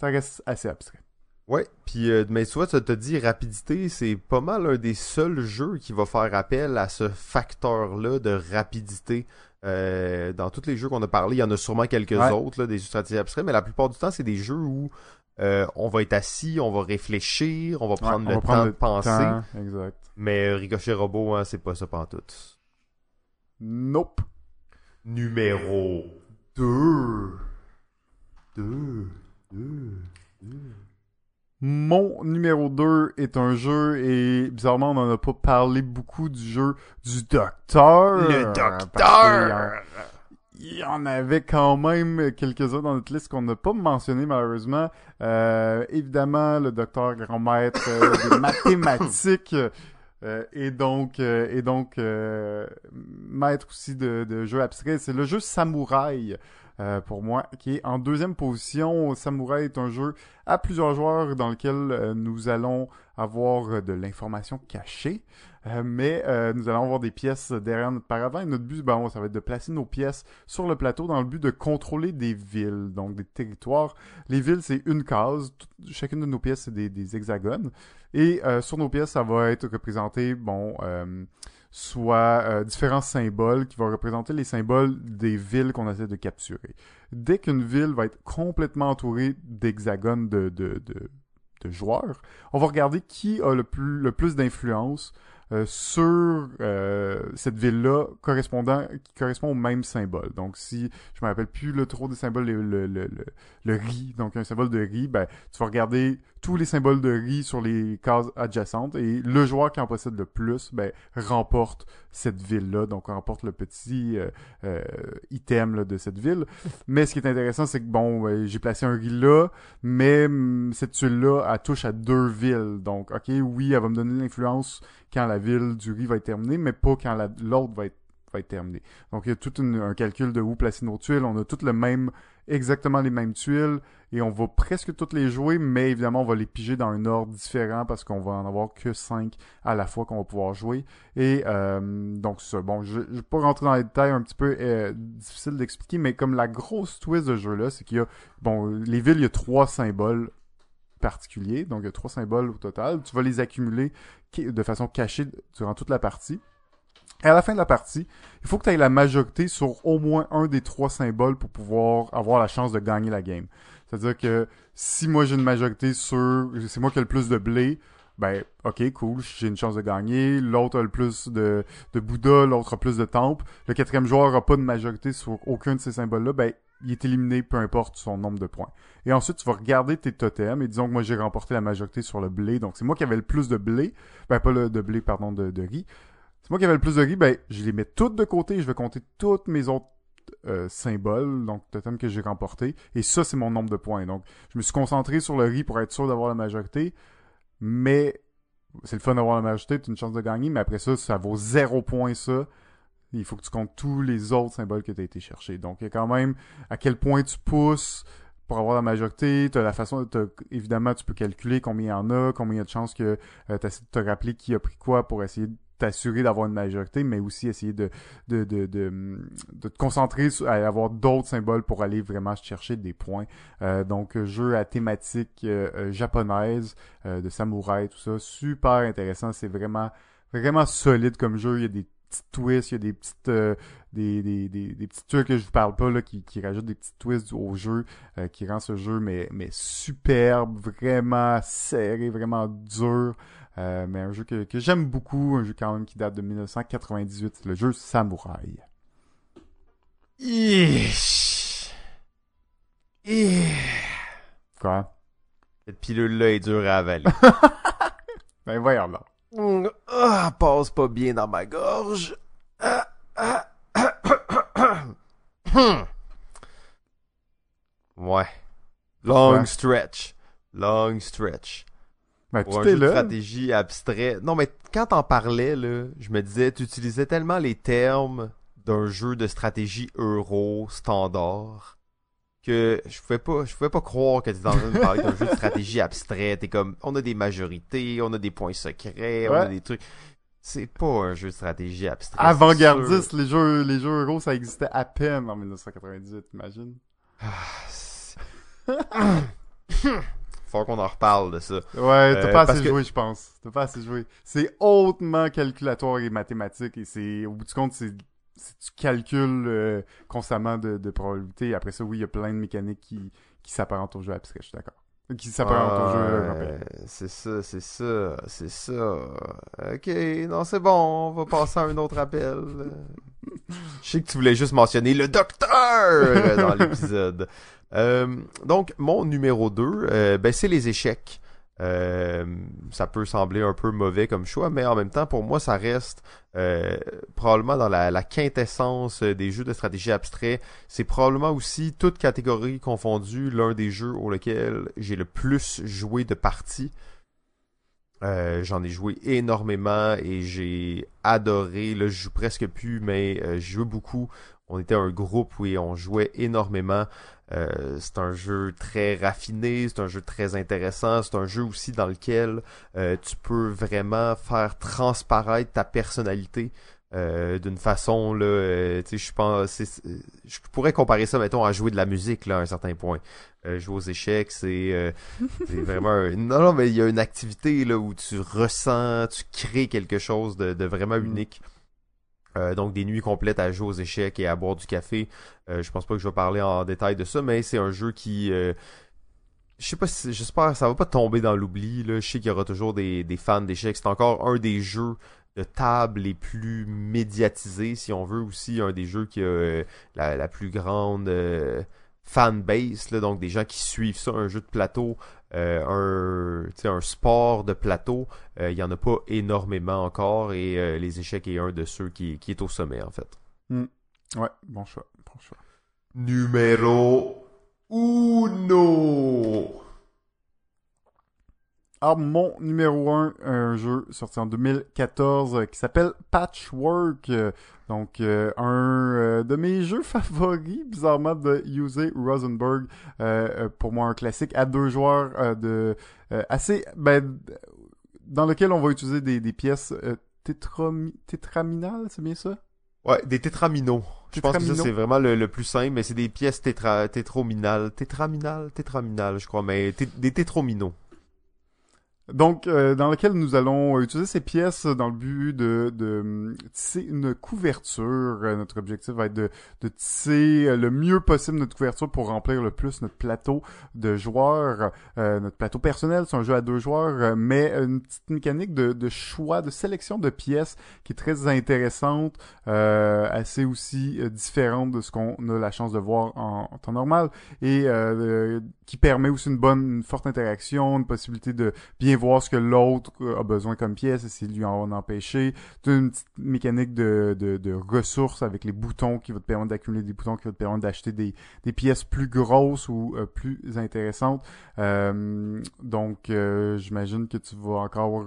ça reste assez abstrait. Ouais, puis euh, mais tu vois, tu te dit rapidité, c'est pas mal un des seuls jeux qui va faire appel à ce facteur-là de rapidité. Euh, dans tous les jeux qu'on a parlé, il y en a sûrement quelques autres, là, des stratégies abstraites, mais la plupart du temps, c'est des jeux où euh, on va être assis, on va réfléchir, on va prendre le temps de penser. exact. Mais Ricochet Robot, hein, c'est pas ça pantoute. Nope. Numéro Deux. Deux. Deux. Deux. Mon numéro 2 est un jeu, et bizarrement, on n'en a pas parlé beaucoup du jeu du Docteur. Le docteur! Il y en avait quand même quelques-uns dans notre liste qu'on n'a pas mentionné malheureusement. Euh, évidemment, le docteur grand maître euh, des mathématiques euh, et donc euh, et donc euh, maître aussi de, de jeux abstraits. C'est le jeu Samouraï. Euh, pour moi, qui est en deuxième position. Samouraï est un jeu à plusieurs joueurs dans lequel euh, nous allons avoir euh, de l'information cachée, euh, mais nous allons avoir des pièces derrière notre paravent. Et notre but, ben, ça va être de placer nos pièces sur le plateau dans le but de contrôler des villes, donc des territoires. Les villes, c'est une case. Chacune de nos pièces, c'est des, des hexagones. Et sur nos pièces, ça va être représenté, bon, soit euh, différents symboles qui vont représenter les symboles des villes qu'on essaie de capturer. Dès qu'une ville va être complètement entourée d'hexagones de, joueurs, on va regarder qui a le plus, d'influence euh, sur euh, cette ville-là qui correspond au même symbole. Donc si je me rappelle plus le trop des symboles, le, le, le, le, le riz, donc un symbole de riz, ben tu vas regarder tous les symboles de riz sur les cases adjacentes et le joueur qui en possède le plus, ben remporte cette ville-là, donc remporte le petit euh, euh, item là, de cette ville. Mais ce qui est intéressant, c'est que bon, euh, j'ai placé un riz là, mais hum, cette tuile-là, elle touche à deux villes. Donc, ok, oui, elle va me donner l'influence quand la ville du riz va être terminée, mais pas quand la- l'autre va être, va être terminée. Donc, il y a tout un calcul de où placer nos tuiles. On a toutes le même, exactement les mêmes tuiles, et on va presque toutes les jouer, mais évidemment, on va les piger dans un ordre différent parce qu'on va en avoir que cinq à la fois qu'on va pouvoir jouer. Et euh, donc, ça. Bon, je ne vais pas rentrer dans les détails un petit peu euh, difficile d'expliquer, mais comme la grosse twist de ce jeu-là, c'est qu'il y a, bon, les villes, il y a trois symboles particuliers, donc il y a trois symboles au total. Tu vas les accumuler de façon cachée durant toute la partie. Et à la fin de la partie, il faut que tu aies la majorité sur au moins un des trois symboles pour pouvoir avoir la chance de gagner la game. C'est-à-dire que si moi j'ai une majorité sur, c'est moi qui ai le plus de blé, ben ok cool, j'ai une chance de gagner. L'autre a le plus de, de Bouddha, l'autre a plus de temple. Le quatrième joueur a pas de majorité sur aucun de ces symboles-là, ben il est éliminé peu importe son nombre de points. Et ensuite, tu vas regarder tes totems et disons que moi j'ai remporté la majorité sur le blé, donc c'est moi qui avais le plus de blé, ben pas le de blé pardon de, de riz. C'est moi qui avais le plus de riz, ben je les mets toutes de côté, je vais compter toutes mes autres euh, symboles, donc totems que j'ai remportés, et ça c'est mon nombre de points. Donc je me suis concentré sur le riz pour être sûr d'avoir la majorité, mais c'est le fun d'avoir la majorité, t'as une chance de gagner, mais après ça, ça vaut zéro point ça. Il faut que tu comptes tous les autres symboles que tu as été chercher. Donc, il y a quand même à quel point tu pousses pour avoir la majorité. T'as la façon, t'as- évidemment, tu peux calculer combien il y en a, combien il y a de chances que tu essaies de te rappeler qui a pris quoi pour essayer de t'assurer d'avoir une majorité, mais aussi essayer de, de, de, de, de te concentrer à avoir d'autres symboles pour aller vraiment chercher des points. Euh, donc, jeu à thématique euh, euh, japonaise, euh, de samouraï, tout ça. Super intéressant. C'est vraiment, vraiment solide comme jeu. Il y a des petites twists, il y a des petites euh, des, des, des, des petits trucs que je vous parle pas là, qui, qui rajoutent des petits twists au jeu, euh, qui rend ce jeu mais, mais superbe, vraiment serré, vraiment dur. Euh, mais un jeu que, que j'aime beaucoup, un jeu quand même qui date de 1998, c'est le jeu Samouraï. Quoi? Cette pilule-là est dure à avaler. Ben voyons là. Mm, ah, passe pas bien dans ma gorge. Ah, ah, ah, hmm. ouais. Long Ouais. stretch. Long stretch. Ben Pour un est jeu de stratégie abstrait. Non, mais quand t'en parlais, là, je me disais, tu utilisais tellement les termes d'un jeu de stratégie euro standard que je pouvais pas, je pouvais pas croire que t'étais en train de parler d'un jeu de stratégie abstrait. T'es comme, on a des majorités, on a des points secrets, on a des trucs. C'est pas un jeu de stratégie abstrait. Avant-gardiste, les jeux, les jeux euros, ça existait à peine en 1998, imagine. sûr. Faut qu'on en reparle de ça. Ouais, t'as Euh, pas assez que- joué, je pense. T'as pas assez joué. C'est hautement calculatoire et mathématique et c'est, au bout du compte, c'est, tu calcules euh, constamment de, de probabilité. Après ça, oui, il y a plein de mécaniques qui, qui s'apparentent au jeu abstrait, je suis d'accord. Qui s'apparentent au jeu européen. C'est ça, c'est ça, c'est ça. Ok, non, c'est bon, on va passer à un autre appel. Je sais que tu voulais juste mentionner le docteur dans l'épisode. Euh, donc, mon numéro 2, ben, c'est les échecs. Euh, ça peut sembler un peu mauvais comme choix, mais en même temps, pour moi, ça reste euh, probablement dans la, quintessence des jeux de stratégie abstrait. C'est probablement aussi, toute catégorie confondue, l'un des jeux au lequel j'ai le plus joué de parties. Euh, j'en ai joué énormément et j'ai adoré. Là, je joue presque plus, mais je joue beaucoup. On était un groupe où on jouait énormément. Euh, c'est un jeu très raffiné, c'est un jeu très intéressant, c'est un jeu aussi dans lequel euh, tu peux vraiment faire transparaître ta personnalité euh, d'une façon là, tu sais, je pense, je pourrais comparer ça mettons à jouer de la musique là à un certain point. jouer aux échecs, c'est vraiment non non mais il y a une activité là où tu ressens, tu crées quelque chose de, de vraiment mm. Euh, donc des nuits complètes à jouer aux échecs et à boire du café. Euh, je pense pas que je vais parler en détail de ça, mais c'est un jeu qui euh, je sais pas si j'espère ça va pas tomber dans l'oubli. Je sais qu'il y aura toujours des, fans d'échecs. C'est encore un des jeux de table les plus médiatisés, si on veut, aussi un des jeux qui a la, plus grande fanbase, là, donc des gens qui suivent ça, un jeu de plateau euh, un, un sport de plateau, euh, il n'y en a pas énormément encore et euh, les échecs est un de ceux qui, qui est au sommet en fait. Hmm. Ouais, bon choix, bon choix. Numéro uno. Alors, mon numéro 1, un jeu sorti en 2014 euh, qui s'appelle Patchwork. Euh, donc, euh, un de mes jeux favoris, bizarrement, de Yusei Rosenberg. pour moi, un classique à deux joueurs de assez... Ben, dans lequel on va utiliser des, des pièces tétraminales, c'est bien ça? Ouais, des tétraminaux. Je pense que ça, c'est vraiment le, plus simple, mais c'est des pièces tétra, tétrominales. Tétraminales? Tétraminales, je crois, mais des tétrominaux. Donc, euh, dans lequel nous allons utiliser ces pièces dans le but de, de tisser une couverture. Euh, notre objectif va être de, de tisser euh, le mieux possible notre couverture pour remplir le plus notre plateau de joueurs, notre plateau personnel. C'est un jeu à deux joueurs, mais une petite mécanique de, de, choix, de sélection de pièces qui est très intéressante, assez aussi différente de ce qu'on a la chance de voir en, temps normal et qui permet aussi une bonne, une forte interaction, une possibilité de bien voir ce que l'autre a besoin comme pièce, essayer de lui en empêcher. Tu une petite mécanique de, de, ressources avec les boutons qui vont te permettre d'accumuler des boutons, qui vont te permettre d'acheter des, des pièces plus grosses ou euh, plus intéressantes. Euh, donc, euh, j'imagine que tu vas encore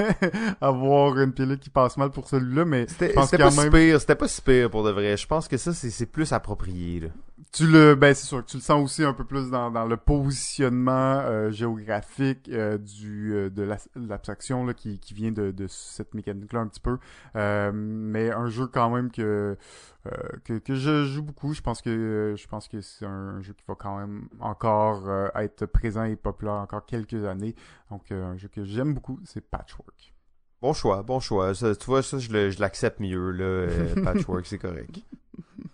avoir une pilule qui passe mal pour celui-là, mais c'était pas même... si pire, c'était pas si pire pour de vrai. Je pense que ça, c'est plus approprié. Là. Tu le, ben c'est sûr que tu le sens aussi un peu plus dans, dans le positionnement géographique du euh, de l'abstraction là, qui, qui vient de, de cette mécanique-là un petit peu. Euh, mais un jeu quand même que, euh, que, que je joue beaucoup. Je pense que je pense que c'est un jeu qui va quand même encore être présent et populaire encore quelques années. Donc un jeu que j'aime beaucoup, c'est Patchwork. Bon choix, bon choix. tu vois, ça, je l'accepte mieux, là. Patchwork, c'est correct.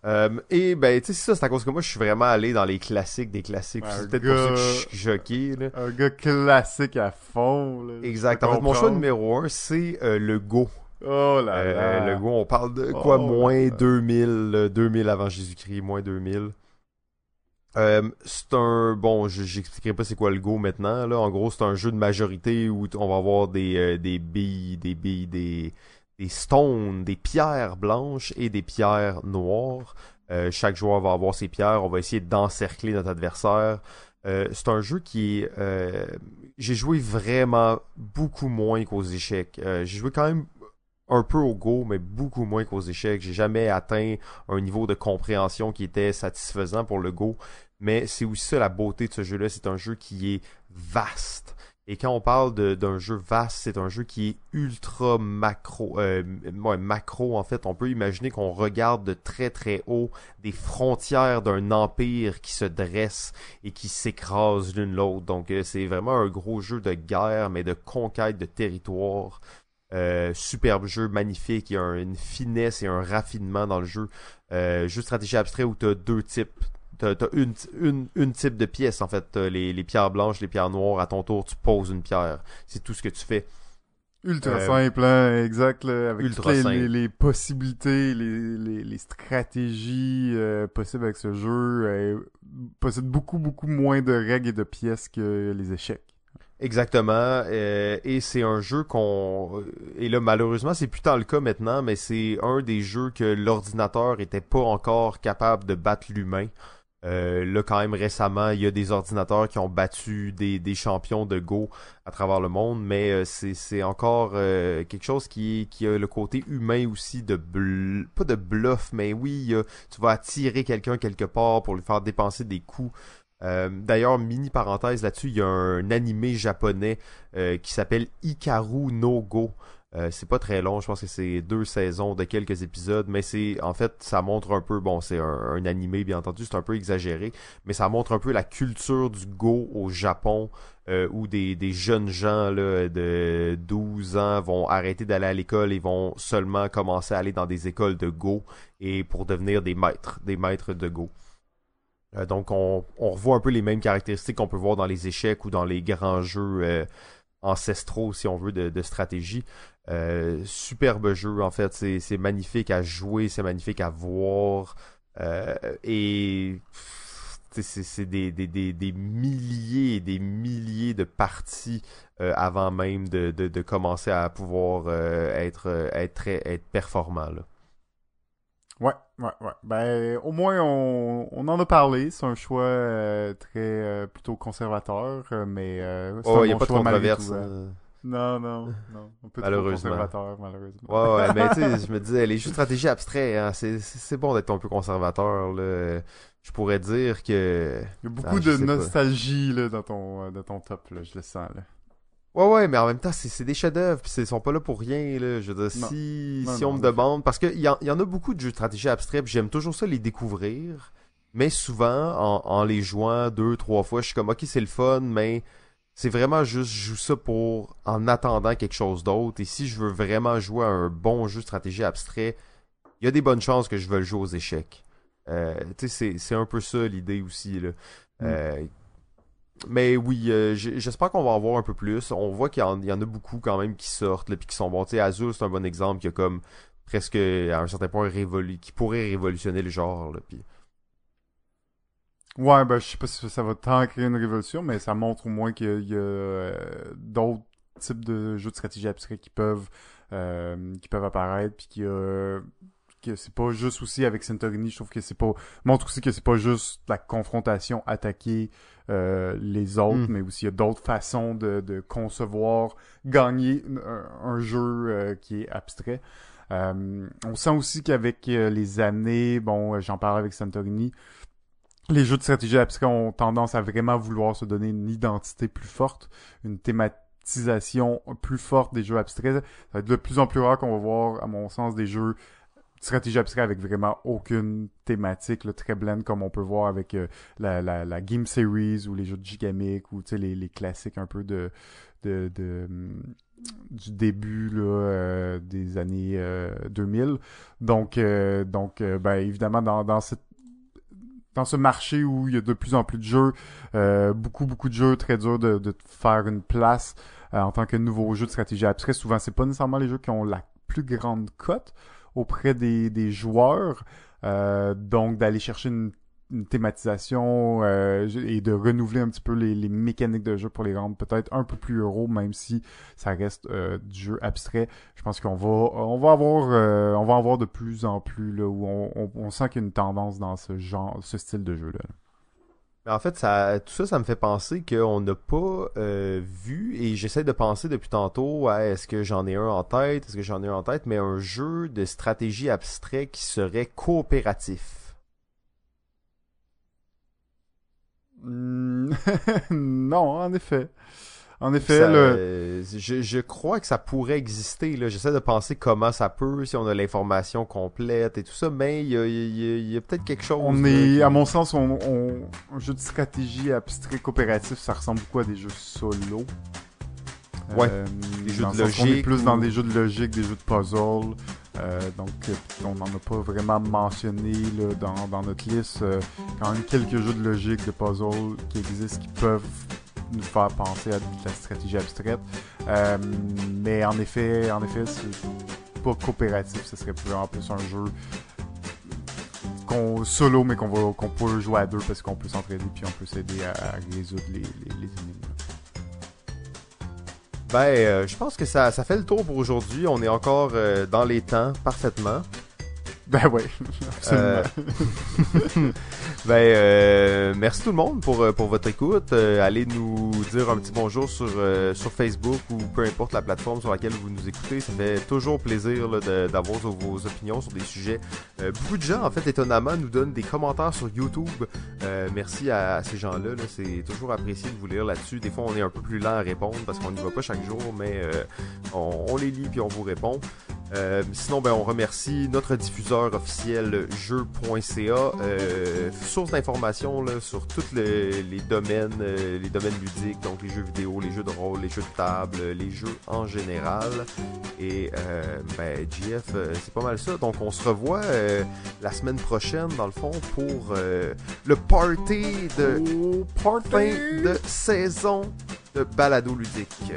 Euh, et ben, tu sais, ça, c'est à cause que moi, je suis vraiment allé dans les classiques des classiques. C'est peut-être pour ça que je suis choqué, là. Un gars classique à fond, là. Exact. En fait, mon choix numéro un, c'est euh, le Go. Oh là euh, là. Le Go, on parle de quoi, oh moins 2000, 2000 avant Jésus-Christ, moins 2000. c'est un bon, j'expliquerai pas c'est quoi le Go maintenant là. En gros, c'est un jeu de majorité où on va avoir des des billes, des billes, des des stones, des pierres blanches et des pierres noires. Euh, chaque joueur va avoir ses pierres. On va essayer d'encercler notre adversaire. Euh, c'est un jeu qui est... Euh, j'ai joué vraiment beaucoup moins qu'aux échecs. j'ai joué quand même un peu au Go, mais beaucoup moins qu'aux échecs. J'ai jamais atteint un niveau de compréhension qui était satisfaisant pour le Go. Mais c'est aussi ça la beauté de ce jeu-là. C'est un jeu qui est vaste. Et quand on parle d'un jeu vaste, c'est un jeu qui est ultra macro. Euh, macro, en fait, on peut imaginer qu'on regarde de très très haut des frontières d'un empire qui se dresse et qui s'écrase l'une l'autre. Donc euh, c'est vraiment un gros jeu de guerre, mais de conquête de territoire. Euh, superbe jeu, magnifique, il y a une finesse et un raffinement dans le jeu. Euh, jeu stratégie abstrait où tu as deux types T'as as une, une, une, type de pièce, en fait. Les, les pierres blanches, les pierres noires. À ton tour, tu poses une pierre. C'est tout ce que tu fais. Ultra Euh, simple, hein, exact, là, avec ultra toutes les, simple. les, les possibilités, les, les, les stratégies euh, possibles avec ce jeu, euh, possède beaucoup, beaucoup moins de règles et de pièces que les échecs. Exactement. euh, et c'est un jeu qu'on... Et là, malheureusement, c'est plus tant le cas maintenant, mais c'est un des jeux que l'ordinateur était pas encore capable de battre l'humain. Euh, là, quand même récemment, il y a des ordinateurs qui ont battu des, champions de Go à travers le monde, mais euh, c'est encore euh, quelque chose qui, qui a le côté humain aussi de pas de bluff, mais oui, tu vas attirer quelqu'un quelque part pour lui faire dépenser des coups. D'ailleurs, mini parenthèse là-dessus, il y a un animé japonais qui s'appelle Ikaru no Go. Euh, c'est pas très long, je pense que c'est deux saisons de quelques épisodes, mais c'est en fait ça montre un peu, bon c'est un, animé bien entendu, c'est un peu exagéré, mais ça montre un peu la culture du Go au Japon, euh, où des, des jeunes gens là, de 12 ans vont arrêter d'aller à l'école et vont seulement commencer à aller dans des écoles de Go et pour devenir des maîtres, des maîtres de Go. Euh, donc on, on revoit un peu les mêmes caractéristiques qu'on peut voir dans les échecs ou dans les grands jeux ancestraux, si on veut, de stratégie. Euh, superbe jeu, en fait. C'est magnifique à jouer, c'est magnifique à voir. Euh, et c'est des, des, des, des milliers et des milliers de parties euh, avant même de, de, de commencer à pouvoir être, être, performant. Là. Ouais, ouais, ouais. Ben, au moins, on, on en a parlé. C'est un choix euh, très euh, plutôt conservateur, mais euh, c'est Oh, un il n'y a pas de choix malgré controverse. tout, hein. Non, non, non. Un peu trop Malheureusement. conservateur, malheureusement. Ouais, ouais, mais tu sais, je me disais, les jeux de stratégie abstraits, hein, c'est bon d'être un peu conservateur. Là. Je pourrais dire que. Il y a beaucoup Ah, de pas. nostalgie là, dans, ton, euh, dans ton top, là, je le sens. Là. Ouais, ouais, mais en même temps, c'est des chefs-d'œuvre, puis ils sont pas là pour rien, là. Je veux dire, Non. si, Non, si non, on me demande, parce qu'il y, en- il y en a beaucoup de jeux de stratégie abstraits, puis j'aime toujours ça les découvrir, mais souvent, en, en les jouant deux, trois fois, je suis comme, ok, c'est le fun, mais c'est vraiment juste, je joue ça pour, en attendant quelque chose d'autre, et si je veux vraiment jouer à un bon jeu de stratégie abstrait, il y a des bonnes chances que je veuille jouer aux échecs. Euh, tu sais, c'est- un peu ça l'idée aussi, là. Euh, mais oui, euh, j'espère qu'on va en voir un peu plus. On voit qu'il y, en il y en a beaucoup quand même qui sortent, là, puis qui sont bons. Tu sais, Azul, c'est un bon exemple qui a comme presque à un certain point révolu qui pourrait révolutionner le genre. Là, puis... Ouais, ben, je sais pas si ça va tant créer une révolution, mais ça montre au moins qu'il y a, euh, d'autres types de jeux de stratégie abstraits qui peuvent, euh, qui peuvent apparaître, puis qu'il y a, que c'est pas juste aussi avec Santorini, je trouve que c'est pas, montre aussi que c'est pas juste la confrontation, attaquer, euh, les autres, Mm. mais aussi il y a d'autres façons de, de concevoir, gagner un, un jeu euh, qui est abstrait. Euh, on sent aussi qu'avec euh, les années, bon, j'en parlais avec Santorini, les jeux de stratégie abstraits ont tendance à vraiment vouloir se donner une identité plus forte, une thématisation plus forte des jeux abstraits. Ça va être de plus en plus rare qu'on va voir, à mon sens, des jeux de stratégie abstraits avec vraiment aucune thématique, là, très blend, comme on peut voir avec euh, la, la, la Game Series ou les jeux de Gigamic ou les, les classiques un peu de, de, de hum, du début là, euh, des années euh, 2000. Donc, euh, donc euh, ben, évidemment, dans, dans cette dans ce marché où il y a de plus en plus de jeux, euh, beaucoup, beaucoup de jeux, très dur de, faire une place euh, en tant que nouveau jeu de stratégie abstrait. Souvent, c'est pas nécessairement les jeux qui ont la plus grande cote auprès des, des joueurs. Euh, donc, d'aller chercher une, une thématisation euh, et de renouveler un petit peu les, mécaniques de jeu pour les rendre peut-être un peu plus euros, même si ça reste euh, du jeu abstrait. Je pense qu'on va on va avoir euh, on va en de plus en plus là où on, sent qu'il y a une tendance dans ce genre ce style de jeu là. Mais en fait, ça, tout ça, ça me fait penser qu'on n'a pas euh, vu, et j'essaie de penser depuis tantôt à est-ce que j'en ai un en tête, est-ce que j'en ai un en tête, mais un jeu de stratégie abstrait qui serait coopératif. Hmm, non, en effet. En effet, Ça, le... euh, je, je crois que ça pourrait exister. J'essaie de penser comment ça peut, si on a l'information complète et tout ça, mais il y a, il y a- il y a peut-être quelque chose. on est, à mon sens, on, on- un jeu de stratégie abstrait coopératif, ça ressemble beaucoup à des jeux solo. Ouais, Euh, des jeux de sens qu'on est logique plus dans des jeux de logique, des jeux de puzzle. Euh, donc, euh, on n'en a pas vraiment mentionné dans, notre liste. Euh, quand même quelques jeux de logique, de puzzle qui existent, qui peuvent nous faire penser à de la stratégie abstraite. Mais en effet, en effet, c'est pas coopératif, ce serait plus un jeu qu'on solo mais qu'on peut jouer à deux parce qu'on peut s'entraider puis on peut s'aider à, résoudre les, les, énigmes. Ben, euh, je pense que ça, ça fait le tour pour aujourd'hui. On est encore euh, dans les temps parfaitement. Ben oui, absolument. ben, euh, merci tout le monde pour, euh, pour votre écoute. Euh, allez nous dire un petit bonjour sur, sur Facebook ou peu importe la plateforme sur laquelle vous nous écoutez. Ça fait toujours plaisir d'avoir vos opinions sur des sujets. beaucoup de gens, en fait, étonnamment, nous donnent des commentaires sur YouTube. merci à, ces gens-là. C'est toujours apprécié de vous lire là-dessus. Des fois, on est un peu plus lent à répondre parce qu'on n'y va pas chaque jour, mais on, on les lit puis on vous répond. Euh, sinon, ben, on remercie notre diffuseur officiel jeu.ca, euh, source d'informations sur tous les domaines, euh, les domaines ludiques, donc les jeux vidéo, les jeux de rôle, les jeux de table, les jeux en général. Et ben, GF, c'est pas mal ça. Donc, on se revoit la semaine prochaine, dans le fond, pour le party de oh, fin de saison de balado ludique.